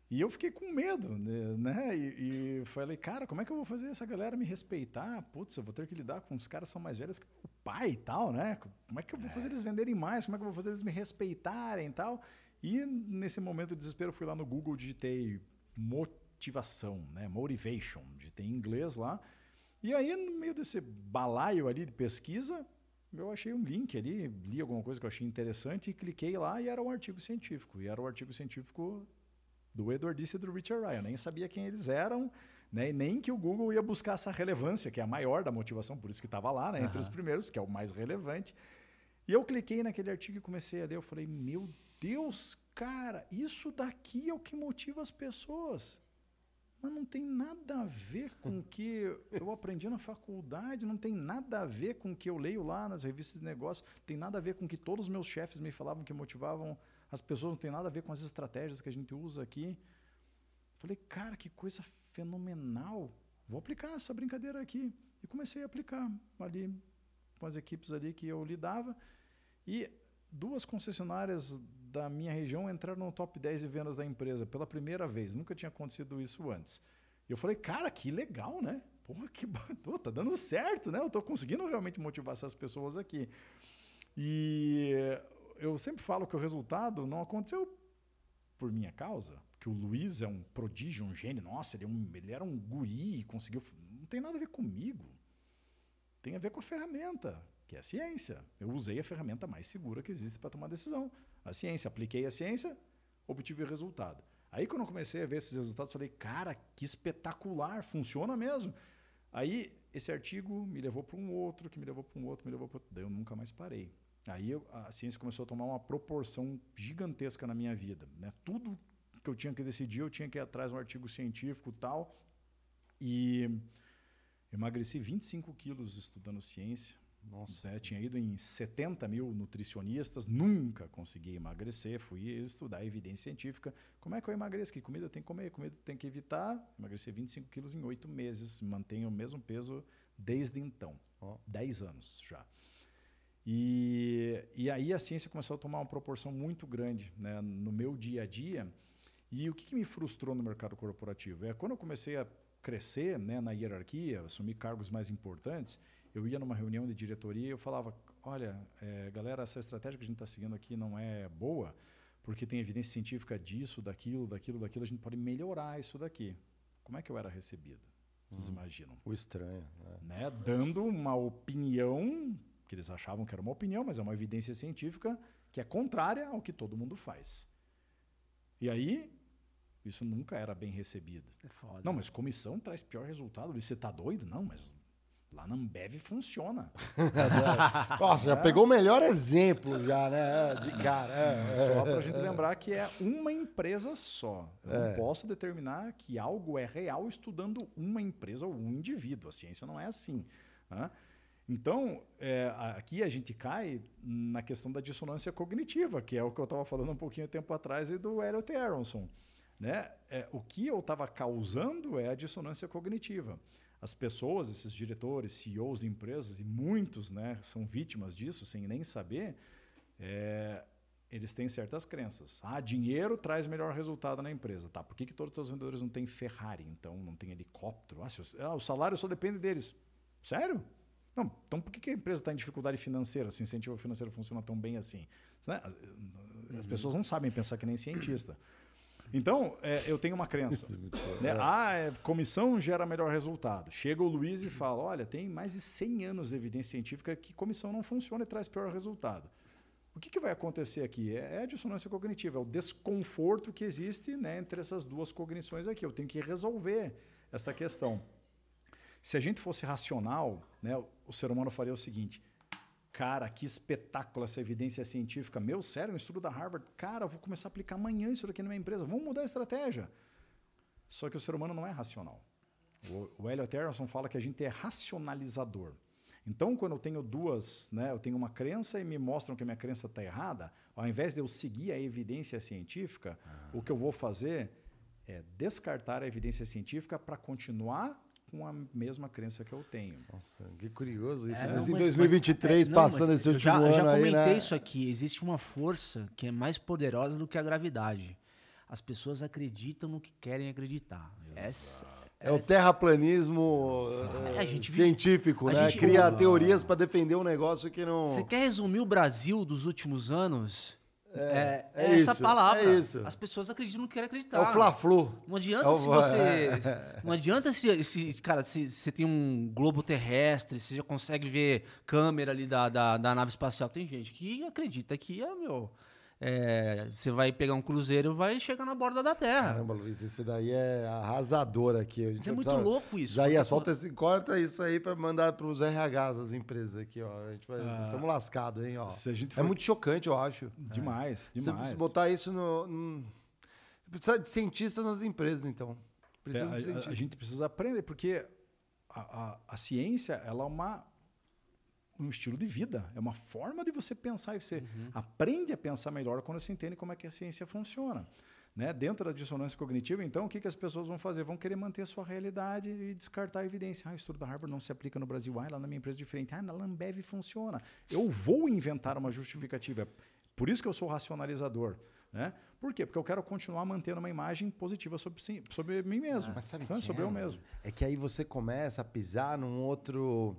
E eu fiquei com medo, né? né? E, e, falei, cara, como é que eu vou fazer essa galera me respeitar? Putz, eu vou ter que lidar com os caras que são mais velhos que o pai e tal, né? Como é que eu vou fazer eles venderem mais? Como é que eu vou fazer eles me respeitarem e tal? E nesse momento de desespero, fui lá no Google, digitei motivação, né? Motivation, digitei em inglês lá. E aí, no meio desse balaio ali de pesquisa, eu achei um link ali, li alguma coisa que eu achei interessante e cliquei lá e era um artigo científico. E era um artigo científico do Edward Disse e do Richard Ryan. Eu nem sabia quem eles eram, né? E nem que o Google ia buscar essa relevância, que é a maior da motivação, por isso que estava lá, né? Entre os primeiros, que é o mais relevante. E eu cliquei naquele artigo e comecei a ler. Eu falei, meu Deus, cara, isso daqui é o que motiva as pessoas. Mas não tem nada a ver com o que eu aprendi na faculdade, não tem nada a ver com o que eu leio lá nas revistas de negócio, tem nada a ver com o que todos os meus chefes me falavam que motivavam as pessoas, não tem nada a ver com as estratégias que a gente usa aqui. Falei, cara, que coisa fenomenal. Vou aplicar essa brincadeira aqui. E comecei a aplicar ali com as equipes ali que eu lidava. E duas concessionárias da minha região entraram no top 10 de vendas da empresa pela primeira vez. Nunca tinha acontecido isso antes. E eu falei, cara, que legal, né? Porra, que Pô, tá dando certo, né? Eu tô conseguindo realmente motivar essas pessoas aqui. E eu sempre falo que o resultado não aconteceu por minha causa, que o Luiz é um prodígio, um gênio, nossa, ele, é um, ele era um guri conseguiu. Não tem nada a ver comigo. Tem a ver com a ferramenta, que é a ciência. Eu usei a ferramenta mais segura que existe para tomar decisão a ciência, apliquei a ciência, obtive o resultado. Aí quando eu comecei a ver esses resultados, falei, cara, que espetacular, funciona mesmo. Aí esse artigo me levou para um outro, que me levou para um outro, me levou para outro. Daí eu nunca mais parei. Aí eu, a ciência começou a tomar uma proporção gigantesca na minha vida. Né? Tudo que eu tinha que decidir, eu tinha que ir atrás de um artigo científico tal. E emagreci 25 quilos estudando ciência. Nossa. Né? Tinha ido em 70 mil nutricionistas, nunca consegui emagrecer. Fui estudar evidência científica. Como é que eu emagreço? Que comida tem que comer, comida tem que evitar. Emagreci 25 quilos em oito meses. Mantenho o mesmo peso desde então. Oh. 10 anos já. E, e aí a ciência começou a tomar uma proporção muito grande né, no meu dia a dia. E o que, que me frustrou no mercado corporativo? É quando eu comecei a crescer né, na hierarquia, assumir cargos mais importantes, eu ia numa reunião de diretoria e eu falava, olha, é, galera, essa estratégia que a gente está seguindo aqui não é boa, porque tem evidência científica disso, daquilo, daquilo, daquilo, a gente pode melhorar isso daqui. Como é que eu era recebido? Vocês hum, imaginam? O estranho. Né? né? Dando uma opinião, que eles achavam que era uma opinião, mas é uma evidência científica que é contrária ao que todo mundo faz. E aí, isso nunca era bem recebido. É foda. Não, mas comissão traz pior resultado. Você está doido? Não, mas Lá na Ambev funciona. Nossa, já é. pegou o melhor exemplo já, né? De cara. É, é só para a gente lembrar que é uma empresa só. Eu é. não posso determinar que algo é real estudando uma empresa ou um indivíduo. A ciência não é assim. Né? Então, é, aqui a gente cai na questão da dissonância cognitiva, que é o que eu estava falando um pouquinho tempo atrás e do Elliot Aronson. Né? É, o que eu estava causando é a dissonância cognitiva as pessoas, esses diretores, CEOs de empresas, e muitos né, são vítimas disso sem nem saber, é, eles têm certas crenças. Ah, dinheiro traz melhor resultado na empresa. Tá, por que, que todos os vendedores não têm Ferrari, então, não tem helicóptero? Ah, se, ah, o salário só depende deles. Sério? Não, então por que, que a empresa está em dificuldade financeira se o incentivo financeiro funciona tão bem assim? Né? As pessoas não sabem pensar que nem cientista. Então, é, eu tenho uma crença. né? Ah, é, comissão gera melhor resultado. Chega o Luiz e fala: olha, tem mais de 100 anos de evidência científica que comissão não funciona e traz pior resultado. O que, que vai acontecer aqui? É, é a dissonância cognitiva, é o desconforto que existe né, entre essas duas cognições aqui. Eu tenho que resolver essa questão. Se a gente fosse racional, né, o ser humano faria o seguinte: Cara, que espetáculo essa evidência científica. Meu, sério, um estudo da Harvard. Cara, vou começar a aplicar amanhã isso aqui na minha empresa. Vamos mudar a estratégia. Só que o ser humano não é racional. O, Elliot Harrison fala que a gente é racionalizador. Então, quando eu tenho duas, né, eu tenho uma crença e me mostram que a minha crença está errada, ao invés de eu seguir a evidência científica, ah. o que eu vou fazer é descartar a evidência científica para continuar com a mesma crença que eu tenho. Nossa, que curioso isso. É, mas não, em 2023, mas, é, não, passando esse último já, ano aí, Eu já comentei né? isso aqui. Existe uma força que é mais poderosa do que a gravidade. As pessoas acreditam no que querem acreditar. Essa, é o terraplanismo é, científico, né? Gente, Cria teorias para defender um negócio que não. Você quer resumir o Brasil dos últimos anos? É, é, é, é essa isso, palavra. É. As pessoas acreditam no que querem acreditar. É o fla-flu. Não adianta é se você. Não adianta se, se cara, se você tem um globo terrestre, você já consegue ver câmera ali da, da, da nave espacial. Tem gente que acredita que é, meu. É, você vai pegar um cruzeiro e vai chegar na borda da Terra. Caramba, Luiz, isso daí é arrasador aqui. Mas é muito louco isso. Daí solta esse, corta isso aí para mandar para os RHs das empresas aqui, ó. A gente vai, estamos ah, lascados, hein, ó. É muito chocante, eu acho. Demais, é. demais. Você botar isso no, no... Precisa de cientista nas empresas, então. Precisa é, a, a, gente precisa aprender, porque a, a, a ciência ela é uma um estilo de vida, é uma forma de você pensar e você uhum. aprende a pensar melhor quando você entende como é que a ciência funciona. Né? Dentro da dissonância cognitiva, então, o que, que as pessoas vão fazer? Vão querer manter a sua realidade e descartar a evidência. Ah, o estudo da Harvard não se aplica no Brasil. Ah, lá na minha empresa é diferente. Ah, na Lambev funciona. Eu vou inventar uma justificativa. Por isso que eu sou racionalizador. Né? Por quê? Porque eu quero continuar mantendo uma imagem positiva sobre, sobre mim mesmo. Ah, mas sabe então, sobre é, eu mesmo. É que aí você começa a pisar num outro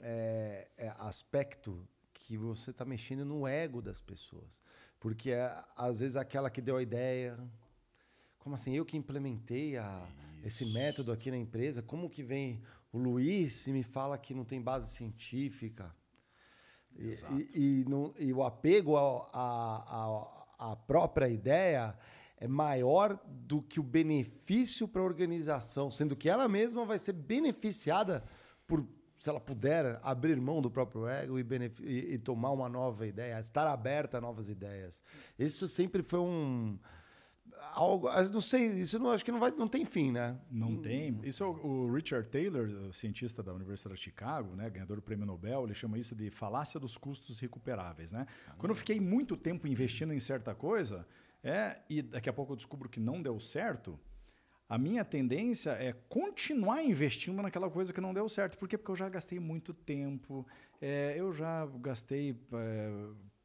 é, é, aspecto que você está mexendo no ego das pessoas. Porque é, às vezes aquela que deu a ideia. Como assim? Eu que implementei a, esse método aqui na empresa, como que vem o Luiz e me fala que não tem base científica? E, e, e, e, o apego à própria ideia é maior do que o benefício para a organização, sendo que ela mesma vai ser beneficiada por se ela puder abrir mão do próprio ego e, e, e, tomar uma nova ideia, estar aberta a novas ideias. Isso sempre foi um algo, não sei, isso não acho que não vai, não tem fim, né? Não tem. Isso é o, o Richard Taylor, cientista da Universidade de Chicago, né, ganhador do Prêmio Nobel, ele chama isso de falácia dos custos recuperáveis, né? Ah, Quando eu fiquei muito tempo investindo em certa coisa, é, e daqui a pouco eu descubro que não deu certo, a minha tendência é continuar investindo naquela coisa que não deu certo. Por quê? Porque eu já gastei muito tempo, é, eu já gastei é,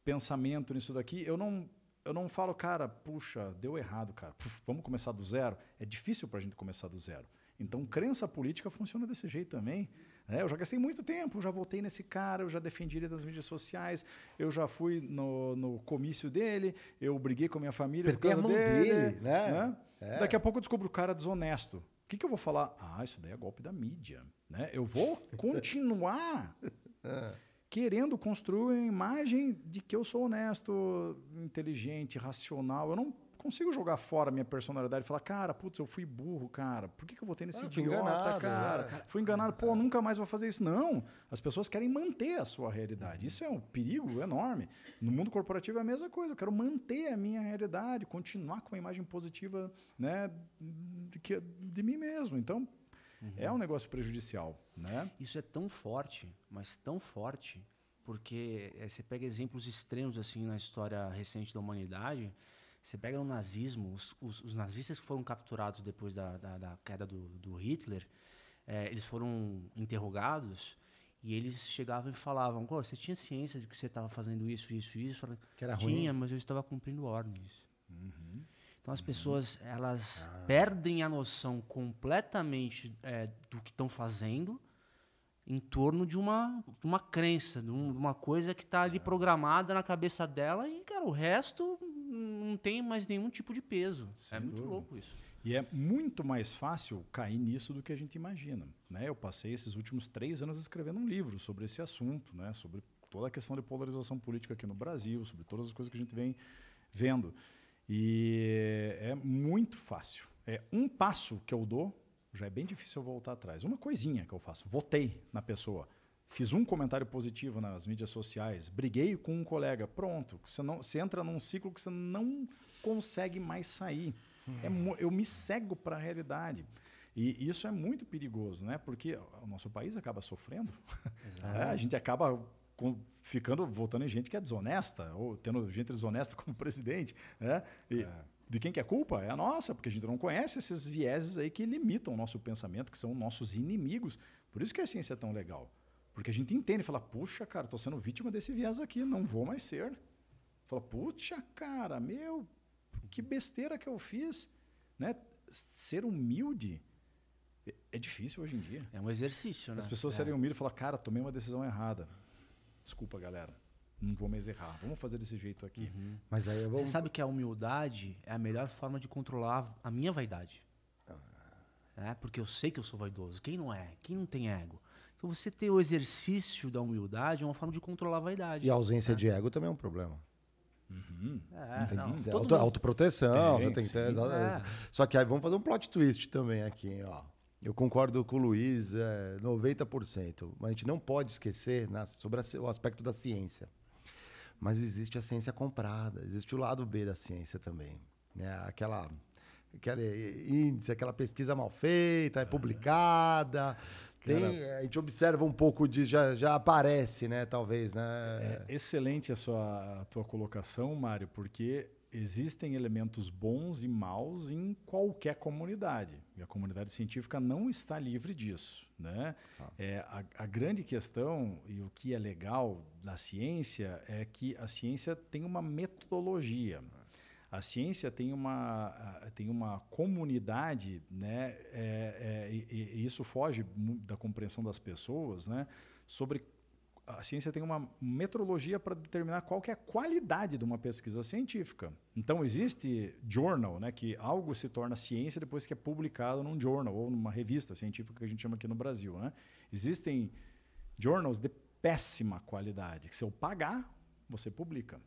pensamento nisso daqui. Eu não, eu não falo, cara, puxa, deu errado, cara. Puf, vamos começar do zero. É difícil para a gente começar do zero. Então, crença política funciona desse jeito também. É, eu já gastei muito tempo, já votei nesse cara, eu já defendi ele nas mídias sociais, eu já fui no, no comício dele, eu briguei com a minha família Apertei por causa a mão dele, dele né? né? É. Daqui a pouco eu descubro o cara desonesto. O que, que eu vou falar? Ah, isso daí é golpe da mídia. Né? Eu vou continuar querendo construir uma imagem de que eu sou honesto, inteligente, racional. Eu não consigo jogar fora a minha personalidade e falar, cara, putz, eu fui burro, cara. Por que, que eu votei nesse ah, idiota, enganado, cara? É. Fui enganado, pô, nunca mais vou fazer isso. Não. As pessoas querem manter a sua realidade. Isso é um perigo enorme. No mundo corporativo é a mesma coisa. Eu quero manter a minha realidade, continuar com uma imagem positiva né, de, que, de mim mesmo. Então, uhum. é um negócio prejudicial. Né? Isso é tão forte, mas tão forte, porque é, você pega exemplos extremos assim na história recente da humanidade você pega no nazismo, os, os, os nazistas que foram capturados depois da, da, da queda do, do Hitler, é, eles foram interrogados E eles chegavam e falavam: você tinha ciência de que você estava fazendo isso, isso, isso? Que era tinha, ruim. mas eu estava cumprindo ordens. Uhum. Então as pessoas elas ah. perdem a noção completamente é, do que estão fazendo em torno de uma, de uma crença, de, um, de uma coisa que está ali programada na cabeça dela e, cara, o resto não tem mais nenhum tipo de peso. Sem é muito dúvida. louco isso. E é muito mais fácil cair nisso do que a gente imagina. Né? Eu passei esses últimos três anos escrevendo um livro sobre esse assunto, né? sobre toda a questão de polarização política aqui no Brasil, sobre todas as coisas que a gente vem vendo. E é muito fácil. É um passo que eu dou, já é bem difícil eu voltar atrás. Uma coisinha que eu faço, votei na pessoa, fiz um comentário positivo nas mídias sociais, briguei com um colega, pronto. Você, não, você entra num ciclo que você não consegue mais sair. É, eu me cego para a realidade. E isso é muito perigoso, né? Porque o nosso país acaba sofrendo. É, a gente acaba com, ficando votando em gente que é desonesta, ou tendo gente desonesta como presidente. Né? E é. De quem que é culpa? É a nossa, porque a gente não conhece esses vieses aí que limitam o nosso pensamento, que são nossos inimigos. Por isso que a ciência é tão legal. Porque a gente entende e fala, puxa, cara, estou sendo vítima desse viés aqui, não vou mais ser. Fala, puxa, cara, meu, que besteira que eu fiz. Né? Ser humilde é difícil hoje em dia. É um exercício, né? As pessoas é. serem humildes e falar, cara, tomei uma decisão errada. Desculpa, galera. Não vou mais errar. Vamos fazer desse jeito aqui. Uhum. Mas aí vou... Você sabe que a humildade é a melhor forma de controlar a minha vaidade. Ah. É, porque eu sei que eu sou vaidoso. Quem não é? Quem não tem ego? Então você ter o exercício da humildade é uma forma de controlar a vaidade. E a ausência né? de ego também é um problema. Uhum. É, tem não, auto, mundo... autoproteção, tem, você tem que ter. É. Só que aí vamos fazer um plot twist também aqui, ó. Eu concordo com o Luiz, é, 90%. Mas a gente não pode esquecer na, sobre a, o aspecto da ciência. Mas existe a ciência comprada, existe o lado B da ciência também. Né? Aquela, aquele índice, aquela pesquisa mal feita, é publicada. Tem, a gente observa um pouco de. Já, já aparece, né? Talvez, né? É excelente a sua a tua colocação, Mário, porque existem elementos bons e maus em qualquer comunidade. E a comunidade científica não está livre disso. Né? Ah. É, a, a, grande questão, e o que é legal da ciência, é que a ciência tem uma metodologia. A ciência tem uma, tem uma comunidade, né? É, é, e, e isso foge da compreensão das pessoas, né? sobre a ciência tem uma metrologia para determinar qual que é a qualidade de uma pesquisa científica. Então existe journal, né, que algo se torna ciência depois que é publicado num journal ou numa revista científica que a gente chama aqui no Brasil, né? Existem journals de péssima qualidade, que se eu pagar, você publica.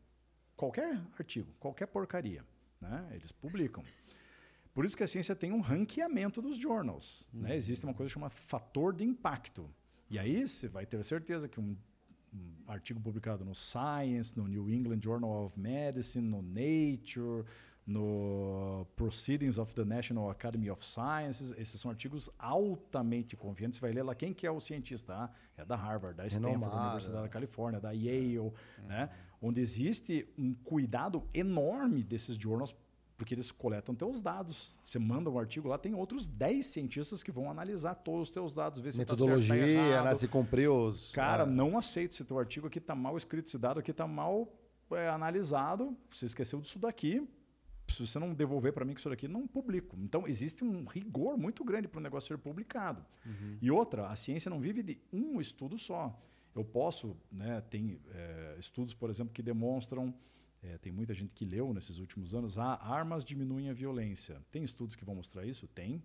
Qualquer artigo, qualquer porcaria, né? Eles publicam. Por isso que a ciência tem um ranqueamento dos journals, né? uhum. né? Existe uma coisa chamada fator de impacto. E aí você vai ter certeza que um, um, artigo publicado no Science, no New England Journal of Medicine, no Nature, no Proceedings of the National Academy of Sciences, esses são artigos altamente confiantes. Você vai ler lá quem que é o cientista, ah, é da Harvard, da Stanford, da Universidade da Califórnia, da Yale, uhum. né? Onde existe um cuidado enorme desses journals porque eles coletam teus dados. Você manda um artigo lá, tem outros 10 cientistas que vão analisar todos os teus dados, ver se Metodologia, tá certo, tá? Se cumpriu os... Cara, é. não aceito se teu artigo aqui está mal escrito, esse dado aqui está mal é, analisado, você esqueceu disso daqui, se você não devolver para mim que isso daqui, não publico. Então, existe um rigor muito grande para o negócio ser publicado. Uhum. E outra, a ciência não vive de um estudo só. Eu posso, né, tem é, estudos, por exemplo, que demonstram é, tem muita gente que leu nesses últimos anos, ah, armas diminuem a violência. Tem estudos que vão mostrar isso? Tem.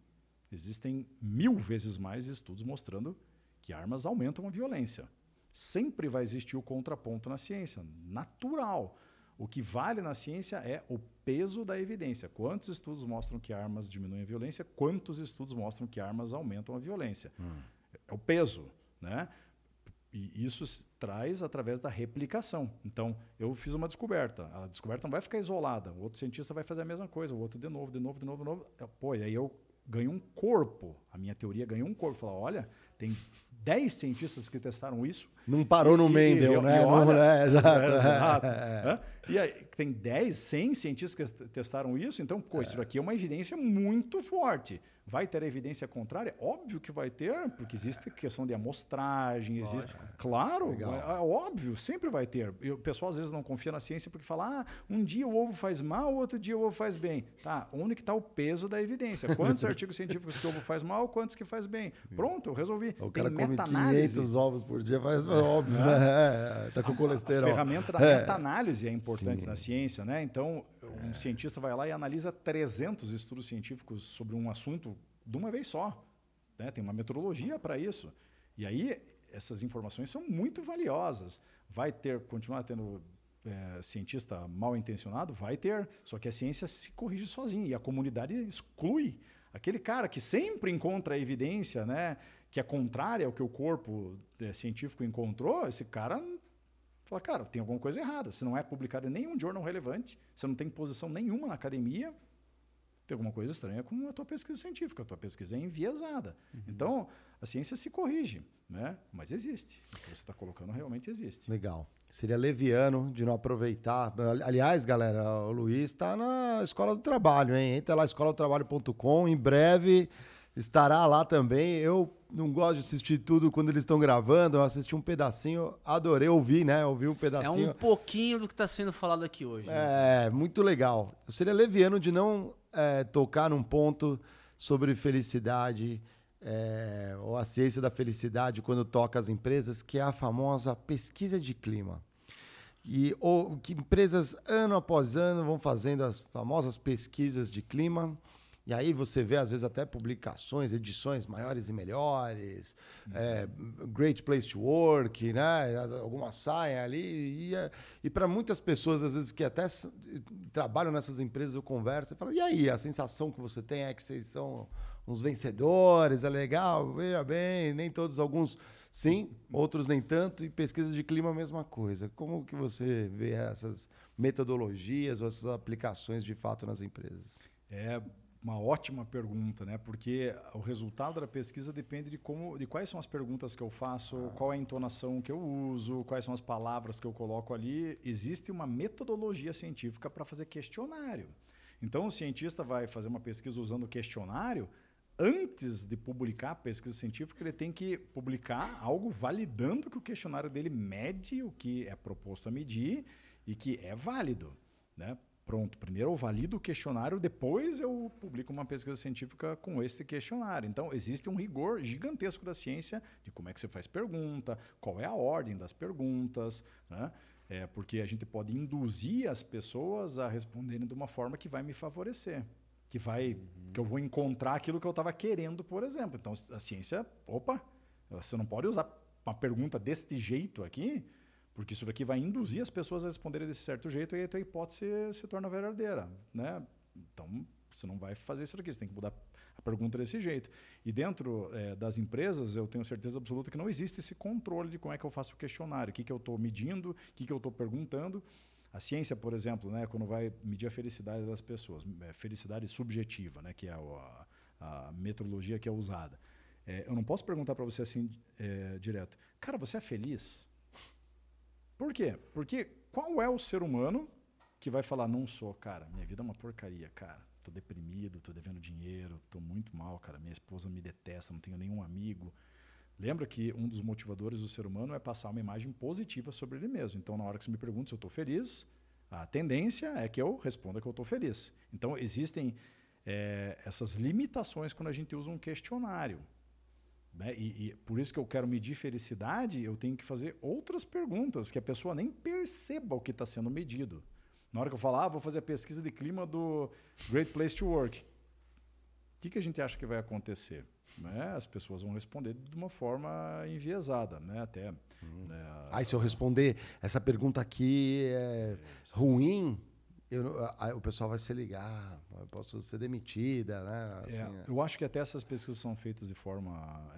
Existem mil vezes mais estudos mostrando que armas aumentam a violência. Sempre vai existir o contraponto na ciência, natural. O que vale na ciência é o peso da evidência. Quantos estudos mostram que armas diminuem a violência? Quantos estudos mostram que armas aumentam a violência? Hum. É o peso. Né? E isso traz através da replicação. Então, eu fiz uma descoberta. A descoberta não vai ficar isolada. O outro cientista vai fazer a mesma coisa, o outro de novo, de novo, de novo, de novo. Pô, e aí eu ganho um corpo. A minha teoria ganhou um corpo. Falar, olha, tem 10 cientistas que testaram isso. Não parou no Mendel, né? Olha, não, né? Exato. exato. É. E aí, tem 10, 100 cientistas que testaram isso, então, pô, isso aqui é uma evidência muito forte. Vai ter evidência contrária? Óbvio que vai ter, porque existe questão de amostragem, existe. Claro, é, é, óbvio, sempre vai ter. E o pessoal às vezes não confia na ciência porque fala: ah, um dia o ovo faz mal, outro dia o ovo faz bem. Tá, onde que está o peso da evidência? Quantos artigos científicos que o ovo faz mal, quantos que faz bem? Pronto, eu resolvi. O cara come 500 ovos por dia, faz é. óbvio, né? É, tá com a, colesterol. A ferramenta da é. meta-análise é importante Sim. na ciência, né? Então, um é. cientista vai lá e analisa 300 estudos científicos sobre um assunto de uma vez só. Né? Tem uma metodologia para isso. E aí, essas informações são muito valiosas. Vai ter, continuar tendo é, cientista mal intencionado? Vai ter. Só que a ciência se corrige sozinha e a comunidade exclui. Aquele cara que sempre encontra a evidência né, que é contrária ao que o corpo é, científico encontrou, esse cara fala, cara, tem alguma coisa errada. Se não é publicado em nenhum jornal relevante, você não tem posição nenhuma na academia, tem alguma coisa estranha com a tua pesquisa científica, a tua pesquisa é enviesada. Uhum. Então, a ciência se corrige, né? mas existe. O que você está colocando realmente existe. Legal. Seria leviano de não aproveitar. Aliás, galera, o Luiz está na Escola do Trabalho, hein? Entra lá, escoladotrabalho.com. Em breve estará lá também. Eu não gosto de assistir tudo quando eles estão gravando. Eu assisti um pedacinho, adorei ouvir, né? Ouvi um pedacinho. É um pouquinho do que está sendo falado aqui hoje. Né? É, muito legal. Eu seria leviano de não é, tocar num ponto sobre felicidade, é, ou a ciência da felicidade quando toca as empresas, que é a famosa pesquisa de clima. E, ou, que empresas, ano após ano, vão fazendo as famosas pesquisas de clima e aí você vê, às vezes, até publicações, edições maiores e melhores, uhum. é, Great Place to Work, né? Algumas saem ali. E, e para muitas pessoas, às vezes, que até trabalham nessas empresas, eu converso e falo, e aí, a sensação que você tem é que vocês são uns vencedores, é legal, veja bem, nem todos, alguns sim, outros nem tanto, e pesquisa de clima a mesma coisa. Como que você vê essas metodologias ou essas aplicações de fato nas empresas? É, uma ótima pergunta, né? Porque o resultado da pesquisa depende de como, de quais são as perguntas que eu faço, ah. qual é a entonação que eu uso, quais são as palavras que eu coloco ali. Existe uma metodologia científica para fazer questionário. Então, o cientista vai fazer uma pesquisa usando questionário. Antes de publicar a pesquisa científica, ele tem que publicar algo validando que o questionário dele mede o que é proposto a medir e que é válido. Né? Pronto, primeiro eu valido o questionário, depois eu publico uma pesquisa científica com esse questionário. Então, existe um rigor gigantesco da ciência de como é que você faz pergunta, qual é a ordem das perguntas, né? É, porque a gente pode induzir as pessoas a responderem de uma forma que vai me favorecer, que vai, uhum. que eu vou encontrar aquilo que eu estava querendo, por exemplo. Então, a ciência, opa, você não pode usar uma pergunta deste jeito aqui, porque isso daqui vai induzir as pessoas a responderem desse certo jeito e a tua hipótese se torna verdadeira. Né? Então, você não vai fazer isso daqui, você tem que mudar a pergunta desse jeito. E dentro é, das empresas, eu tenho certeza absoluta que não existe esse controle de como é que eu faço o questionário, o que, que eu estou medindo, o que, que eu estou perguntando. A ciência, por exemplo, né, quando vai medir a felicidade das pessoas, é felicidade subjetiva, né, que é a, a metodologia que é usada. É, eu não posso perguntar para você assim é, direto, cara, você é feliz? Por quê? Porque qual é o ser humano que vai falar, não sou, cara, minha vida é uma porcaria, cara. Tô deprimido, tô devendo dinheiro, tô muito mal, cara. Minha esposa me detesta, não tenho nenhum amigo. Lembra que um dos motivadores do ser humano é passar uma imagem positiva sobre ele mesmo. Então, na hora que você me pergunta se eu estou feliz, a tendência é que eu responda que eu estou feliz. Então, existem é, essas limitações quando a gente usa um questionário. Né? E, e, por isso que eu quero medir felicidade, eu tenho que fazer outras perguntas que a pessoa nem perceba o que está sendo medido. Na hora que eu falar, ah, vou fazer a pesquisa de clima do Great Place to Work, o que, que a gente acha que vai acontecer? Né? As pessoas vão responder de uma forma enviesada, né? Até. Hum. Né? Aí se eu responder essa pergunta aqui é ruim, eu, o pessoal vai se ligar, eu posso ser demitida, né? É, assim, é, eu acho que até essas pesquisas são feitas de forma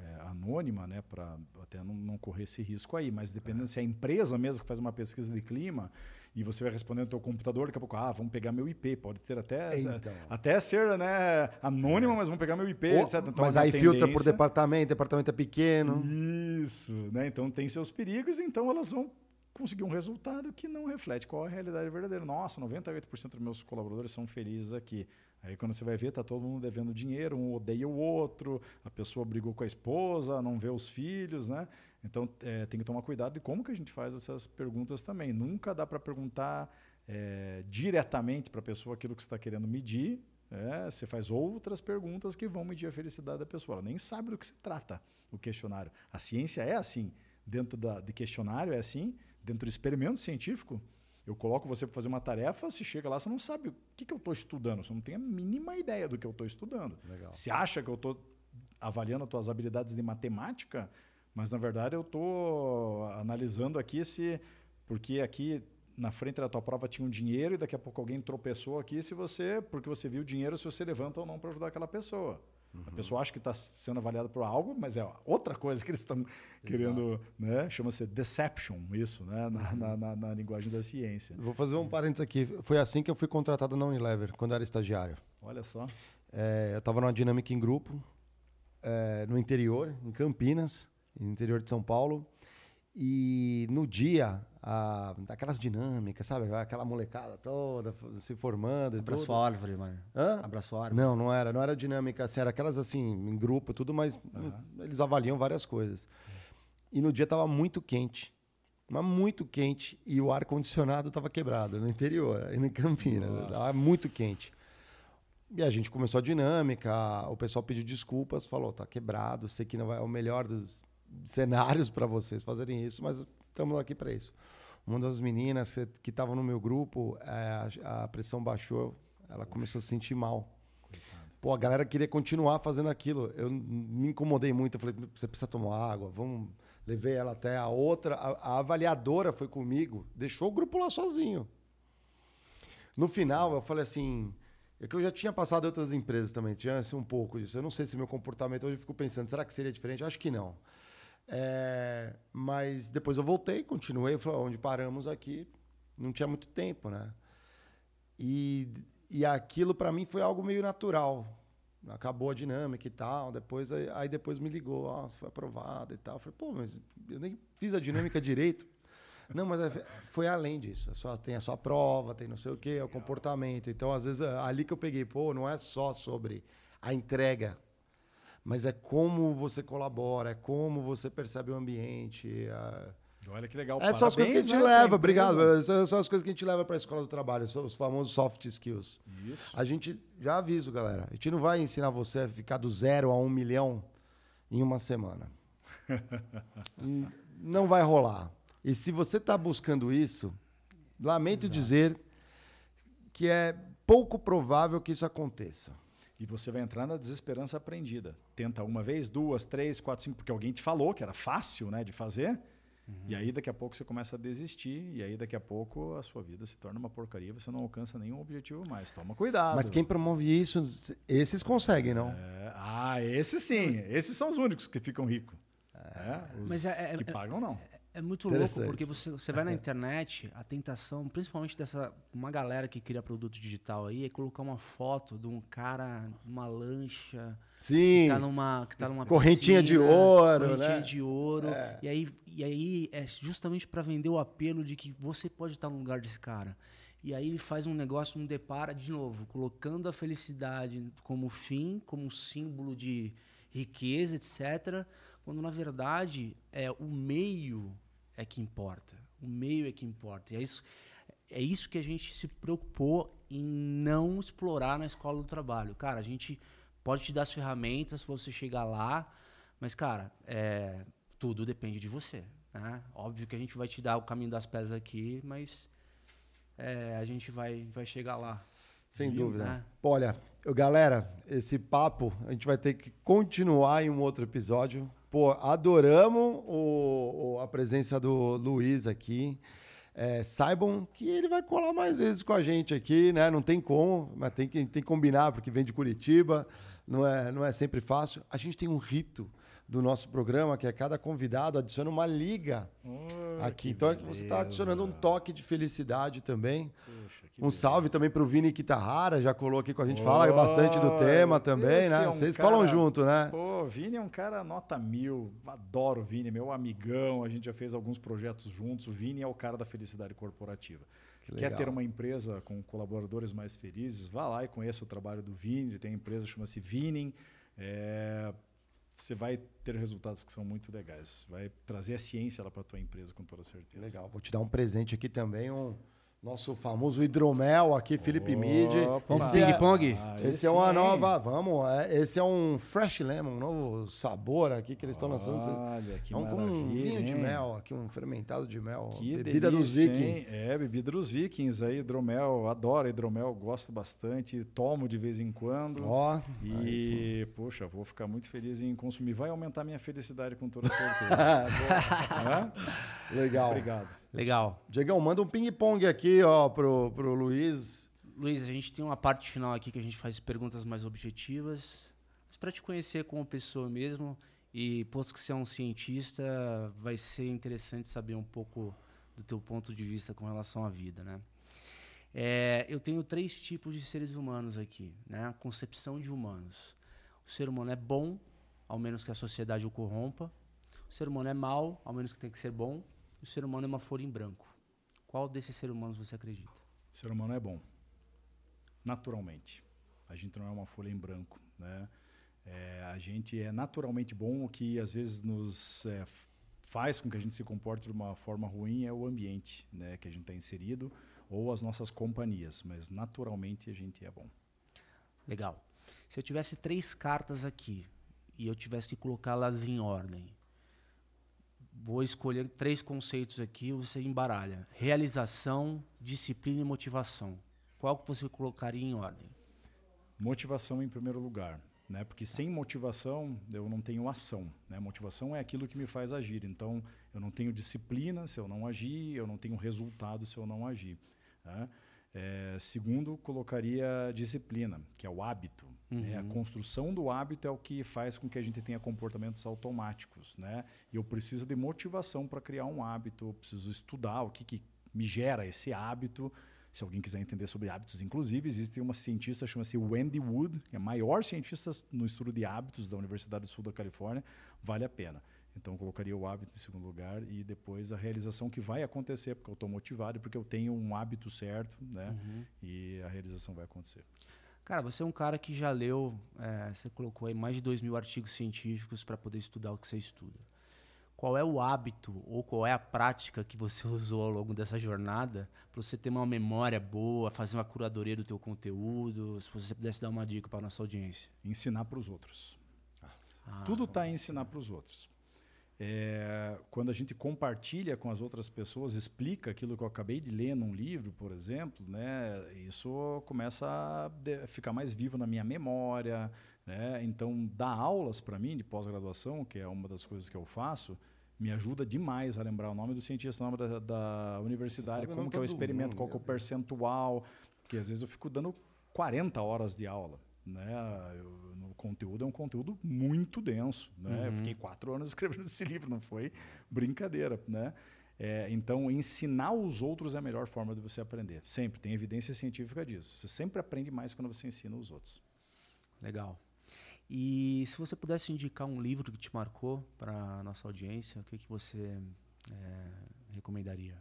é, anônima, né, para até não, não, correr esse risco aí. Mas dependendo é. se é a empresa mesmo que faz uma pesquisa de clima, e você vai respondendo no teu computador, daqui a pouco, ah, vamos pegar meu IP, pode ter até, então. até ser né, anônimo, é. mas vamos pegar meu IP, etc. Então, mas aí tendência... filtra por departamento, departamento é pequeno. Isso, né? Então tem seus perigos, então elas vão conseguir um resultado que não reflete qual é a realidade verdadeira. Nossa, 98% dos meus colaboradores são felizes aqui. Aí quando você vai ver, tá todo mundo devendo dinheiro, um odeia o outro, a pessoa brigou com a esposa, não vê os filhos, né? Então é, tem que tomar cuidado de como que a gente faz essas perguntas também. Nunca dá para perguntar é, diretamente para a pessoa aquilo que você está querendo medir. É, você faz outras perguntas que vão medir a felicidade da pessoa. Ela nem sabe do que se trata o questionário. A ciência é assim. Dentro da, de questionário é assim. Dentro do experimento científico eu coloco você para fazer uma tarefa, se chega lá, você não sabe o que, que eu estou estudando, você não tem a mínima ideia do que eu estou estudando. Legal. Se acha que eu estou avaliando as tuas habilidades de matemática, mas na verdade eu estou analisando aqui se. Porque aqui na frente da tua prova tinha um dinheiro e daqui a pouco alguém tropeçou aqui, se você, porque você viu o dinheiro, se você levanta ou não para ajudar aquela pessoa. Uhum. A pessoa acha que está sendo avaliada por algo, mas é outra coisa que eles estão querendo, né? Chama-se deception, isso, né? Na, uhum. na, na, na, linguagem da ciência. Vou fazer um parênteses aqui. Foi assim que eu fui contratado na Unilever, quando era estagiário. Olha só. É, eu estava numa dinâmica em grupo, é, no interior, em Campinas, no interior de São Paulo. E no dia, a, aquelas dinâmicas, sabe? Aquela molecada toda se formando. Abraço a árvore, mano. Hã? Abraço árvore. Não, não era. Não era dinâmica assim. Era aquelas assim, em grupo, tudo, mas uhum. eles avaliam várias coisas. E no dia tava muito quente. Mas muito quente. E o ar-condicionado tava quebrado no interior, aí em Campinas. Nossa. Tava muito quente. E a gente começou a dinâmica, o pessoal pediu desculpas, falou, tá quebrado, sei que não vai, é o melhor dos cenários para vocês fazerem isso, mas estamos aqui para isso. Uma das meninas que estava no meu grupo, é, a, pressão baixou, ela começou a se sentir mal. Pô, a galera queria continuar fazendo aquilo. Eu me incomodei muito. Eu falei, você precisa tomar água, vamos. Levei ela até a outra. A, a avaliadora foi comigo, deixou o grupo lá sozinho. No final, eu falei assim. É que eu já tinha passado em outras empresas também, tinha assim, um pouco disso. Eu não sei se meu comportamento hoje eu fico pensando, será que seria diferente? Acho que não. É, mas depois eu voltei, continuei, falei, onde paramos aqui, não tinha muito tempo, né? E, e aquilo para mim foi algo meio natural. Acabou a dinâmica e tal, depois aí, aí depois me ligou, ó, foi aprovado e tal. Eu falei, pô, mas eu nem fiz a dinâmica direito. Não, mas é, foi além disso. É tem a sua prova, tem não sei o quê, é o comportamento. Então, às vezes, ali que eu peguei, pô, não é só sobre a entrega mas é como você colabora, é como você percebe o ambiente. Olha que legal. Essas são as coisas que a gente né, leva, obrigado. Essas são as coisas que a gente leva para a escola do trabalho, são os famosos soft skills. Isso. A gente, já aviso, galera, a gente não vai ensinar você a ficar do zero a um milhão em uma semana. não vai rolar. E se você está buscando isso, lamento Exato. dizer que é pouco provável que isso aconteça. E você vai entrar na desesperança aprendida. Tenta uma vez, duas, três, quatro, cinco, porque alguém te falou que era fácil né, de fazer. Uhum. E aí daqui a pouco você começa a desistir, e aí daqui a pouco a sua vida se torna uma porcaria, você não alcança nenhum objetivo mais. Toma cuidado. Mas quem promove isso, esses conseguem, não? É, ah, esses sim. Esses são os únicos que ficam ricos. É, os Mas é, é que é, pagam não. É muito louco, porque você, você vai na internet, a tentação, principalmente dessa uma galera que cria produto digital aí, é colocar uma foto de um cara numa lancha. Sim. Que tá numa, que tá numa correntinha piscina, de ouro, correntinha né? de ouro. É. E, aí, e aí é justamente para vender o apelo de que você pode estar no lugar desse cara. E aí ele faz um negócio, um depara de novo, colocando a felicidade como fim, como símbolo de riqueza, etc. Quando na verdade é o meio é que importa. O meio é que importa. E é isso, é isso que a gente se preocupou em não explorar na escola do trabalho. Cara, a gente pode te dar as ferramentas para você chegar lá, mas, cara, é, tudo depende de você. Né? Óbvio que a gente vai te dar o caminho das pedras aqui, mas é, a gente vai, vai chegar lá. Sem Viu, dúvida. Né? Olha, eu, galera, esse papo a gente vai ter que continuar em um outro episódio. Pô, adoramos o, o, a presença do Luiz aqui. É, saibam que ele vai colar mais vezes com a gente aqui, né? Não tem como, mas tem que, tem que combinar, porque vem de Curitiba, não é, não é sempre fácil. A gente tem um rito do nosso programa, que é cada convidado adiciona uma liga Oh, aqui. Então é que você está beleza. adicionando um toque de felicidade também. Um beleza. salve também para o Vini Quitarrara, já colou aqui com a gente, fala bastante do Oh, tema também, né? é um Vocês cara- colam junto, né? Pô, Vini é um cara nota mil. Adoro o Vini, meu amigão. A gente já fez alguns projetos juntos. O Vini é o cara da felicidade corporativa. Que Quer ter uma empresa com colaboradores mais felizes? Vá lá e conheça o trabalho do Vini. Ele tem uma empresa que chama-se Vining. É, você vai ter resultados que são muito legais. Vai trazer a ciência lá para tua empresa com toda certeza. Legal, vou te dar um presente aqui também, um nosso famoso hidromel aqui, Felipe Mid. Vamos Esse é-? Ah, Esse é uma nova, vamos, é, esse é um fresh lemon, um novo sabor aqui que eles estão lançando. Olha, que é um, um vinho de hein? mel, aqui um fermentado de mel, Que bebida dos delícia, hein? vikings. É, bebida dos vikings aí, hidromel, adoro hidromel, gosto bastante, tomo de vez em quando. Ó, sim. E, poxa, vou ficar muito feliz em consumir. Vai aumentar minha felicidade com toda certeza. Hã? legal. Obrigado. Legal. Diegão, manda um ping-pong aqui, ó, pro, pro Luiz. Luiz, a gente tem uma parte final aqui que a gente faz perguntas mais objetivas. Mas para te conhecer como pessoa mesmo, e posto que você é um cientista, vai ser interessante saber um pouco do teu ponto de vista com relação à vida, né? É, eu tenho três tipos de seres humanos aqui, né? A concepção de humanos. O ser humano é bom, ao menos que a sociedade o corrompa. O ser humano é mau, ao menos que tem que ser bom. O ser humano é uma folha em branco. Qual desses seres humanos você acredita? O ser humano é bom. Naturalmente. A gente não é uma folha em branco, né? É, a gente é naturalmente bom, o que às vezes nos é, faz com que a gente se comporte de uma forma ruim é o ambiente, né, que a gente está inserido ou as nossas companhias, mas naturalmente a gente é bom. Legal. Se eu tivesse três cartas aqui e eu tivesse que colocá-las em ordem, vou escolher três conceitos aqui, você embaralha: realização, disciplina e motivação. Qual que você colocaria em ordem? Motivação em primeiro lugar, né? Porque sem motivação eu não tenho ação, né? Motivação é aquilo que me faz agir. Então eu não tenho disciplina se eu não agir, eu não tenho resultado se eu não agir. né? É, segundo, colocaria disciplina, que é o hábito. Né? A construção do hábito é o que faz com que a gente tenha comportamentos automáticos, né? E eu preciso de motivação para criar um hábito. Eu preciso estudar o que, que me gera esse hábito. Se alguém quiser entender sobre hábitos, inclusive, existe uma cientista chama-se Wendy Wood, que é a maior cientista no estudo de hábitos da Universidade do Sul da Califórnia. Vale a pena. Então, eu colocaria o hábito em segundo lugar e depois a realização que vai acontecer, porque eu estou motivado, porque eu tenho um hábito certo, né? E a realização vai acontecer. Cara, você é um cara que já leu, é, você colocou aí mais de dois mil artigos científicos para poder estudar o que você estuda. Qual é o hábito ou qual é a prática que você usou ao longo dessa jornada para você ter uma memória boa, fazer uma curadoria do teu conteúdo? Se você pudesse dar uma dica para nossa audiência. Ensinar para os outros. Ah, Tudo está em ensinar para os outros. É, quando a gente compartilha com as outras pessoas, explica aquilo que eu acabei de ler num livro, por exemplo, né, isso começa a ficar mais vivo na minha memória. Né? Então, dar aulas para mim de pós-graduação, que é uma das coisas que eu faço, me ajuda demais a lembrar o nome do cientista, o nome da, da universidade, como nome que é o experimento, mundo, qual é o meu percentual, porque às vezes eu fico dando 40 horas de aula. Né? Eu- no conteúdo é um conteúdo muito denso. Né? Eu fiquei quatro anos escrevendo esse livro, não foi brincadeira. Né? É, então, ensinar os outros é a melhor forma de você aprender. Sempre, tem evidência científica disso. Você sempre aprende mais quando você ensina os outros. Legal. E se você pudesse indicar um livro que te marcou para a nossa audiência, o que, que você é, recomendaria?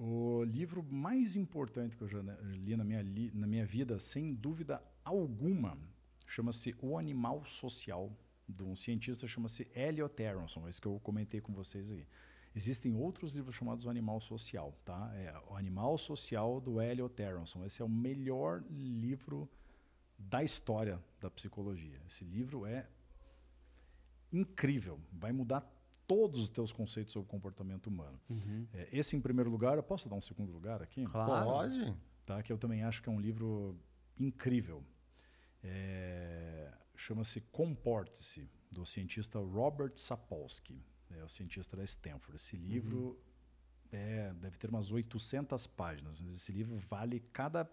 O livro mais importante que eu já né, li na minha, li- na minha vida, sem dúvida alguma, chama-se O Animal Social, de um cientista chama-se Elliot Aronson, esse que eu comentei com vocês aí. Existem outros livros chamados O Animal Social, tá? É O Animal Social do Elliot Aronson. Esse é o melhor livro da história da psicologia. Esse livro é incrível, vai mudar todos os teus conceitos sobre o comportamento humano. É, esse em primeiro lugar, eu posso dar um segundo lugar aqui? Claro. Pode? tá? Que eu também acho que é um livro incrível. É, Chama-se Comporte-se, do cientista Robert Sapolsky, é o cientista da Stanford. Esse livro é, deve ter umas 800 páginas, mas esse livro vale cada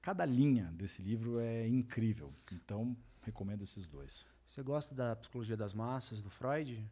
cada linha desse livro é incrível. Então, recomendo esses dois. Você gosta da psicologia das massas, do Freud?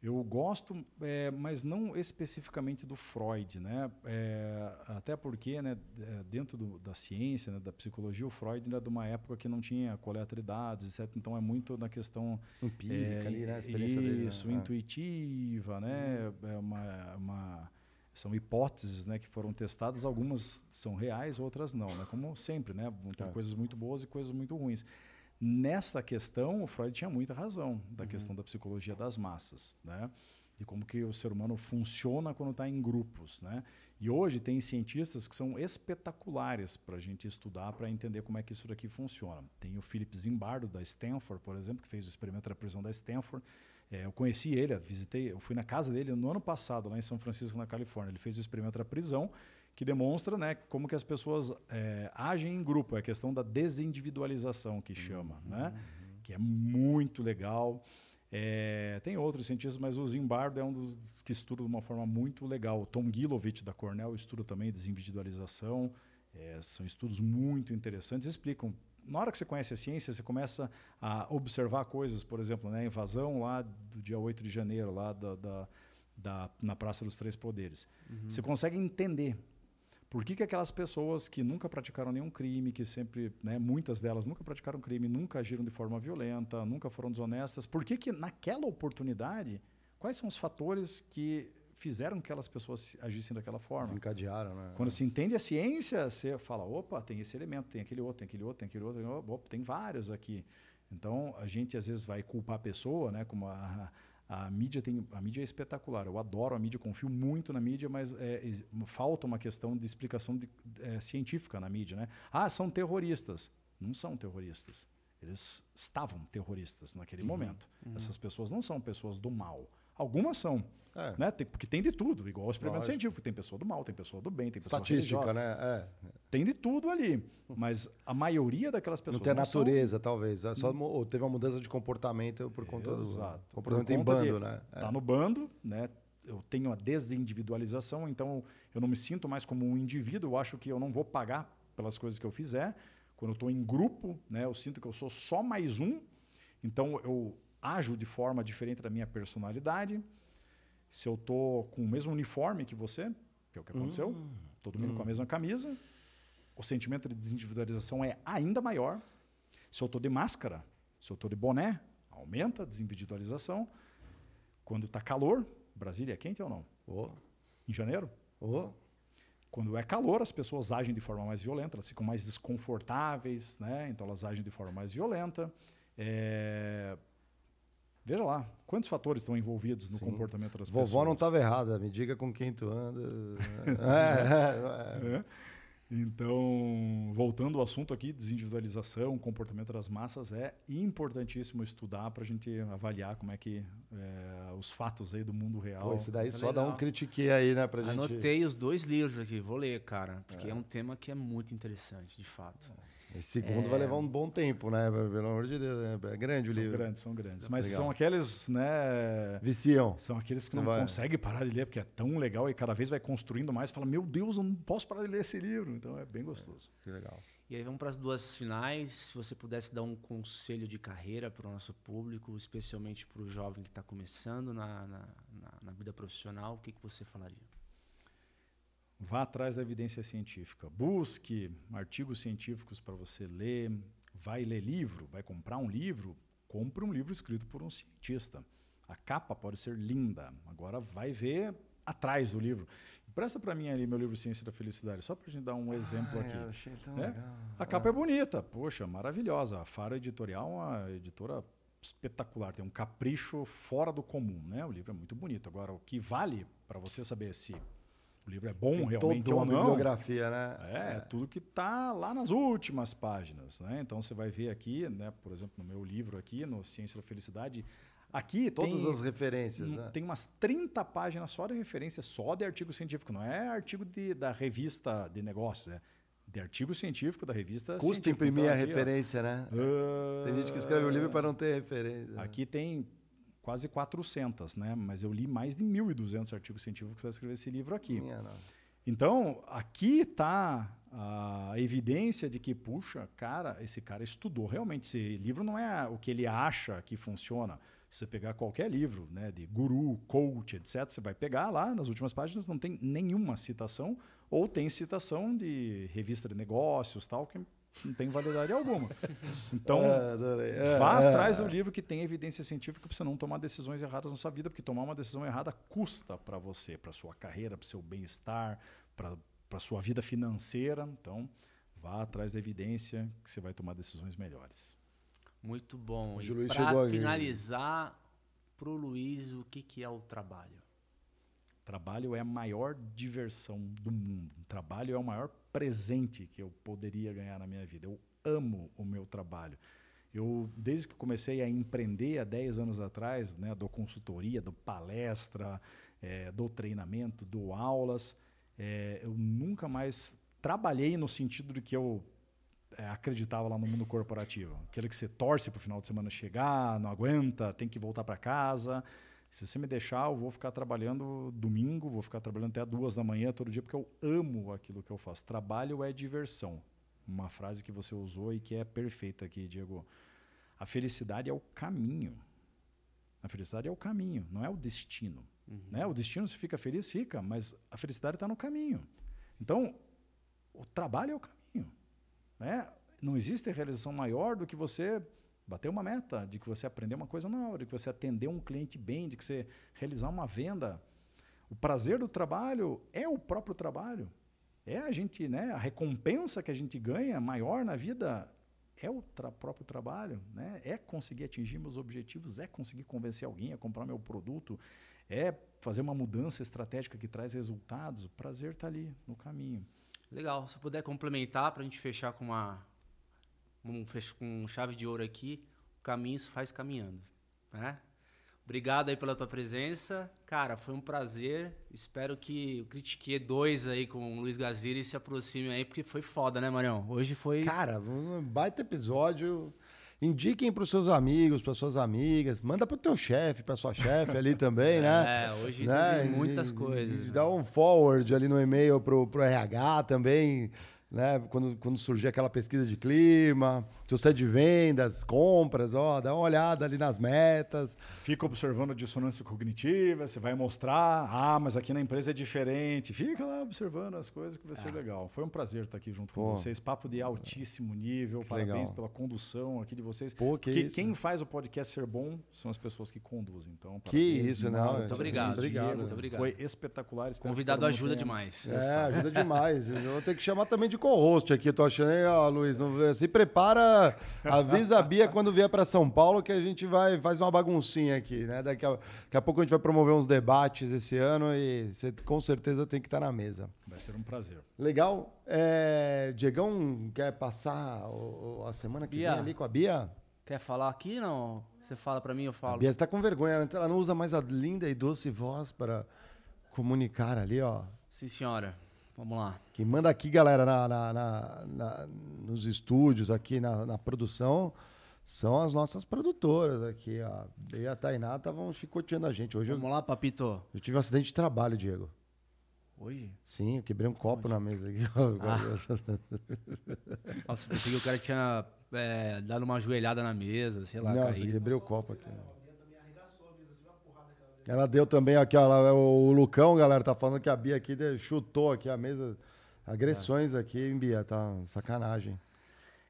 Eu gosto, é, mas não especificamente do Freud, né? É, até porque, né, é, dentro do, da ciência, né, da psicologia, o Freud era de uma época que não tinha coleta de dados, etc. Então é muito na questão empírica é, ali, né? A experiência isso, dele, né? Isso, intuitiva, né? É uma, uma, são hipóteses, né, que foram testadas. Algumas são reais, outras não, né? Como sempre, né? Vão ter coisas muito boas e coisas muito ruins. Nessa questão, o Freud tinha muita razão da uhum. questão da psicologia das massas, né? E como que o ser humano funciona quando está em grupos, né? E hoje tem cientistas que são espetaculares para a gente estudar, para entender como é que isso daqui funciona. Tem o Philip Zimbardo da Stanford, por exemplo, que fez o experimento da prisão da Stanford. É, eu conheci ele, visitei, eu fui na casa dele no ano passado, lá em São Francisco, na Califórnia. Ele fez o experimento da prisão que demonstra né, como que as pessoas é, agem em grupo. É a questão da desindividualização que chama, uhum, né? Que é muito legal. É, tem outros cientistas, mas o Zimbardo é um dos que estuda de uma forma muito legal. O Tom Gilovich, da Cornell, estuda também desindividualização. É, são estudos muito interessantes. Explicam. Na hora que você conhece a ciência, você começa a observar coisas, por exemplo, né, a invasão lá do dia 8 de janeiro, lá da, da, da na Praça dos Três Poderes. Uhum. Você consegue entender por que, que aquelas pessoas que nunca praticaram nenhum crime, que sempre, né, muitas delas nunca praticaram crime, nunca agiram de forma violenta, nunca foram desonestas, por que, que naquela oportunidade, quais são os fatores que fizeram que aquelas pessoas agissem daquela forma? Desencadearam, né? Quando se entende a ciência, você fala, opa, tem esse elemento, tem aquele outro, tem aquele outro, tem aquele outro, opa, tem vários aqui. Então, a gente às vezes vai culpar a pessoa, né, como a, a mídia, tem, a mídia é espetacular. Eu adoro a mídia, confio muito na mídia, mas é, falta uma questão de explicação de, é, científica na mídia. Né? Ah, são terroristas. Não são terroristas. Eles estavam terroristas naquele uhum, momento. Uhum. Essas pessoas não são pessoas do mal. Algumas são. É. Né? Tem, porque tem de tudo, igual o experimento Lógico. científico. Tem pessoa do mal, tem pessoa do bem, tem pessoa Estatística, religiosa. né? É. Tem de tudo ali. Mas a maioria daquelas pessoas. Não tem a natureza, são... talvez. É só hum. teve uma mudança de comportamento por conta Exato. do comportamento em bando, né? Está é. no bando, né? Eu tenho a desindividualização, então eu não me sinto mais como um indivíduo. Eu acho que eu não vou pagar pelas coisas que eu fizer. Quando eu estou em grupo, né? Eu sinto que eu sou só mais um. Então eu ajo de forma diferente da minha personalidade se eu tô com o mesmo uniforme que você, que é o que aconteceu, hum. todo mundo hum. com a mesma camisa, o sentimento de desindividualização é ainda maior. Se eu estou de máscara, se eu estou de boné, aumenta a desindividualização. Quando está calor, Brasília é quente ou não? Oh. Em janeiro? Oh. Quando é calor, as pessoas agem de forma mais violenta, elas ficam mais desconfortáveis, né? então elas agem de forma mais violenta. É... Veja lá, quantos fatores estão envolvidos no Sim. comportamento das Vovó pessoas. Vovó não estava errada, me diga com quem tu anda. é, é, é. Então, voltando ao assunto aqui, desindividualização, comportamento das massas, é importantíssimo estudar para a gente avaliar como é que é, os fatos aí do mundo real. Pô, esse daí é só legal. dá um critique aí, né, pra Anotei gente. Anotei os dois livros aqui, vou ler, cara, porque é, é um tema que é muito interessante, de fato. É. Esse segundo é... vai levar um bom tempo, né? Pelo amor de Deus, é grande o são livro. São grandes, são grandes. Mas legal. são aqueles, né? Viciam. São aqueles que Você não vai... conseguem parar de ler, porque é tão legal e cada vez vai construindo mais. Fala, meu Deus, eu não posso parar de ler esse livro. Então é bem gostoso. É, que legal. E aí vamos para as duas finais. Se você pudesse dar um conselho de carreira para o nosso público, especialmente para o jovem que está começando na, na, na, na vida profissional, o que, que você falaria? Vá atrás da evidência científica. Busque artigos científicos para você ler. Vai ler livro, vai comprar um livro, compre um livro escrito por um cientista. A capa pode ser linda. Agora vai ver atrás do livro. Presta para mim ali meu livro Ciência da Felicidade, só para gente dar um exemplo aqui. Achei tão é? legal. A capa é. é bonita, poxa, maravilhosa. A Faro Editorial é uma editora espetacular, tem um capricho fora do comum, né? O livro é muito bonito. Agora, o que vale para você saber se o livro é bom Tem realmente toda uma ou não. bibliografia, né? É, é. tudo que está lá nas últimas páginas, né? Então você vai ver aqui, né? Por exemplo, no meu livro aqui, no Ciência da Felicidade, aqui todas tem, as referências, né? Tem umas 30 páginas só de referência, só de artigo científico, não é artigo de, da revista de negócios, é de artigo científico da revista Custa imprimir então, a referência, ó, né? Uh, tem gente que escreve o livro para não ter referência. Aqui tem quase 400, né? Mas eu li mais de 1.200 artigos científicos para escrever esse livro aqui. Então, aqui está a evidência de que, puxa, cara, esse cara estudou. Realmente, esse livro não é o que ele acha que funciona. Se você pegar qualquer livro, né, de guru, coach, etc., você vai pegar lá nas últimas páginas, não tem nenhuma citação, ou tem citação de revista de negócios, tal, que não tem validade alguma. Então, é, é, vá é, atrás do livro que tem evidência científica para você não tomar decisões erradas na sua vida, porque tomar uma decisão errada custa para você, para sua carreira, para seu bem-estar, para sua vida financeira. Então, vá atrás da evidência que você vai tomar decisões melhores. Muito bom. E para finalizar, para o Luiz, o que, que é o trabalho? Trabalho é a maior diversão do mundo. Trabalho é o maior presente que eu poderia ganhar na minha vida. Eu amo o meu trabalho. Eu, desde que comecei a empreender há 10 anos atrás, né, dou consultoria, dou palestra, é, dou treinamento, dou aulas, é, eu nunca mais trabalhei no sentido de que eu é, acreditava lá no mundo corporativo. Aquele que você torce para o final de semana chegar, não aguenta, tem que voltar para casa. Se você me deixar, eu vou ficar trabalhando domingo, vou ficar trabalhando até duas da manhã todo dia, porque eu amo aquilo que eu faço. Trabalho é diversão. Uma frase que você usou e que é perfeita aqui, Diego. A felicidade é o caminho. A felicidade é o caminho, não é o destino. Uhum. Né? O destino, se fica feliz, fica, mas a felicidade está no caminho. Então, o trabalho é o caminho. Né? Não existe realização maior do que você bater uma meta, de que você aprender uma coisa nova, de que você atender um cliente bem, de que você realizar uma venda. O prazer do trabalho é o próprio trabalho. É a gente, né, a recompensa que a gente ganha maior na vida é o tra próprio trabalho, né? É conseguir atingir meus objetivos, é conseguir convencer alguém a comprar meu produto, é fazer uma mudança estratégica que traz resultados. O prazer está ali no caminho. Legal. Se puder complementar para a gente fechar com uma um, com chave de ouro aqui, o caminho se faz caminhando, né? Obrigado aí pela tua presença. Cara, foi um prazer. Espero que o Critique 2 aí com o Luiz Gaziri se aproxime aí, porque foi foda, né, Marião? Hoje foi. Cara, um baita episódio. Indiquem para os seus amigos, para suas amigas, manda para o teu chefe, para sua chefe ali também, né? É, hoje né? tem muitas e, coisas. E, né? Dá um forward ali no e-mail pro, pro RH também, né? Quando, quando surgir aquela pesquisa de clima, se você é de vendas, compras, ó, dá uma olhada ali nas metas. Fica observando a dissonância cognitiva, você vai mostrar, ah, mas aqui na empresa é diferente. Fica lá observando as coisas que vai ser ah. legal. Foi um prazer estar aqui junto Pô. com vocês. Papo de altíssimo nível. Que Parabéns legal. pela condução aqui de vocês. Pô, que Porque isso. quem faz o podcast ser bom são as pessoas que conduzem. Então, que isso, não. Muito obrigado. Muito obrigado. Muito obrigado. Foi espetacular. Convidado ajuda demais. É, ajuda demais. Eu vou ter que chamar também de co-host aqui. Tô achando, ó, Luiz, se prepara avisa a Bia quando vier para São Paulo que a gente vai faz uma baguncinha aqui, né? Daqui a, daqui a pouco a gente vai promover uns debates esse ano e você com certeza tem que estar tá na mesa. Vai ser um prazer. Legal. É, Diegão quer passar o, a semana que Bia, vem ali com a Bia? Quer falar aqui não? Você fala para mim, eu falo. A Bia está com vergonha, ela não usa mais a linda e doce voz para comunicar ali, ó. Sim, senhora. Vamos lá. Quem manda aqui, galera, na, na, na, na nos estúdios, aqui na, produção, são as nossas produtoras aqui. A e a Tainá estavam chicoteando a gente. Hoje Vamos eu, lá, papito. Eu tive um acidente de trabalho, Diego. Hoje? Sim, eu quebrei um copo Hoje? na mesa aqui. Ah. Nossa, pensei que o cara tinha é, dado uma joelhada na mesa, sei lá. Nossa, caído. quebrei o copo aqui. Ela deu também aqui, ó, o Lucão, galera, tá falando que a Bia aqui chutou aqui a mesa. Agressões é. aqui, hein, Bia? Tá sacanagem.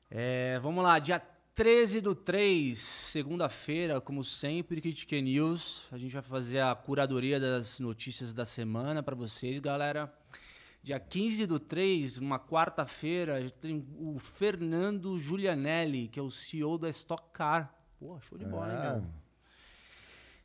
É, vamos lá, dia 13 do 3, segunda-feira, como sempre, Critique News. A gente vai fazer a curadoria das notícias da semana para vocês, galera. Dia 15 do 3, uma quarta-feira, tem o Fernando Giulianelli, que é o CEO da Stock Car. Pô, show de bola, é. hein, meu?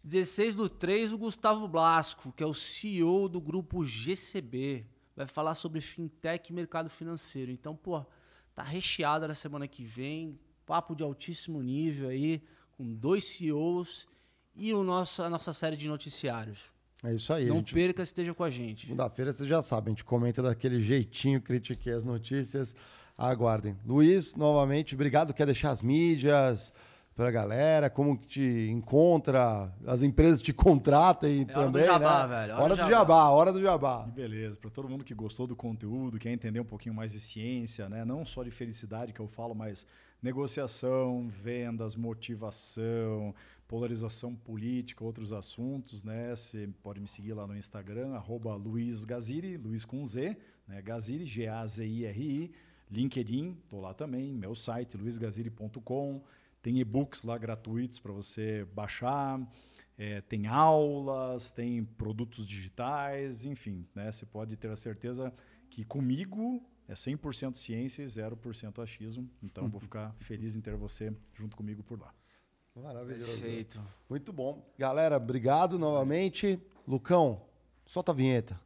16 do 3, o Gustavo Blasco, que é o CEO do grupo GCB. Vai falar sobre fintech e mercado financeiro. Então, pô, tá recheada na semana que vem. Papo de altíssimo nível aí, com dois CEOs e o nosso, a nossa série de noticiários. É isso aí. Não gente... perca, esteja com a gente. Segunda-feira, você já sabe, a gente comenta daquele jeitinho, critique as notícias. Aguardem. Luiz, novamente, obrigado. Quer deixar as mídias? Pra galera, como que te encontra, as empresas te contratem É hora do também, jabá, né? velho, Hora, do jabá, hora do jabá. Beleza, para todo mundo que gostou do conteúdo, quer entender um pouquinho mais de ciência, né? Não só de felicidade que eu falo, mas negociação, vendas, motivação, polarização política, outros assuntos, né? Você pode me seguir lá no Instagram, arroba Luiz Gaziri, Luiz com Z, né? Gaziri, G-A-Z-I-R-I, LinkedIn, tô lá também, meu site, luizgaziri.com, tem e-books lá gratuitos para você baixar, é, tem aulas, tem produtos digitais, enfim, né? Você pode ter a certeza que comigo é 100% ciência e 0% achismo. Então, vou ficar feliz em ter você junto comigo por lá. Maravilhoso. Perfeito. Muito bom. Galera, obrigado novamente. Lucão, solta a vinheta.